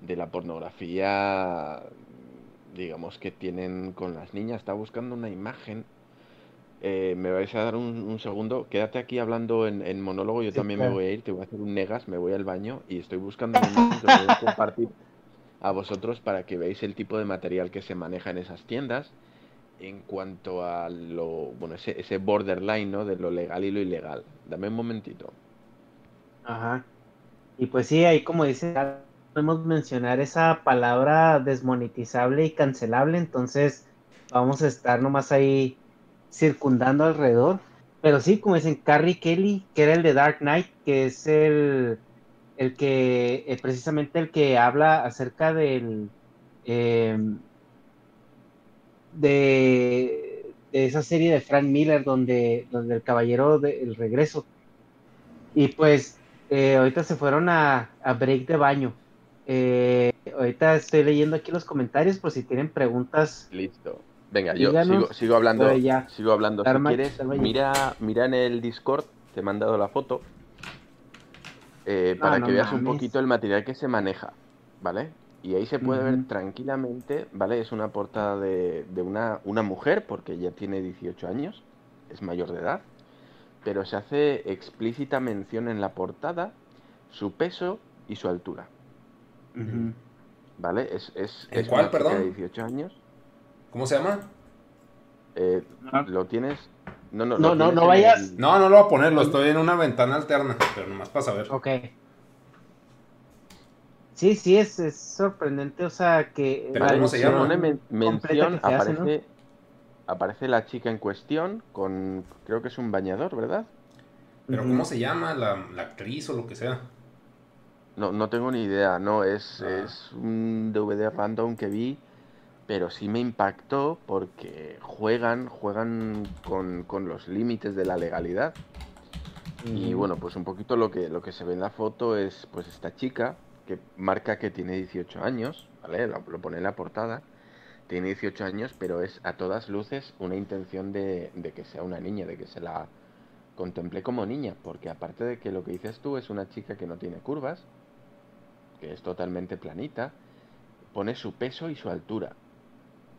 de la pornografía, digamos, que tienen con las niñas. Estaba buscando una imagen. Eh, me vais a dar un, un segundo. Quédate aquí hablando en, en monólogo. Yo Sí, también me voy a ir. Te voy a hacer un negas. Me voy al baño y estoy buscando os voy a <laughs> compartir a vosotros para que veáis el tipo de material que se maneja en esas tiendas en cuanto a lo, bueno, ese, ese borderline, ¿no? De lo legal y lo ilegal. Dame un momentito. Ajá. Y pues sí, ahí como dice, podemos mencionar esa palabra desmonetizable y cancelable, entonces vamos a estar nomás ahí circundando alrededor. Pero sí, como dicen, Carrie Kelly, que era el de Dark Knight, que es el, el que, eh, precisamente el que habla acerca del, em, de, esa serie de Frank Miller, donde, donde el caballero del regreso. Y pues eh, ahorita se fueron a, a break de baño. Eh, ahorita estoy leyendo aquí los comentarios por si tienen preguntas. Listo. Venga, yo sigo, sigo hablando. ya. Sigo hablando. Si quieres, mira, mira en el Discord, te he mandado la foto. eh, No, para no que veas un poquito el material que se maneja, ¿vale? Y ahí se puede ver tranquilamente, ¿vale? Es una portada de, de una, una mujer, porque ya tiene 18 años, es mayor de edad, pero se hace explícita mención en la portada su peso y su altura, Ujú. ¿vale? Es, es, ¿En es cuál, una perdón? de 18 años. ¿Cómo se llama? Eh, ¿Lo tienes? No, no, No, lo no, no vayas. el- No, no lo voy a ponerlo, estoy en una ventana alterna, pero nomás para saber. Ok. Sí, sí, es, es sorprendente, o sea, que Pero ¿cómo se llama? Pone men- completa mención, que se hace, ¿no? aparece, aparece la chica en cuestión con, creo que es un bañador, ¿verdad? Pero. ¿cómo se llama la, la actriz o lo que sea? No, no tengo ni idea, no, es, Ah. es un DVD random que vi, pero sí me impactó porque juegan, juegan con, con los límites de la legalidad. Y bueno, pues un poquito lo que, lo que se ve en la foto es pues esta chica que marca que tiene 18 años, ¿vale? Lo, lo pone en la portada. Tiene 18 años, pero es a todas luces una intención de, de que sea una niña, de que se la contemple como niña, porque aparte de que lo que dices tú es una chica que no tiene curvas, que es totalmente planita, pone su peso y su altura.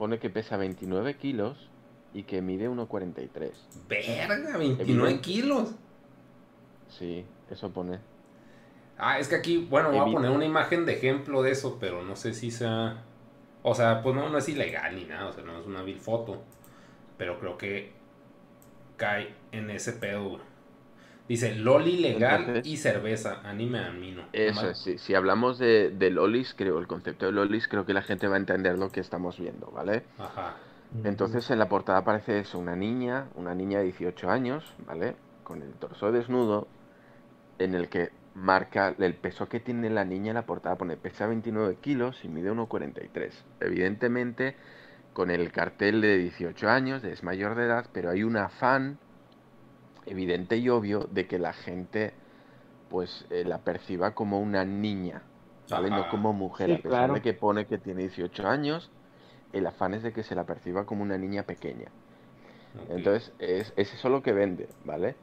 Pone que pesa 29 kilos y que mide 1,43. Verga, 29 Evidente. kilos. Sí, eso pone. Ah, es que aquí, bueno, voy a poner una imagen de ejemplo de eso, pero no sé si sea. O sea, pues no, no es ilegal ni nada, o sea, no es una vil foto. Pero creo que cae en ese pedo, güey. Dice Loli legal Entonces- y cerveza, anime a mí no. Eso es, sí. Si hablamos de, de lolis, creo, el concepto de lolis, creo que la gente va a entender lo que estamos viendo, ¿vale? Ajá. Entonces en la portada aparece eso, una niña, una niña de 18 años, ¿vale? Con el torso desnudo, en el que marca el peso que tiene la niña en la portada, pone pesa 29 kilos y mide 1,43. Evidentemente, con el cartel de 18 años, es mayor de edad, pero hay un afán evidente y obvio de que la gente pues eh, la perciba como una niña, ¿vale? No como mujer, Sí, a pesar claro. de que pone que tiene 18 años, el afán es de que se la perciba como una niña pequeña. Entonces, es, es eso lo que vende, ¿vale?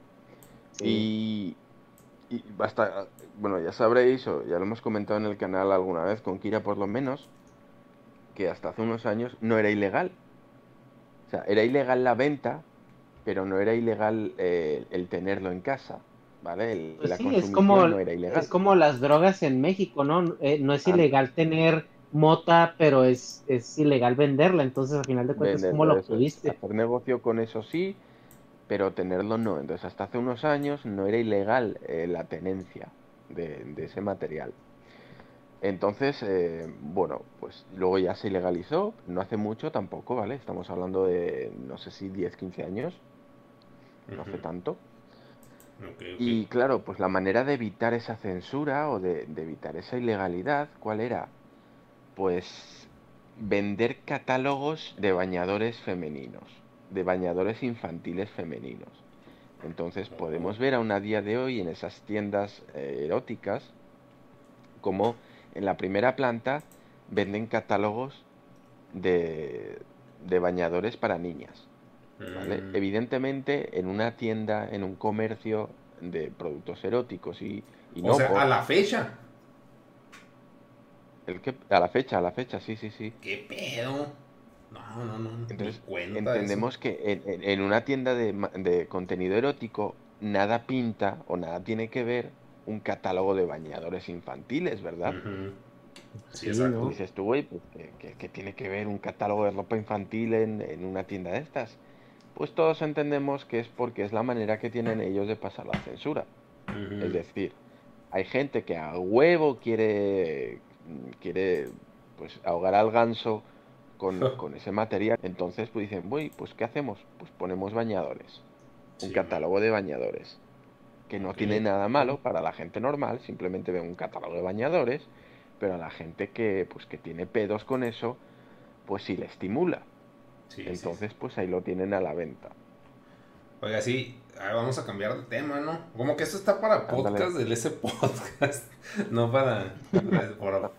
Y, y basta, bueno, ya sabréis, o ya lo hemos comentado en el canal alguna vez, con Kira por lo menos, que hasta hace unos años no era ilegal. O sea, era ilegal la venta, pero no era ilegal eh, el tenerlo en casa, ¿vale? El- Pues la sí, es como, no era ilegal. es como las drogas en México, ¿no? Eh, no es Ah. ilegal tener mota, pero es, es ilegal venderla, entonces al final de cuentas, ¿cómo lo pudiste? Hacer negocio con eso sí, pero tenerlo no. Entonces, hasta hace unos años no era ilegal eh, la tenencia de, de ese material. Entonces, eh, bueno, pues luego ya se ilegalizó, no hace mucho tampoco, ¿vale? Estamos hablando de, no sé si 10, 15 años, no hace tanto. Y claro, pues la manera de evitar esa censura o de, de evitar esa ilegalidad, ¿cuál era? Pues vender catálogos de bañadores femeninos, de bañadores infantiles femeninos. Entonces podemos ver aún a día de hoy en esas tiendas eh, eróticas como en la primera planta venden catálogos de, de bañadores para niñas. ¿Vale? Mm. Evidentemente en una tienda, en un comercio de productos eróticos y, y O no sea, por- a la fecha. el que, a la fecha, a la fecha, sí, sí, sí. ¿Qué pedo? No, no, no. Entonces, entendemos eso. que en, en- en una tienda de, ma- de contenido erótico nada pinta o nada tiene que ver un catálogo de bañadores infantiles, ¿verdad? Sí, Sí, exacto. ¿no? Dices tú, güey, pues, ¿qué, qué- qué tiene que ver un catálogo de ropa infantil en, en una tienda de estas? Pues todos entendemos que es porque es la manera que tienen ellos de pasar la censura. Es decir, hay gente que a huevo quiere, quiere pues ahogar al ganso con, <laughs> con ese material. Entonces pues dicen, uy, pues ¿qué hacemos? Pues ponemos bañadores. Un catálogo de bañadores. Que no tiene nada malo para la gente normal, simplemente ve un catálogo de bañadores, pero a la gente que pues que tiene pedos con eso, pues sí le estimula. Sí, sí, Entonces pues ahí lo tienen a la venta. Oiga, sí, vamos a cambiar de tema, ¿no? Como que esto está para Ándale. podcast del ese podcast, <laughs> no para... para-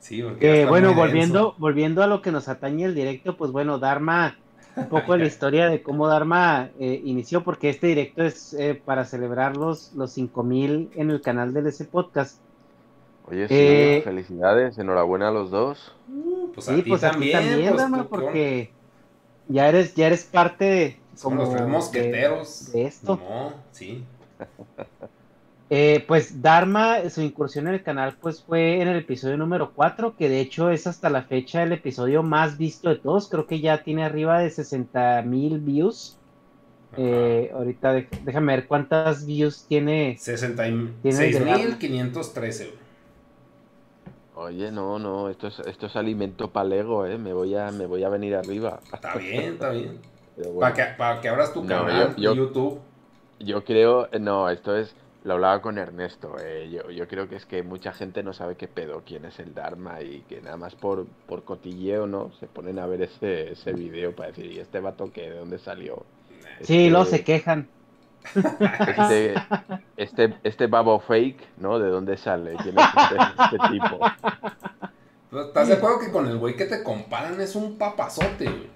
sí, porque está bueno, volviendo, volviendo a lo que nos atañe el directo, pues bueno, Dharma, un poco de la <laughs> historia de cómo Dharma eh, inició, porque este directo es eh, para celebrar los, los 5000 en el canal del ese podcast. Oye, sí, Eh, felicidades, enhorabuena a los dos. Uh, pues a Sí, ti pues también, también, pues, Dharma, tú, ¿qué porque ya eres, ya eres parte de, los como tres de- mosqueteros. de esto. No, sí. <laughs> Eh, pues Dharma, su incursión en el canal, pues fue en el episodio número 4, que de hecho es hasta la fecha el episodio más visto de todos. Creo que ya tiene arriba de 60 mil views. Eh, ahorita déjame ver cuántas views tiene. Tiene el de Dharma. 66.513, güey. Oye, no, no, esto es, esto es alimento palego, ¿eh? Me voy a, me voy a venir arriba. <laughs> Está bien, está bien. Bueno. Para que, para que abras tu No, canal yo- yo- YouTube. Yo creo, no, esto es, lo hablaba con Ernesto, eh, yo, yo creo que es que mucha gente no sabe qué pedo, quién es el Dharma y que nada más por, por cotilleo, ¿no? Se ponen a ver ese, ese video para decir, ¿y este vato qué? ¿De dónde salió? Sí, Este- luego se quejan. Este, este, este babo fake, ¿no? ¿De dónde sale? ¿Quién es este, este tipo? ¿Estás de acuerdo que con el güey que te comparan es un papazote, güey?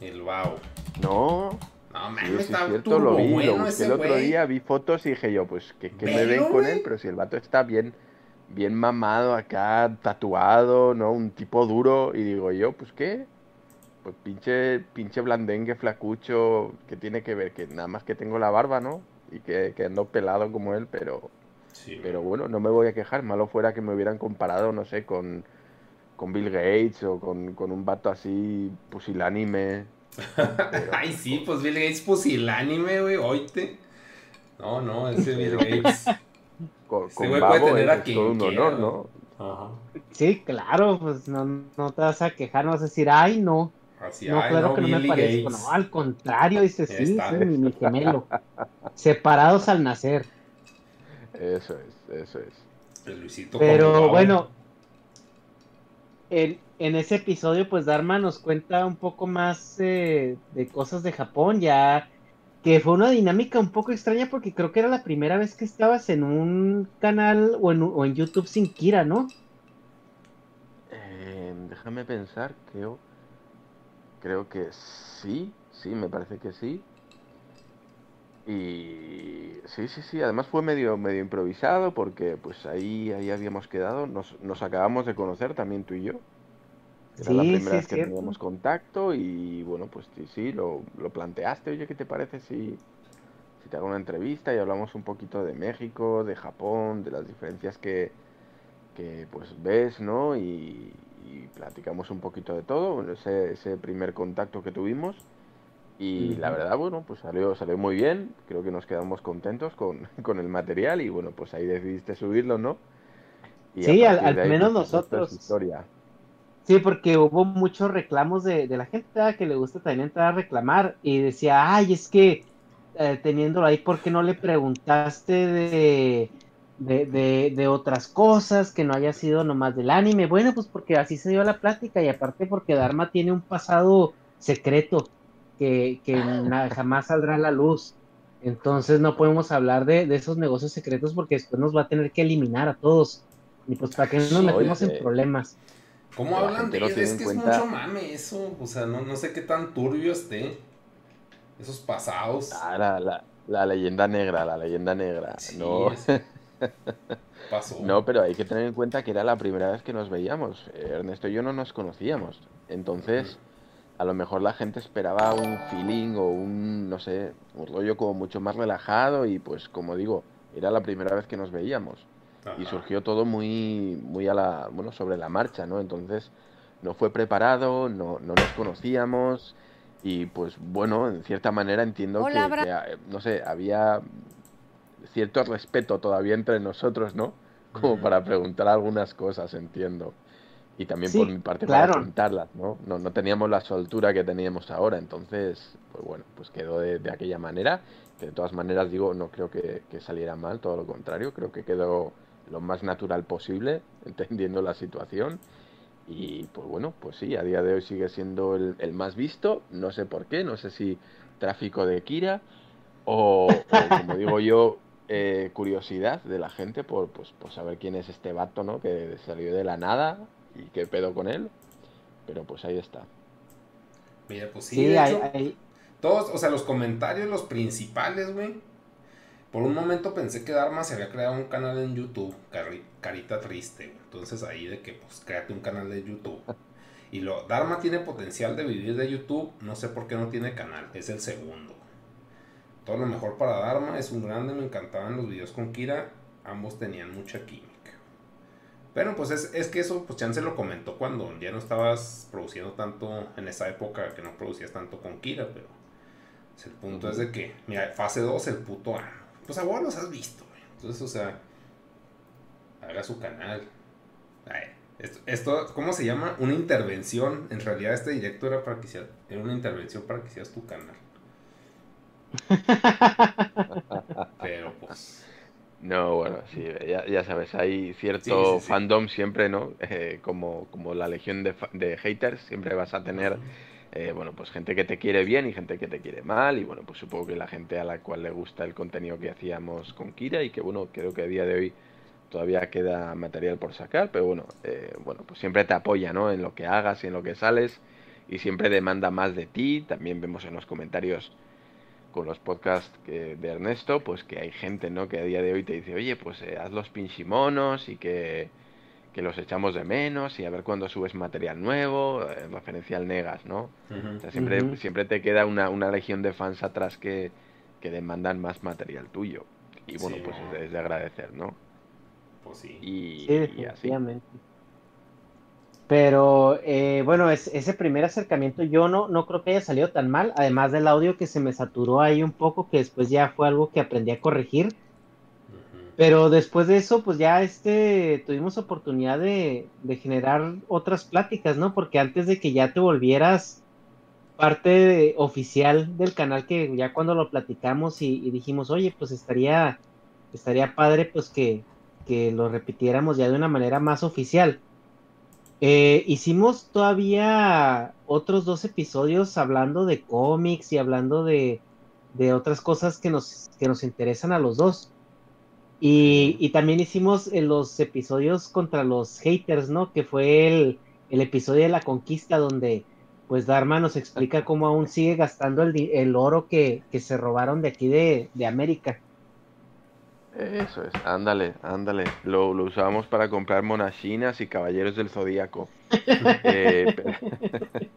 El Bao. No, No, mames, sí, está es cierto, lo vi, bueno lo busqué el otro güey. día, vi fotos y dije yo, pues, ¿qué, qué me ven con él? Pero si el vato está bien, bien mamado acá, tatuado, ¿no? Un tipo duro, y digo yo, pues, ¿qué? Pues pinche, pinche blandengue flacucho, ¿qué tiene que ver? Que nada más que tengo la barba, ¿no? Y que, que ando pelado como él, pero, Sí, pero bueno, no me voy a quejar, malo fuera que me hubieran comparado, no sé, con, con Bill Gates o con, con un vato así pusilánime. <laughs> Ay, sí, pues Bill Gates pusilánime, güey, oíste. No, no, ese Bill <laughs> Gates. Con, con güey puede Babo tener es, a todo un quiera, honor, ¿no? Ajá. Sí, claro, pues no, no te vas a quejar, no vas a decir, ay, no. Así, No, ay, claro no, que no me parezco. Gates. No, al contrario, dice, sí, está. sí, mi, mi gemelo. <laughs> Separados al nacer. Eso es, eso es. El Luisito Pero bueno, en, en ese episodio, pues Dharma nos cuenta un poco más eh, de cosas de Japón, ya que fue una dinámica un poco extraña porque creo que era la primera vez que estabas en un canal o en, o en YouTube sin Kira, ¿no? Eh, déjame pensar, creo, creo que sí, sí, me parece que sí. Y sí, sí, sí, además fue medio, medio improvisado porque pues ahí, ahí habíamos quedado, nos, nos acabamos de conocer también tú y yo. Era la Sí, primera sí, vez que teníamos contacto y bueno, pues sí, sí, lo, lo planteaste, oye, ¿qué te parece si, si te hago una entrevista y hablamos un poquito de México, de Japón, de las diferencias que, que pues ves, ¿no? Y, y platicamos un poquito de todo, ese, ese primer contacto que tuvimos. Y la verdad, bueno, pues salió, salió muy bien, creo que nos quedamos contentos con, <laughs> con el material y bueno, pues ahí decidiste subirlo, ¿no? Y Sí, al- ahí, menos pues, nosotros. historia. Sí, porque hubo muchos reclamos de, de la gente ¿verdad? que le gusta también entrar a reclamar y decía, ay, es que eh, teniéndolo ahí, ¿por qué no le preguntaste de, de, de, de otras cosas, que no haya sido nomás del anime. Bueno, pues porque así se dio la plática y aparte porque Dharma tiene un pasado secreto que, que na- jamás saldrá a la luz. Entonces no podemos hablar de, de esos negocios secretos porque después nos va a tener que eliminar a todos. Y pues para que no nos metemos en problemas. ¿Cómo La hablan de Es que cuenta- es mucho mame eso. O sea, no, no sé qué tan turbio esté. Esos pasados. Ah, la, la- la leyenda negra, la leyenda negra. Sí, no, es- <laughs> pasó. no, pero hay que tener en cuenta que era la primera vez que nos veíamos. Ernesto y yo no nos conocíamos. Entonces, a lo mejor la gente esperaba un feeling o un, no sé, un rollo como mucho más relajado y pues como digo, era la primera vez que nos veíamos. Y surgió todo muy, muy a la, bueno, sobre la marcha, ¿no? Entonces, no fue preparado, no, no nos conocíamos y pues bueno, en cierta manera entiendo que, Hola, que, eh, no sé, había cierto respeto todavía entre nosotros, ¿no? Como para preguntar algunas cosas, entiendo. Y también Sí, por mi parte claro. para preguntarlas, ¿no? ¿no? No teníamos la soltura que teníamos ahora, entonces, pues bueno, pues quedó de, de aquella manera. Que de todas maneras, digo, no creo que, que saliera mal, todo lo contrario, creo que quedó lo más natural posible, <laughs> entendiendo la situación. Y pues bueno, pues sí, a día de hoy sigue siendo el, el más visto, no sé por qué, no sé si tráfico de Kira o, o, como digo yo, <laughs> eh, curiosidad de la gente por, pues, por saber quién es este vato, ¿no? Que salió de la nada y qué pedo con él. Pero pues ahí está. Mira, pues sí, Sí, de hay, hecho, hay- todos, o sea, los comentarios, los principales, güey. Por un momento pensé que Dharma se había creado un canal en YouTube, Cari- Carita Triste. güey. Entonces ahí de que, pues, créate un canal de YouTube. <laughs> Y lo, Dharma tiene potencial de vivir de YouTube, no sé por qué no tiene canal, es el segundo. Todo lo mejor para Dharma, es un grande, me encantaban los videos con Kira, ambos tenían mucha química. Pero pues es, es que eso, pues Chance lo comentó cuando ya no estabas produciendo tanto en esa época que no producías tanto con Kira, pero el punto es de que, mira, fase 2, el puto ano. Pues a vos los has visto, güey. Entonces, o sea, haga su canal. Ay, esto, esto, ¿cómo se llama? Una intervención. En realidad este directo era para que hiciera, era una intervención para que hicieras tu canal. <laughs> Pero pues, No, bueno, sí, ya, ya sabes, hay cierto Sí, sí, sí. fandom siempre, ¿no? Eh, como, como la legión de, de haters, siempre vas a tener, eh, bueno, pues gente que te quiere bien y gente que te quiere mal, y bueno, pues supongo que la gente a la cual le gusta el contenido que hacíamos con Kira, y que bueno, creo que a día de hoy todavía queda material por sacar, pero bueno, eh, bueno, pues siempre te apoya, ¿no? En lo que hagas y en lo que sales, y siempre demanda más de ti, también vemos en los comentarios con los podcasts que- de Ernesto, pues que hay gente, ¿no? Que a día de hoy te dice, oye, pues eh, haz los pinchimonos y que, que los echamos de menos y a ver cuándo subes material nuevo, eh, en referencia al Negas, ¿no? O sea, siempre, siempre te queda una, una legión de fans atrás que, que demandan más material tuyo. Y bueno, Sí, pues es, de- es de agradecer, ¿no? pues sí. Y, Sí, y así. Pero eh, bueno, es- ese primer acercamiento yo no, no creo que haya salido tan mal, además del audio que se me saturó ahí un poco, que después ya fue algo que aprendí a corregir. Pero después de eso, pues ya este, tuvimos oportunidad de, de generar otras pláticas, ¿no? Porque antes de que ya te volvieras parte de- oficial del canal, que ya cuando lo platicamos y, y dijimos, oye, pues estaría, estaría padre pues que, que lo repitiéramos ya de una manera más oficial. Eh, hicimos todavía otros dos episodios hablando de cómics y hablando de, otras cosas que nos, que nos interesan a los dos. Y, también hicimos en los episodios contra los haters, ¿no? Que fue el, el episodio de la conquista donde pues Dharma nos explica cómo aún sigue gastando el, el oro que, que se robaron de aquí de, de América. Eso es, ándale, ándale. Lo, lo usábamos para comprar monachinas y caballeros del zodíaco. <laughs> Eh, pero- <laughs>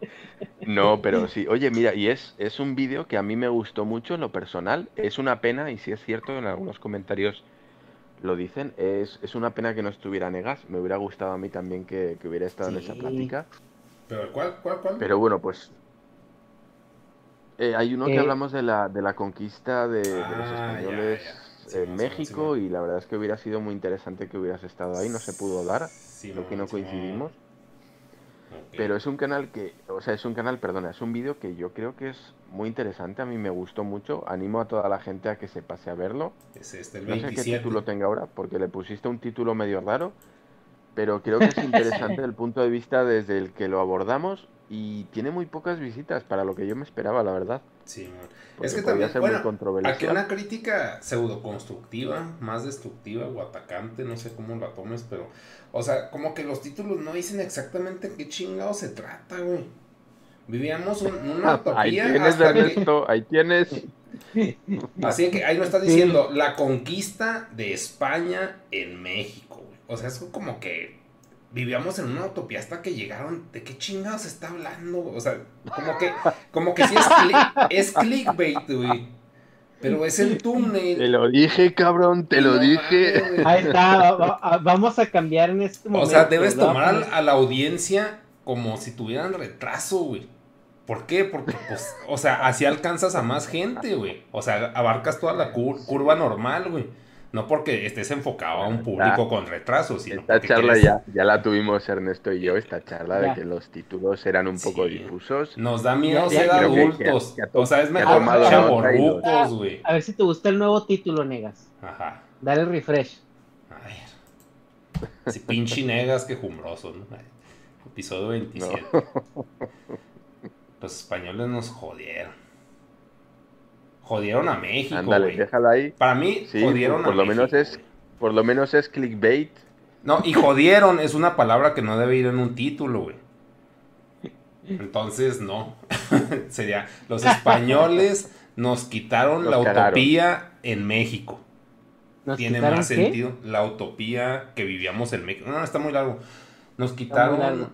No, pero sí. Oye, mira, y es, es un vídeo que a mí me gustó mucho en lo personal. Es una pena, y si es cierto, en algunos comentarios lo dicen, es, es una pena que no estuviera Negas. Me hubiera gustado a mí también que, que hubiera estado en esa plática. Pero ¿cuál, cuál, cuál? Pero bueno, pues eh, hay uno que Eh, hablamos de la, de la conquista de, de los Ah, ya, españoles en México y la verdad es que hubiera sido muy interesante que hubieras estado ahí, no se pudo dar, creo que no coincidimos. Pero es un canal que, o sea, es un canal, perdona, es un vídeo que yo creo que es muy interesante, a mí me gustó mucho, animo a toda la gente a que se pase a verlo. Es este, el No sé qué 27. título tenga ahora, porque le pusiste un título medio raro, pero creo que es <laughs> interesante el punto de vista desde el que lo abordamos y tiene muy pocas visitas para lo que yo me esperaba, la verdad. Sí, Es que también, ser bueno, muy controversial. aquí una crítica pseudo constructiva, más destructiva o atacante, no sé cómo la tomes, pero, o sea, como que los títulos no dicen exactamente qué chingado se trata, güey. Vivíamos un- una Ahí utopía tienes, hasta que, Ernesto, ahí tienes. así que ahí no estás diciendo la conquista de España en México. O sea, es como que vivíamos en una utopía hasta que llegaron. ¿De qué chingados está hablando? O sea, como que, como que sí es, cli- es clickbait, güey. Pero es el Te túnel. lo dije, cabrón, te lo No dije. Ahí está, va- va- vamos a cambiar en este O momento. sea, debes ¿no? tomar a la audiencia como si tuvieran retraso, güey. ¿Por qué? Porque, pues, o sea, así alcanzas a más gente, güey. O sea, abarcas toda la cur- curva normal, güey. No porque estés enfocado a un público con retraso, sino Esta charla quieres- ya, ya la tuvimos Ernesto y yo, esta charla de que los títulos eran un poco Sí. difusos. Nos da miedo Ya, ser ya, creo que- adultos. que o sea, es mejor los- güey. A ver si te gusta el nuevo título, Negas. Ajá. Dale refresh. A ver. Si pinche negas que jumbroso, ¿no? Episodio 27. Los españoles nos jodieron. Jodieron a México, Ándale, güey. déjalo ahí. Para mí, Sí, jodieron por a lo menos México, es, güey. por lo menos es clickbait. No, y jodieron es una palabra que no debe ir en un título, güey. Entonces, no. <laughs> Sería, los españoles nos quitaron Nos la cagaron. utopía en México. ¿Nos Tiene más qué? sentido. La utopía que vivíamos en México. No, está muy largo. Nos muy quitaron. largo.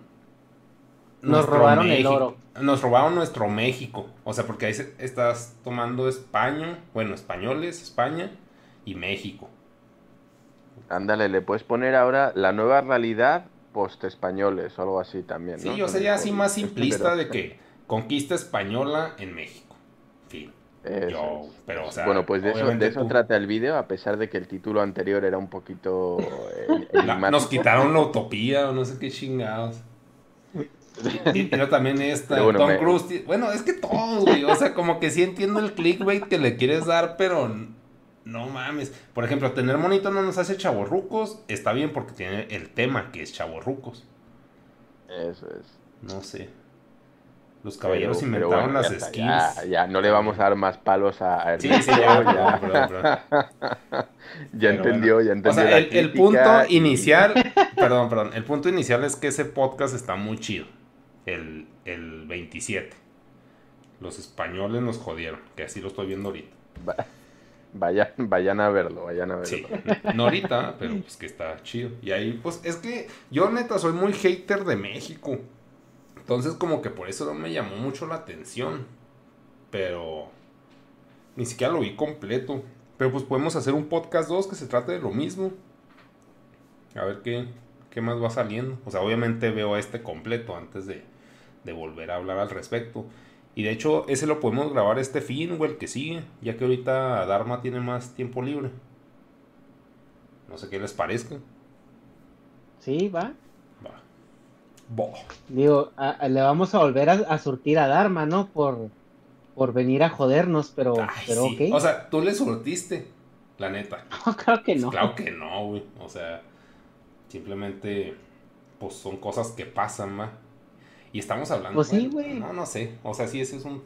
Nos robaron el México. oro. Nos robaron nuestro México. O sea, porque ahí se- estás tomando España, bueno, españoles, España y México. Ándale, le puedes poner ahora la nueva realidad post-españoles o algo así también, Sí, ¿no? yo Con sería el así más simplista Pero- de que conquista española en México. Fin. Eso Yo, es. pero, o sea, bueno, pues de eso, obviamente de eso tú- trata el vídeo, a pesar de que el título anterior era un poquito eh, <laughs> La- nos quitaron la utopía o no sé qué chingados. Y, pero también esta, bueno, Tom me- Cruise. Bueno, es que todos, güey. O sea, como que sí entiendo el clickbait que le quieres dar, pero no mames. Por ejemplo, tener monito no nos hace chavorrucos. Está bien porque tiene el tema que es chavorrucos. Eso es. No sé. Los caballeros Pero- pero inventaron bueno, las ya skins. Ya, ya, no le vamos a dar más palos a, a Sí, sí, ya, ya, perdón, perdón, <laughs> ya Pero entendió, bueno. ya entendió. O sea, la el, punto inicial, perdón, perdón, el punto inicial es que ese podcast está muy chido. El, el 27. Los españoles nos jodieron, que así lo estoy viendo ahorita. Va- Vayan, vayan a verlo, vayan a verlo. Sí, no ahorita, pero pues que está chido. Y ahí, pues, es que yo neta soy muy hater de México. Entonces, como que por eso no me llamó mucho la atención. Pero ni siquiera lo vi completo. Pero pues podemos hacer un podcast 2 que se trate de lo mismo. A ver qué, qué más va saliendo. O sea, obviamente veo este completo antes de, de volver a hablar al respecto. Y de hecho, ese lo podemos grabar este fin o el que sigue, ya que ahorita Dharma tiene más tiempo libre. No sé qué les parezca. Sí, va. Va. Bo. Digo, a- a- le vamos a volver a, a surtir a Dharma, ¿no? Por, por venir a jodernos, pero, Ay, pero sí. ok. O sea, tú le surtiste, la neta. <laughs> No, claro que no. Claro que no, güey. O sea, simplemente, pues son cosas que pasan, ¿va? Y estamos hablando. Pues sí, bueno, güey. No, no sé. O sea, sí, ese es un.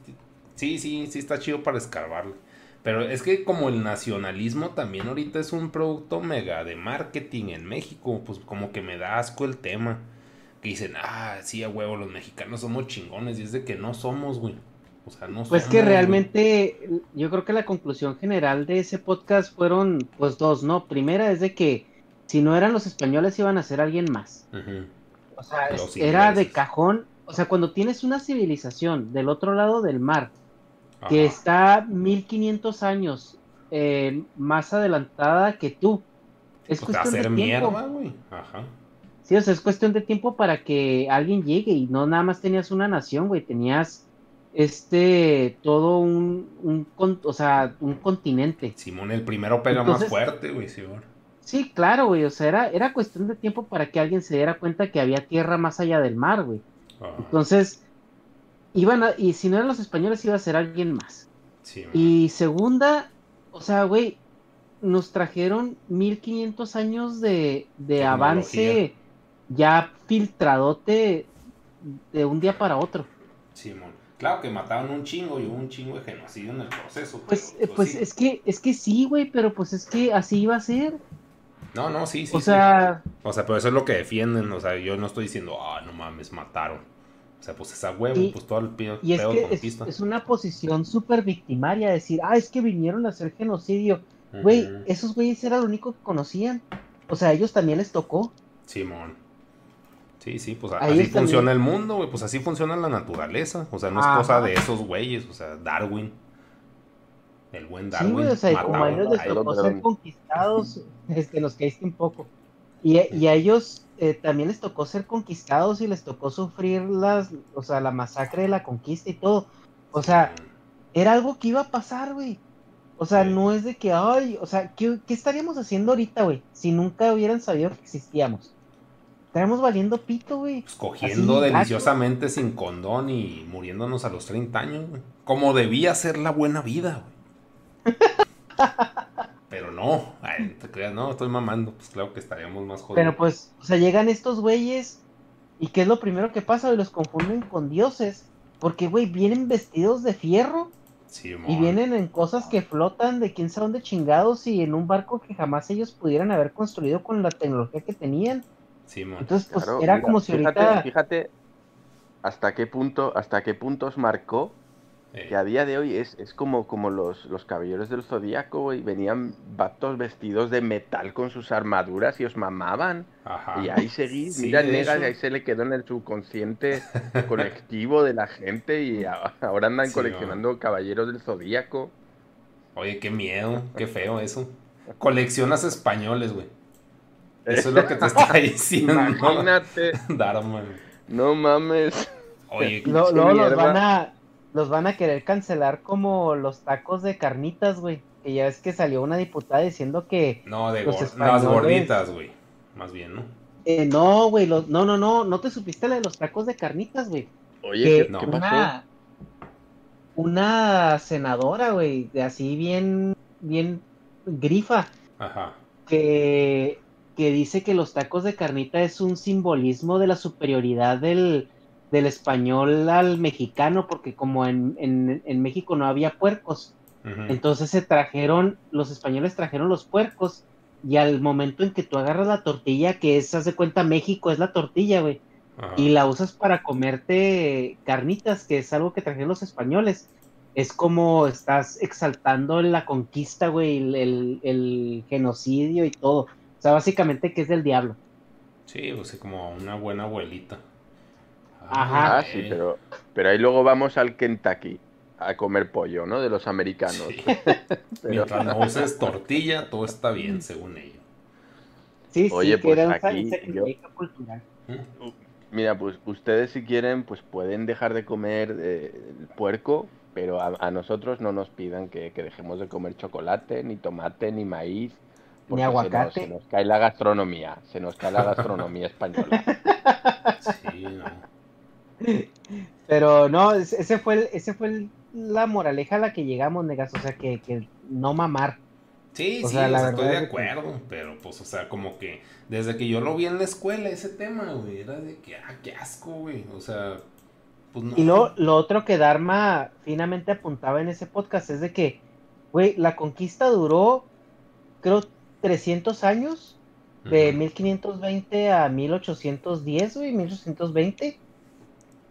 Sí, sí, sí está chido para escarbarle. Pero es que como el nacionalismo también ahorita es un producto mega de marketing en México, pues como que me da asco el tema. Que dicen, ah, sí, a huevo, los mexicanos somos chingones. Y es de que no somos, güey. O sea, no Pues somos. que güey. realmente yo creo que la conclusión general de ese podcast fueron pues dos, ¿no? Primera es de que si no eran los españoles iban a ser alguien más. O sea, Los era de cajón. O sea, cuando tienes una civilización del otro lado del mar que está 1500 años eh, más adelantada que tú, es Pues cuestión de hacer tiempo. mierda, güey. Ajá. Sí, o sea, es cuestión de tiempo para que alguien llegue y no nada más tenías una nación, güey, tenías este todo un, un con- o sea, un continente. Simón, el primero pega Entonces- más fuerte, güey, Simón. Sí, claro, güey, o sea, era, era cuestión de tiempo para que alguien se diera cuenta que había tierra más allá del mar, güey. Entonces, iban a, y si no eran los españoles, iba a ser alguien más. Sí. Y segunda, o sea, güey, nos trajeron 1500 años de, de avance ya filtradote de un día para otro. Simón. Claro que mataron un chingo y hubo un chingo de genocidio en el proceso. Pues, pero, pues sí. es que, es que sí, güey, pero pues es que así iba a ser. No, no, sí, sí. O sí. sea, O sea, pero eso es lo que defienden. O sea, yo no estoy diciendo, ah, no mames, mataron. O sea, pues esa huevo, Y- pues todo el pedo, y es que es, una posición súper victimaria, decir, ah, es que vinieron a hacer genocidio. Güey, esos güeyes era lo único que conocían. O sea, a ellos también les tocó. Simón. Sí, sí, pues así también- funciona el mundo, güey. Pues así funciona la naturaleza. O sea, no es cosa de esos güeyes. O sea, Darwin. El buen Sí, Darwin. güey, o sea, como a ellos les tocó ser conquistados, <laughs> este, nos caíste un poco. Y, y a ellos eh, también les tocó ser conquistados y les tocó sufrir las, o sea, la masacre de la conquista y todo. O sea, era algo que iba a pasar, güey. O sea, Sí. no es de que, ay, o sea, ¿qué, qué estaríamos haciendo ahorita, güey? Si nunca hubieran sabido que existíamos. Estaríamos valiendo pito, güey. Pues cogiendo Así, deliciosamente sin condón y muriéndonos a los 30 años, güey. Como debía ser la buena vida, güey. Pero no, ay, te creas, no, estoy mamando. Pues claro que estaríamos más jodidos. Pero pues, o sea, llegan estos güeyes y ¿qué es lo primero que pasa? Y los confunden con dioses. Porque, güey, vienen vestidos de fierro Sí, y vienen en cosas que flotan de quién sabe dónde chingados y en un barco que jamás ellos pudieran haber construido con la tecnología que tenían. Sí. Entonces, pues Claro, era mira, como si fíjate, ahorita... Fíjate hasta qué punto, hasta qué puntos marcó Que a día de hoy es, es como, como los, los caballeros del zodíaco, güey. Venían vatos vestidos de metal con sus armaduras y os mamaban. Ajá. Y ahí seguís, Sí, mira, hecho. y ahí se le quedó en el subconsciente <laughs> colectivo de la gente y ahora andan Sí, coleccionando caballeros del zodíaco. Oye, qué miedo, qué feo eso. Coleccionas españoles, güey. Eso es lo que te <laughs> está diciendo. Imagínate, <laughs> Dharma, güey. no mames. Oye, pinche luego los van a los van a querer cancelar como los tacos de carnitas, güey. Que ya es que salió una diputada diciendo que no, de los españoles- las gorditas, güey. Más bien, ¿no? eh, no, güey, los- no, no, no, no te supiste la de los tacos de carnitas, güey. Oye, que ¿qué, no. qué pasó? una una senadora, güey, de así bien bien grifa Ajá. que que dice que los tacos de carnita es un simbolismo de la superioridad del, del español al mexicano, porque como en, en, en México no había puercos, entonces se trajeron, los españoles trajeron los puercos, y al momento en que tú agarras la tortilla, que es, haz de cuenta, México es la tortilla, güey, y la usas para comerte carnitas, que es algo que trajeron los españoles. Es como estás exaltando la conquista, güey, el, el- el genocidio y todo. O sea, básicamente que es del diablo. Sí, pues sí, como una buena abuelita. Ajá. Ah, sí, pero, pero ahí luego vamos al Kentucky a comer pollo, ¿no? De los americanos. Sí. <laughs> Pero- Mientras no uses tortilla, todo está bien, según ellos. Sí, Oye, sí, que pues aquí sacrificio cultural. Mira, pues ustedes si quieren, pues pueden dejar de comer eh, el puerco, pero a, a nosotros no nos pidan que, que dejemos de comer chocolate, ni tomate, ni maíz. porque se nos- aguacate. Se nos, cae la gastronomía, se nos cae la gastronomía <laughs> española. Sí, no. Pero no, es- ese fue, el- ese fue el- la moraleja a la que llegamos, negas. O sea, que, que no mamar. Sí, O sí, sea, o la sea, estoy de que- acuerdo, pero pues, o sea, como que desde que yo lo vi en la escuela, ese tema, güey, era de que, ah, qué asco, güey, o sea, pues no. Y lo, lo otro que Dharma finamente apuntaba en ese podcast es de que, güey, la conquista duró, creo, 300 años, de Ujú. 1520 a 1810, güey, 1820.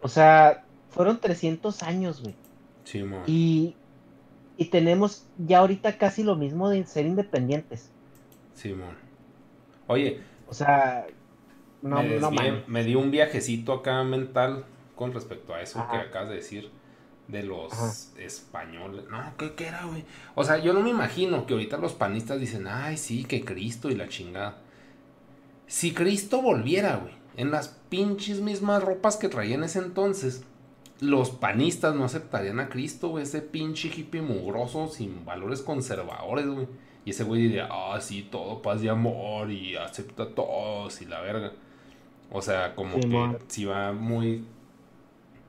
O sea, fueron 300 años, güey. Sí, mo. Y, y tenemos ya ahorita casi lo mismo de ser independientes. Simón. Oye, O sea, no, me, no desvié, me dio un viajecito acá mental con respecto a eso que acabas de decir de los Ajá. españoles. No, ¿qué, qué era, güey? O sea, yo no me imagino que ahorita los panistas dicen, ay, sí, que Cristo y la chingada. Si Cristo volviera, güey, en las pinches mismas ropas que traía en ese entonces, los panistas no aceptarían a Cristo, güey, ese pinche hippie mugroso sin valores conservadores, güey. Y ese güey diría, ah, sí, todo paz y amor y acepta a todos y la verga. O sea, como Sí, que mon. si va muy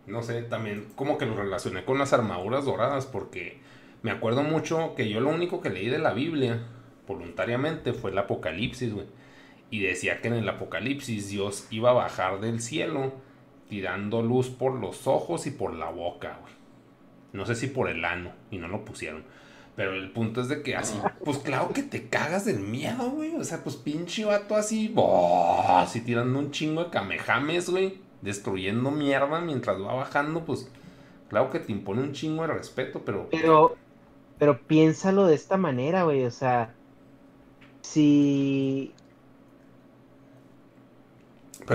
no sé, también como que lo relacioné con las armaduras doradas porque me acuerdo mucho que yo lo único que leí de la Biblia voluntariamente fue el Apocalipsis, güey. Y decía que en el Apocalipsis Dios iba a bajar del cielo tirando luz por los ojos y por la boca, güey. No sé si por el ano, y no lo pusieron. Pero el punto es de que así, pues claro que te cagas del miedo, güey. O sea, pues pinche vato así, así tirando un chingo de camejames, güey. Destruyendo mierda mientras va bajando, pues claro que te impone un chingo de respeto, pero... Pero, pero piénsalo de esta manera, güey. O sea, si...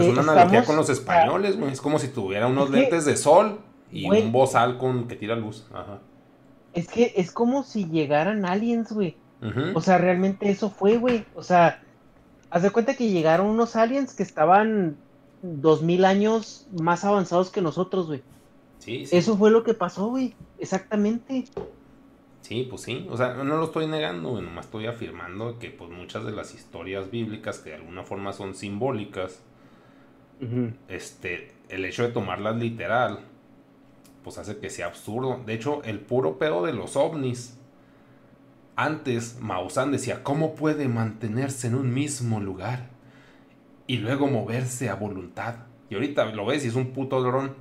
Pero es una Eh, analogía con los españoles, güey. Es como si tuviera unos que- lentes de sol y un bozal con que tira luz. Ajá. Es que es como si llegaran aliens, güey. O sea, realmente eso fue, güey. O sea, haz de cuenta que llegaron unos aliens que estaban dos mil años más avanzados que nosotros, güey. Sí, sí. Eso fue lo que pasó, güey. Exactamente. Sí, pues sí. O sea, no lo estoy negando, güey, nomás estoy afirmando que pues muchas de las historias bíblicas que de alguna forma son simbólicas, este, el hecho de tomarlas literal, pues hace que sea absurdo. De hecho, el puro pedo de los ovnis, antes Maussan decía, ¿cómo puede mantenerse en un mismo lugar y luego moverse a voluntad? Y ahorita lo ves y es un puto dron.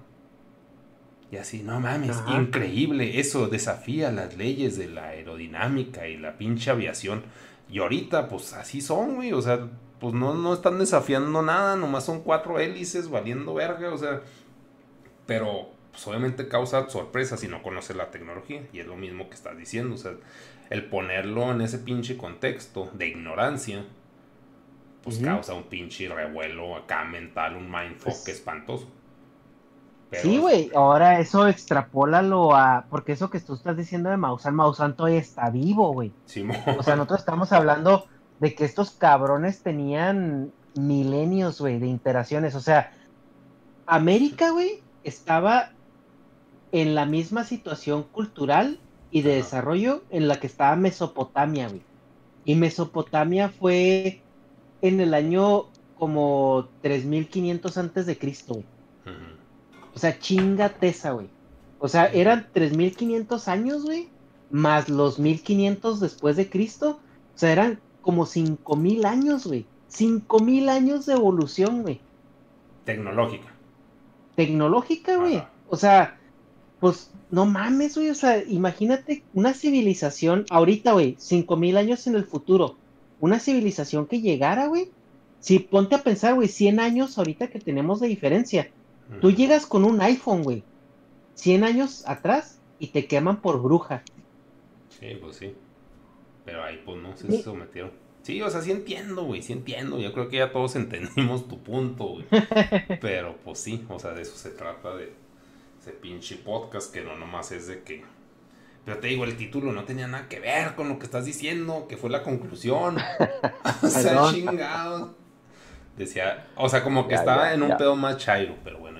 Y así, no mames, Ajá. increíble, eso desafía las leyes de la aerodinámica y la pinche aviación. Y ahorita, pues así son, güey, o sea, pues no, no están desafiando nada, nomás son cuatro hélices valiendo verga, o sea, pero pues obviamente causa sorpresa si no conoces la tecnología, y es lo mismo que estás diciendo, o sea, el ponerlo en ese pinche contexto de ignorancia, pues causa un pinche revuelo acá mental, un mindfuck Pues- espantoso. Pero- Sí, güey. Ahora eso extrapólalo a. Porque eso que tú estás diciendo de Maussan, Maussan todavía está vivo, güey. Simón. O sea, nosotros estamos hablando de que estos cabrones tenían milenios, güey, de interacciones. O sea, América, güey, estaba en la misma situación cultural y de desarrollo en la que estaba Mesopotamia, güey. Y Mesopotamia fue en el año como 3500 antes de Cristo, güey. O sea, chinga tesa, güey. O sea, eran 3500 años, güey, más los 1500 después de Cristo. O sea, eran como 5000 años, güey. 5000 años de evolución, güey. Tecnológica. Tecnológica, güey. O sea, pues no mames, güey. O sea, imagínate una civilización ahorita, güey, 5000 años en el futuro. Una civilización que llegara, güey. Si ponte a pensar, güey, 100 años ahorita que tenemos de diferencia. Tú llegas con un iPhone, güey. 100 años atrás y te queman por bruja. Sí, pues sí. Pero ahí pues no se sometieron. Sí, o sea, sí entiendo, güey, sí entiendo. Yo creo que ya todos <laughs> entendimos tu punto, güey. <laughs> Pero pues sí, o sea, de eso se trata de ese pinche podcast que no nomás es de que... Pero te digo, el título no tenía nada que ver con lo que estás diciendo, que fue la conclusión. <laughs> o sea, chingado. Decía, o sea, como que Ya, estaba ya, en un ya. pedo más chairo, pero bueno,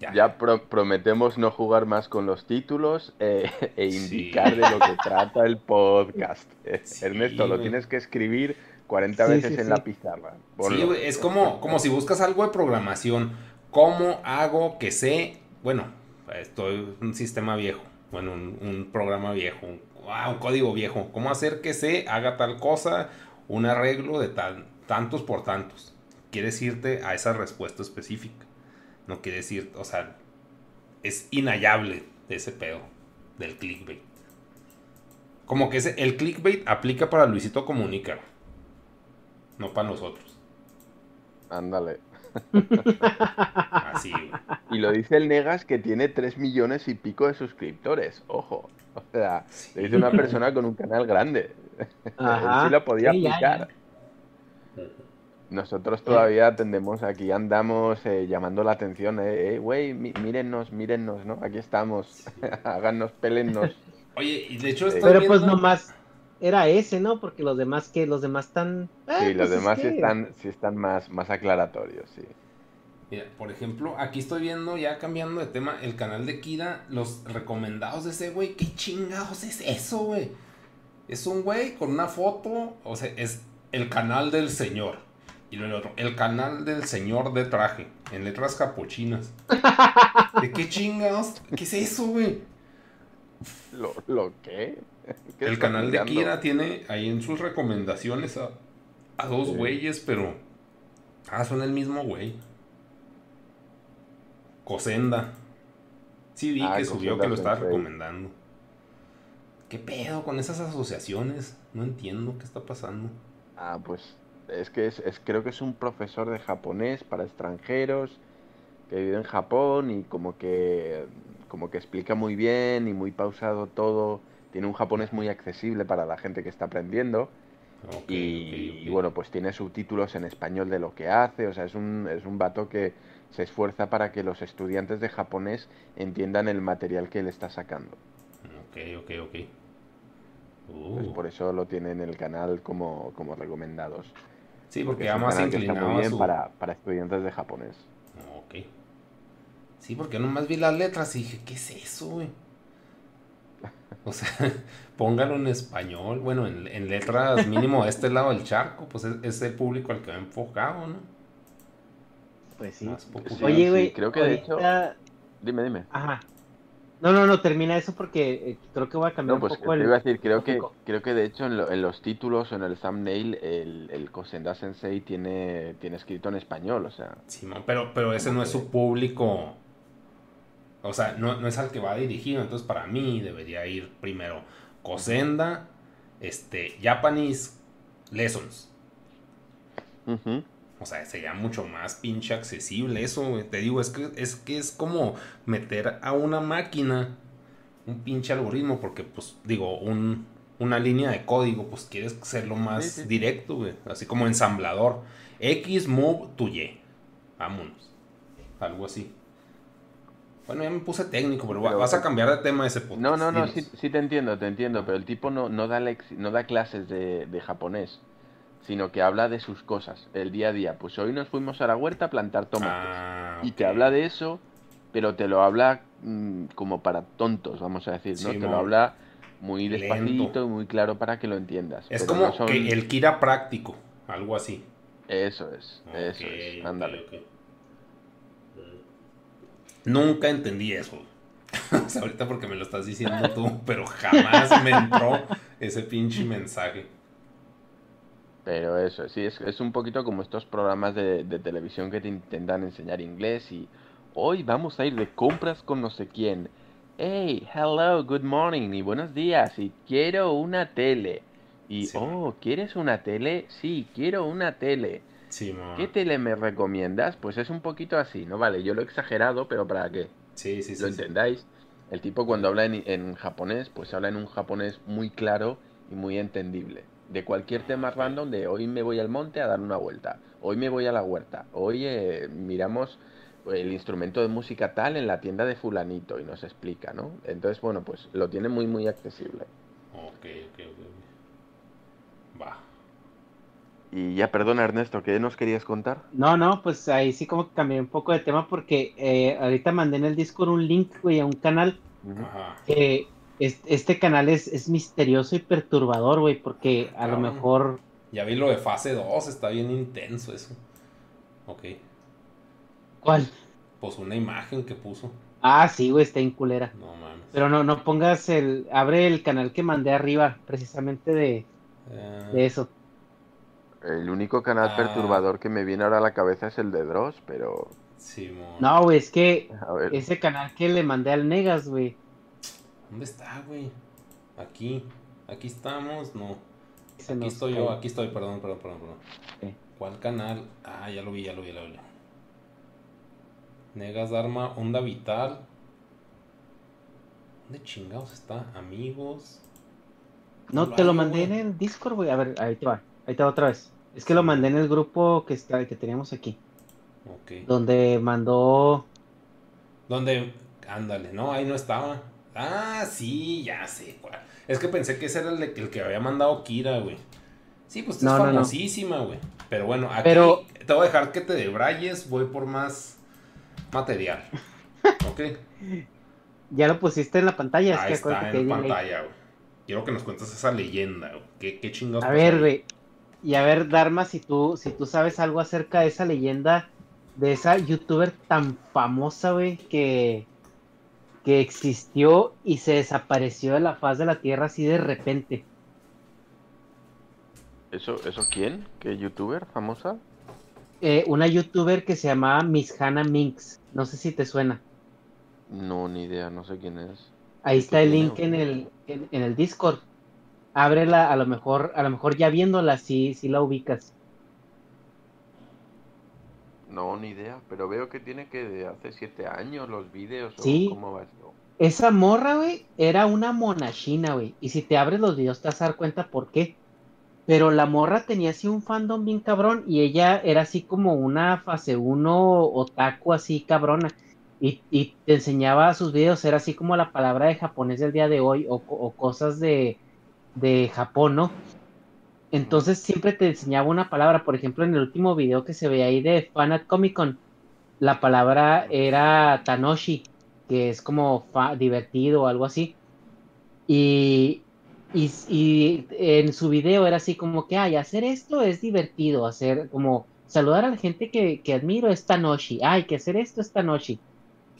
ya. Ya. Ya pro- prometemos no jugar más con los títulos eh, <laughs> e indicar de lo que trata el podcast. <laughs> Ernesto, lo tienes que escribir 40 Sí, veces sí, en sí. la pizarra. Sí, Ponlo. es como, como si buscas algo de programación. ¿Cómo hago que sé? Bueno, estoy un sistema viejo, bueno, un, un programa viejo, un, ah, un código viejo. ¿Cómo hacer que sé haga tal cosa? Un arreglo de tal, tantos por tantos. Quieres irte a esa respuesta específica. No quiere decir, o sea, es inhallable ese pedo del clickbait. Como que ese, el clickbait aplica para Luisito Comunica, no para nosotros. Ándale. Así, güey. Y lo dice el Negas que tiene 3 millones y pico de suscriptores. Ojo. O sea, lo dice una persona con un canal grande. Ajá, <laughs> Él sí lo podía sí, ya, aplicar. Nosotros todavía tendemos aquí, andamos eh, llamando la atención, eh, eh, güey, mi- mírennos, mírennos, ¿no? Aquí estamos, <laughs> háganos, pélennos. <laughs> Oye, y de hecho estoy Pero viendo... pues nomás era ese, ¿no? Porque los demás que los demás están. Ah, Sí, los pues es demás sí están, sí están más, más aclaratorios, sí. Mira, por ejemplo, aquí estoy viendo, ya cambiando de tema, el canal de Kida, los recomendados de ese güey. ¿Qué chingados es eso, güey? Es un güey con una foto, o sea, es el canal del señor. Y luego el otro, el canal del señor de traje, en letras capuchinas. <laughs> ¿De qué chingados? ¿Qué es eso, güey? ¿Lo, lo qué? ¿Qué El canal de? Kira tiene ahí en sus recomendaciones a, a dos Sí. güeyes, pero. Ah, son el mismo güey. Cosenda. Sí, vi Ah, que subió que lo estaba recomendando. ¿Qué pedo con esas asociaciones? No entiendo qué está pasando. Ah, pues es que es, es- creo que es un profesor de japonés para extranjeros que vive en Japón y como que como que explica muy bien y muy pausado todo. Tiene un japonés muy accesible para la gente que está aprendiendo. Y, bueno, pues tiene subtítulos en español de lo que hace. O sea, es un, es un vato que se esfuerza para que los estudiantes de japonés entiendan el material que él está sacando. Ok, ok, ok. Pues Uh. por eso lo tiene en el canal como, como recomendados. Sí, porque es va un más canal que está inclinado muy bien su- para, para estudiantes de japonés. Ok. Sí, porque nomás vi las letras y dije, ¿qué es eso, güey? O sea, <laughs> póngalo en español, bueno, en, en letras mínimo de este lado del charco, pues es, es el público al que va enfocado, ¿no? Pues sí. Oye, güey, creo que de hecho- Dime, dime. Ajá. No, no, no, termina eso porque eh, creo que voy a cambiar No, pues un te poco el... iba a decir, creo que, creo que de hecho en, lo- en los títulos o en el thumbnail el, el Kosenda Sensei tiene, tiene escrito en español, o sea, Simón, pero, pero ese no es su público. O sea, no, no es al que va dirigido. Entonces, para mí debería ir primero Cosenda, este, Japanese Lessons. ujú, O sea, sería mucho más pinche accesible eso, güey. Te digo, es que, es que es como meter a una máquina un pinche algoritmo, porque, pues, digo, un, una línea de código, pues quieres hacerlo más Sí, sí. directo, güey. Así como ensamblador. X move to Y. Vámonos. Algo así. Bueno, ya me puse técnico, pero, va- Pero- vas a cambiar de tema ese podcast. No, no, no, sí, sí te entiendo, te entiendo, pero el tipo no, no, da, lex- no da clases de, de japonés, sino que habla de sus cosas, el día a día. Pues hoy nos fuimos a la huerta a plantar tomates. Ah, Y te habla de eso, pero te lo habla mm, como para tontos, vamos a decir, ¿no? te lo habla muy despacito y muy claro para que lo entiendas. Es como no son- que el Kira práctico, algo así. Eso es, eso es, ándale. Nunca entendí eso. <laughs> O sea, ahorita porque me lo estás diciendo tú, pero jamás me entró ese pinche mensaje. Pero eso, sí, es, es un poquito como estos programas de, de televisión que te intentan enseñar inglés y hoy vamos a ir de compras con no sé quién. Hey, hello, good morning y buenos días y quiero una tele. Y, Sí. oh, ¿quieres una tele? Sí, quiero una tele. Sí, ma. ¿Qué tele me recomiendas? Pues es un poquito así, ¿no? Vale, yo lo he exagerado, pero para que Sí, sí, sí. lo entendáis. El tipo cuando habla en, en japonés, pues habla en un japonés muy claro y muy entendible. De cualquier tema random de hoy me voy al monte a dar una vuelta, hoy me voy a la huerta, hoy eh, miramos el instrumento de música tal en la tienda de fulanito y nos explica, ¿no? Entonces, bueno, pues lo tiene muy, muy accesible. Ok, ok, ok. ok. Va. Y ya, perdona Ernesto, ¿qué nos querías contar? No, no, pues ahí sí como que cambié un poco de tema porque eh, ahorita mandé en el Discord un link, güey, a un canal. Ajá. que es- este canal es, es misterioso y perturbador, güey, porque a lo mejor... Ya vi lo de fase 2, está bien intenso eso. Ok. ¿Cuál? Pues una imagen que puso. Ah, sí, güey, está en culera. No mames. Pero no, no pongas el... Abre el canal que mandé arriba, precisamente de, Eh, de eso. El único canal Ah. perturbador que me viene ahora a la cabeza es el de Dross, pero... Simón. No, güey, es que ese canal que le mandé al Negas, güey. ¿Dónde está, güey? Aquí. Aquí estamos, no. se Aquí estoy yo, aquí estoy, perdón, perdón, perdón, perdón. ¿Cuál canal? Ah, ya lo vi, ya lo vi, ya lo vi. Negas Dharma, Onda Vital. ¿Dónde chingados está? Amigos. No, te lo mandé en el Discord, güey. A ver, ahí te va. Ahí te va otra vez. Es que lo mandé en el grupo que está, que teníamos aquí. Ok. Donde mandó. ¿Dónde? Ándale, no, ahí no estaba. Ah, sí, ya sé cuál. Es que pensé que ese era el, de- el que había mandado Kira, güey. Sí, pues es No, no, no. famosísima, güey. Pero bueno, aquí Pero- te voy a dejar que te debrayes, voy por más material. <laughs> ¿Ok? Ya lo pusiste en la pantalla. es Ahí que está que en delay. pantalla, güey. Quiero que nos cuentes esa leyenda, güey. ¿Qué, qué chingados A ver, güey. Y a ver, Dharma, si tú, si tú sabes algo acerca de esa leyenda, de esa youtuber tan famosa, güey, que, que existió y se desapareció de la faz de la tierra así de repente. ¿Eso, eso quién? ¿Qué youtuber famosa? Eh, una youtuber que se llamaba Miss Hannah Minx. No sé si te suena. No, ni idea, no sé quién es. Ahí está el link o en el, en, en el Discord. Ábrela, a lo mejor, a lo mejor ya viéndola, sí, sí la ubicas. No, ni idea, pero veo que tiene que de hace siete años los vídeos o Sí. cómo va. Esa morra, güey, era una monachina, güey. Y si te abres los videos te vas a dar cuenta por qué. Pero la morra tenía así un fandom bien cabrón y ella era así como una fase 1 otaku así cabrona. Y, y te enseñaba sus videos, era así como la palabra de japonés del día de hoy o, cosas de, de Japón, ¿no? Entonces siempre te enseñaba una palabra, por ejemplo, en el último video que se ve ahí de Fan at Comic Con, la palabra era Tanoshi, que es como divertido o algo así. Y, y, y en su video era así como que, ay, hacer esto es divertido, hacer como saludar a la gente que, que admiro es Tanoshi, ay, que hacer esto es Tanoshi.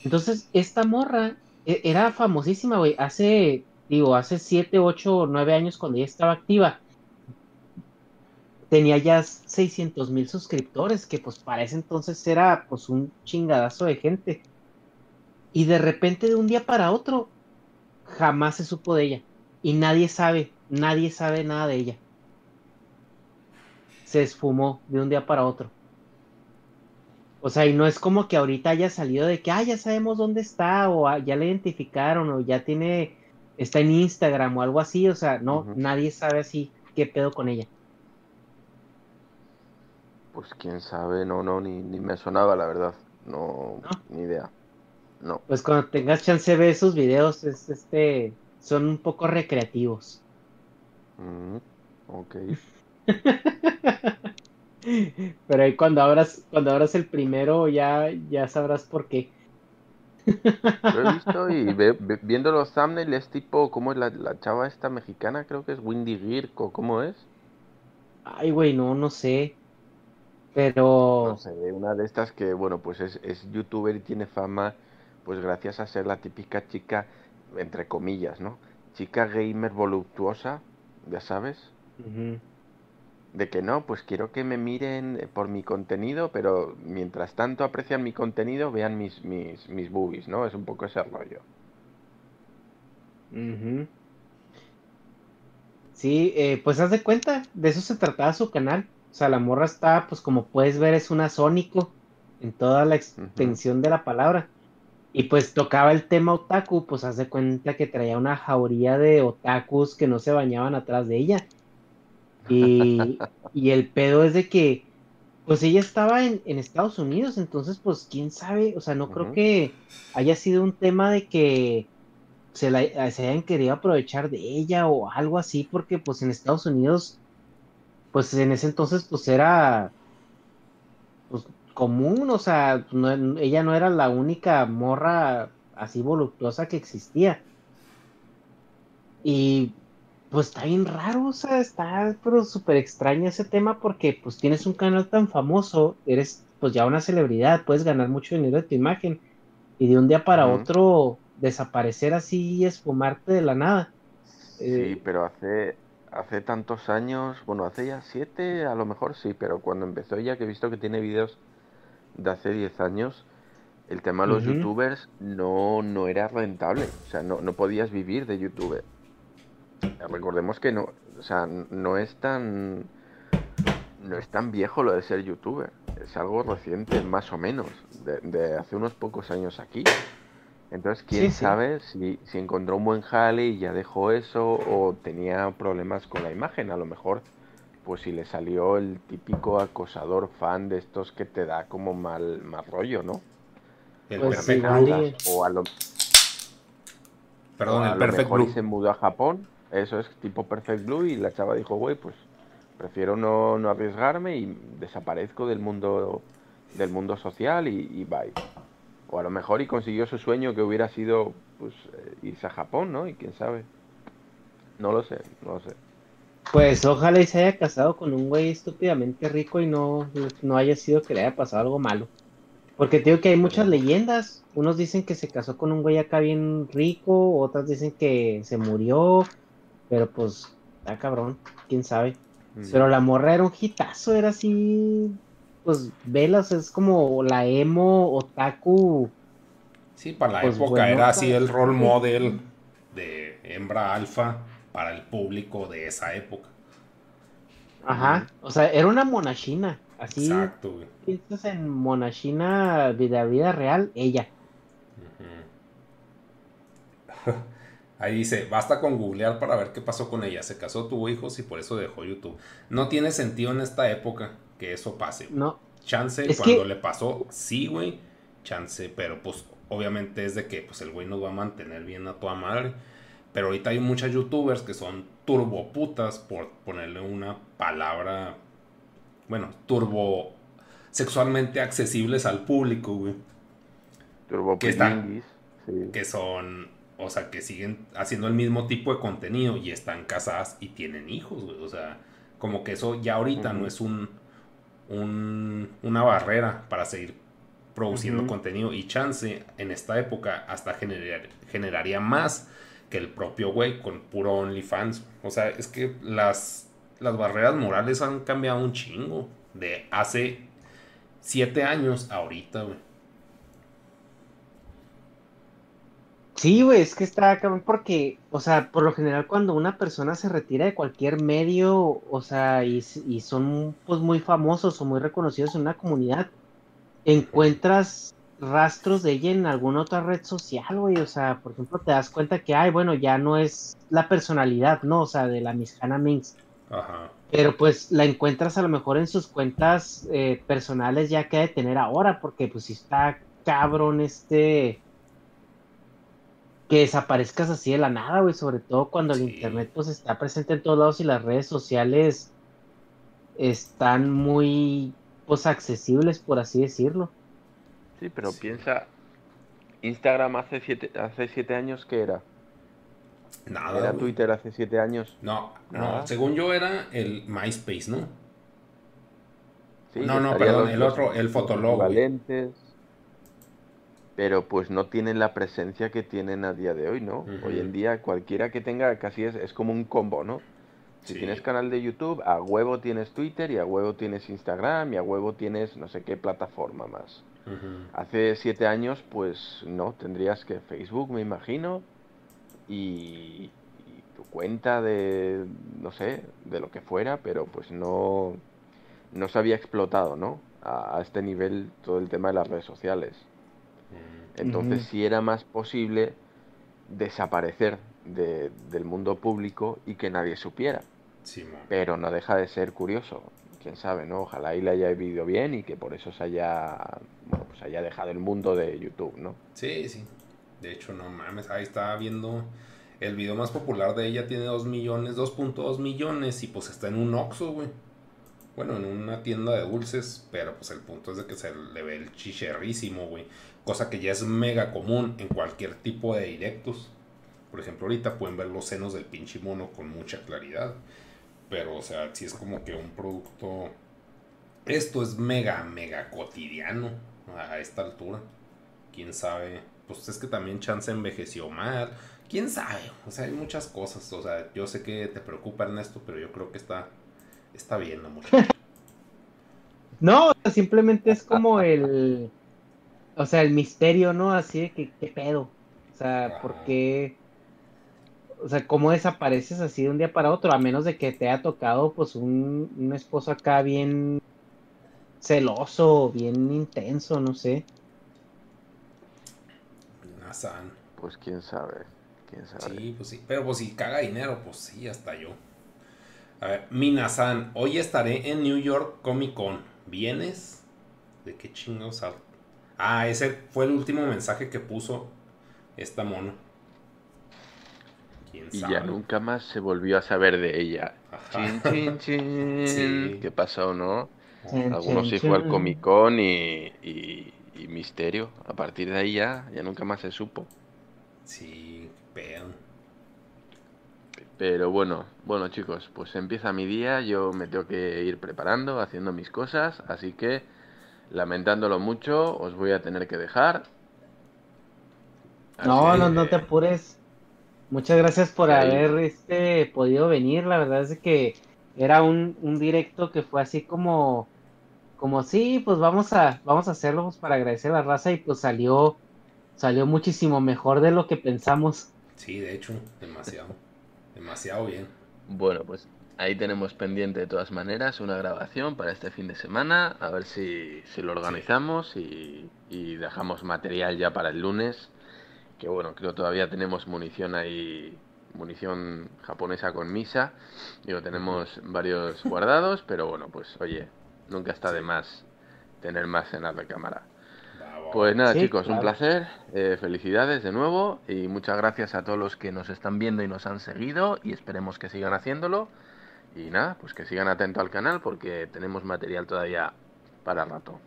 Entonces, esta morra e- era famosísima, güey, hace, digo, hace 7, 8, 9 años cuando ella estaba activa. Tenía ya 600 mil suscriptores, que pues para ese entonces era pues un chingadazo de gente. Y de repente de un día para otro, jamás se supo de ella. Y nadie sabe, nadie sabe nada de ella. Se esfumó de un día para otro. O sea, y no es como que ahorita haya salido de que, ah, ya sabemos dónde está, o ah, ya la identificaron, o ya tiene, está en Instagram o algo así. O sea, no, nadie sabe así qué pedo con ella. Pues quién sabe, no, no, ni, ni me sonaba la verdad. No, ni idea. No. Pues cuando tengas chance ve esos videos, es este, son un poco recreativos. Mm, ok. <laughs> Pero ahí cuando abras, cuando abras el primero ya, ya sabrás por qué. Lo he visto y ve- ve- viendo los thumbnails es tipo, ¿cómo es la, la chava esta mexicana? Creo que es Windy Girko, ¿cómo es? Ay, güey, no, no sé. Pero No sé, una de estas que, bueno, pues es, es youtuber y tiene fama, pues gracias a ser la típica chica, entre comillas, ¿no? Chica gamer voluptuosa, ya sabes. De que no, pues quiero que me miren eh, por mi contenido, pero mientras tanto aprecian mi contenido, vean mis, mis, mis boobies, ¿no? Es un poco ese rollo. Sí, eh, pues haz de cuenta, de eso se trataba su canal. O sea, la morra está, pues como puedes ver, es una sónico en toda la extensión de la palabra. Y pues tocaba el tema otaku, pues haz de cuenta que traía una jauría de otakus que no se bañaban atrás de ella. Y, <laughs> y el pedo es de que, pues ella estaba en, en Estados Unidos, entonces pues quién sabe, o sea, no creo que haya sido un tema de que se, la, eh, se hayan querido aprovechar de ella o algo así, porque pues en Estados Unidos, pues en ese entonces pues era pues común, o sea, no- ella no era la única morra así voluptuosa que existía. Y pues está bien raro, o sea, está pero súper extraño ese tema porque pues tienes un canal tan famoso, eres pues ya una celebridad, puedes ganar mucho dinero de tu imagen y de un día para otro desaparecer así y esfumarte de la nada. Sí, Eh, pero hace, hace tantos años, bueno, hace ya siete, a lo mejor sí, pero cuando empezó ella, que he visto que tiene vídeos de hace 10 años, el tema de los youtubers no, no era rentable, o sea, no, no podías vivir de youtuber. Recordemos que no, o sea, no es tan, no es tan viejo lo de ser youtuber, es algo reciente, más o menos, de, de hace unos pocos años aquí. Entonces, quién Sí, sí. sabe si, si encontró un buen jale y ya dejó eso o tenía problemas con la imagen. A lo mejor, pues si le salió el típico acosador fan de estos que te da como mal, mal rollo, ¿no? El Perfect quizás- Blue. O a lo, Perdón, o a el lo Perfect mejor y se mudó a Japón. Eso es tipo Perfect Blue y la chava dijo, güey, pues prefiero no, no arriesgarme y desaparezco del mundo del mundo social y, y bye. O a lo mejor y consiguió su sueño que hubiera sido pues eh, irse a Japón, ¿no? Y quién sabe. No lo sé, no lo sé. Pues ojalá y se haya casado con un güey estúpidamente rico y no, no haya sido que le haya pasado algo malo. Porque te digo que hay muchas leyendas. Unos dicen que se casó con un güey acá bien rico, otras dicen que se murió. Pero pues, está cabrón, quién sabe. Pero la morra era un hitazo, era así. Pues velas, es como la emo otaku. Sí, para la Pues, época bueno, era así el role model de hembra alfa para el público de esa época. Ajá. O sea, era una monachina. Así Exacto, güey. piensas en monachina de la vida real, ella. <laughs> Ahí dice, basta con googlear para ver qué pasó con ella. Se casó, tuvo hijos y por eso dejó YouTube. No tiene sentido en esta época que eso pase. No. Chance, Es cuando que- le pasó, sí, güey. Chance, pero pues obviamente es de que pues el güey nos va a mantener bien a toda madre. Pero ahorita hay muchas youtubers que son turboputas, por ponerle una palabra, bueno, turbo sexualmente accesibles al público, güey. Turbo que están, sí. que son, o sea, que siguen haciendo el mismo tipo de contenido y están casadas y tienen hijos, güey. O sea, como que eso ya ahorita no es un, un- una barrera para seguir produciendo contenido y chance en esta época hasta generar, generaría más que el propio güey con puro OnlyFans. O sea, es que las, las barreras morales han cambiado un chingo de hace siete años a ahorita, güey. Sí, güey, es que está cabrón porque, o sea, por lo general cuando una persona se retira de cualquier medio, o sea, y son pues muy famosos o muy reconocidos en una comunidad, encuentras rastros de ella en alguna otra red social, güey, o sea, por ejemplo, te das cuenta que, ay, bueno, ya no es la personalidad, ¿no? O sea, de la Miss Hannah Minx, Ajá. pero pues la encuentras a lo mejor en sus cuentas eh, personales ya que ha de tener ahora, porque pues si está cabrón este que desaparezcas así de la nada, güey, sobre todo cuando el internet pues está presente en todos lados y las redes sociales están muy pues accesibles, por así decirlo. Sí, pero piensa, Instagram hace siete, hace siete años, ¿qué era? Nada, ¿Era. Twitter hace siete años? No, Nada. no, según yo era el MySpace, ¿no? Sí, no, no, perdón, el otro, el Fotolog. güey. equivalentes, Pero pues no tienen la presencia que tienen a día de hoy, ¿no? Hoy en día cualquiera que tenga casi es, es como un combo, ¿no? Si tienes canal de YouTube, a huevo tienes Twitter y a huevo tienes Instagram y a huevo tienes no sé qué plataforma más. Hace siete años, pues no, tendrías que Facebook, me imagino, y, y tu cuenta de, no sé, de lo que fuera, pero pues no, no se había explotado, ¿no? A, a este nivel todo el tema de las redes sociales. Entonces Ujú. sí era más posible desaparecer de- del mundo público y que nadie supiera. Sí. Pero no deja de ser curioso. Quién sabe, ¿no? Ojalá y haya vivido bien y que por eso se haya, pues haya dejado el mundo de YouTube, ¿no? Sí, sí. De hecho, no mames, ahí estaba viendo el video más popular de ella tiene 2 millones, 2.2 millones y pues está en un Oxxo, güey. Bueno, en una tienda de dulces, pero pues el punto es de que se le ve el chicherrísimo, güey. Cosa que ya es mega común en cualquier tipo de directos. Por ejemplo, ahorita pueden ver los senos del pinche mono con mucha claridad. Pero, o sea, sí es como que un producto... Esto es mega, mega cotidiano a esta altura. Quién sabe. Pues es que también Chance envejeció mal. Quién sabe. O sea, hay muchas cosas. O sea, yo sé que te preocupa Ernesto, pero yo creo que está, está bien muchacha. No, simplemente es como el, o sea, el misterio, ¿no? Así de que, ¿qué pedo? O sea, ¿por qué? O sea, ¿cómo desapareces así de un día para otro? A menos de que te haya tocado, pues, un, un esposo acá bien celoso, bien intenso, no sé. Nazan. Pues quién sabe, quién sabe. Sí, pues sí. Pero pues si caga dinero, pues sí, hasta yo. A ver, Minasan, hoy estaré en New York Comic Con. ¿Vienes? ¿De qué chingos? sal- Ah, ese fue el último mensaje que puso esta mono. ¿Quién Y sabe? ya nunca más se volvió a saber de ella. Chin, chin, <laughs> chin. Sí. ¿Qué pasó, no? Chin, Algunos chin, sí fue al. Comic Con y, y, y misterio. A partir de ahí ya, ya nunca más se supo. Sí, pedo. Pero bueno, bueno chicos, pues empieza mi día, yo me tengo que ir preparando, haciendo mis cosas, así que lamentándolo mucho, os voy a tener que dejar. No, Así no, no te apures. Muchas gracias por haber este, podido venir. La verdad es que era un, un directo que fue así como, como sí, pues vamos a, vamos a hacerlo pues, para agradecer a la raza y pues salió, salió muchísimo mejor de lo que pensamos. Sí, de hecho, demasiado. Demasiado bien. Bueno, pues ahí tenemos pendiente de todas maneras una grabación para este fin de semana, a ver si, si lo organizamos y, y dejamos material ya para el lunes, que bueno, creo todavía tenemos munición ahí, munición japonesa con misa, digo, tenemos varios guardados, pero bueno, pues oye, nunca está de más tener más en la recámara. Pues nada, Sí, chicos, un placer. eh, felicidades de nuevo y muchas gracias a todos los que nos están viendo y nos han seguido y esperemos que sigan haciéndolo. Y nada, pues que sigan atentos al canal porque tenemos material todavía para rato.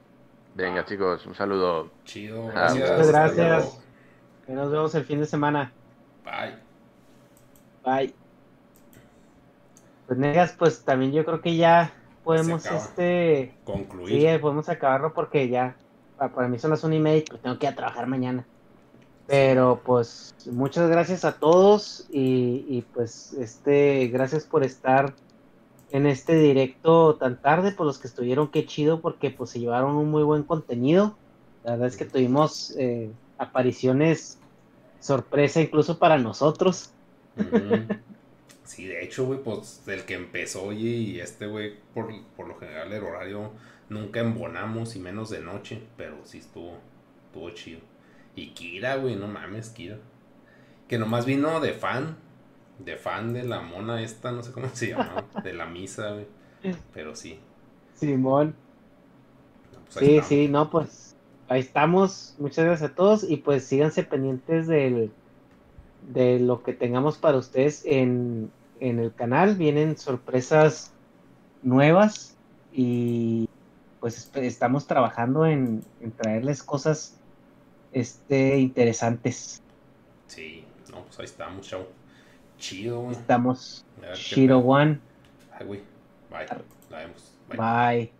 Venga, chicos, un saludo. Chido. Muchas gracias. Nos vemos el fin de semana. Bye. Bye. Pues negas, pues también yo creo que ya podemos este Concluir. Sí, podemos acabarlo porque ya pa- para mí son las una y media y pues tengo que ir a trabajar mañana. Pero pues muchas gracias a todos y, y, pues este gracias por estar en este directo tan tarde, por los que estuvieron, qué chido porque pues se llevaron un muy buen contenido. La verdad es que tuvimos eh, apariciones sorpresa incluso para nosotros. Sí, de hecho, güey, pues el que empezó, oye, y este, güey, por, por lo general el horario nunca embonamos y menos de noche, pero sí estuvo, estuvo chido. Y Kira, güey, no mames, Kira. Que nomás vino de fan, de fan de la mona esta, no sé cómo se llama, <laughs> de la misa, güey. Pero sí. Simón. pues Sí, estamos. sí, no, pues ahí estamos. Muchas gracias a todos y pues síganse pendientes del, de lo que tengamos para ustedes en, en el canal. Vienen sorpresas nuevas y pues est- estamos trabajando en, en traerles cosas este, interesantes. Sí, no, pues ahí estamos, chavo. Chido. Estamos pedo. One. Ay, güey. Bye. La vemos. Bye. Bye.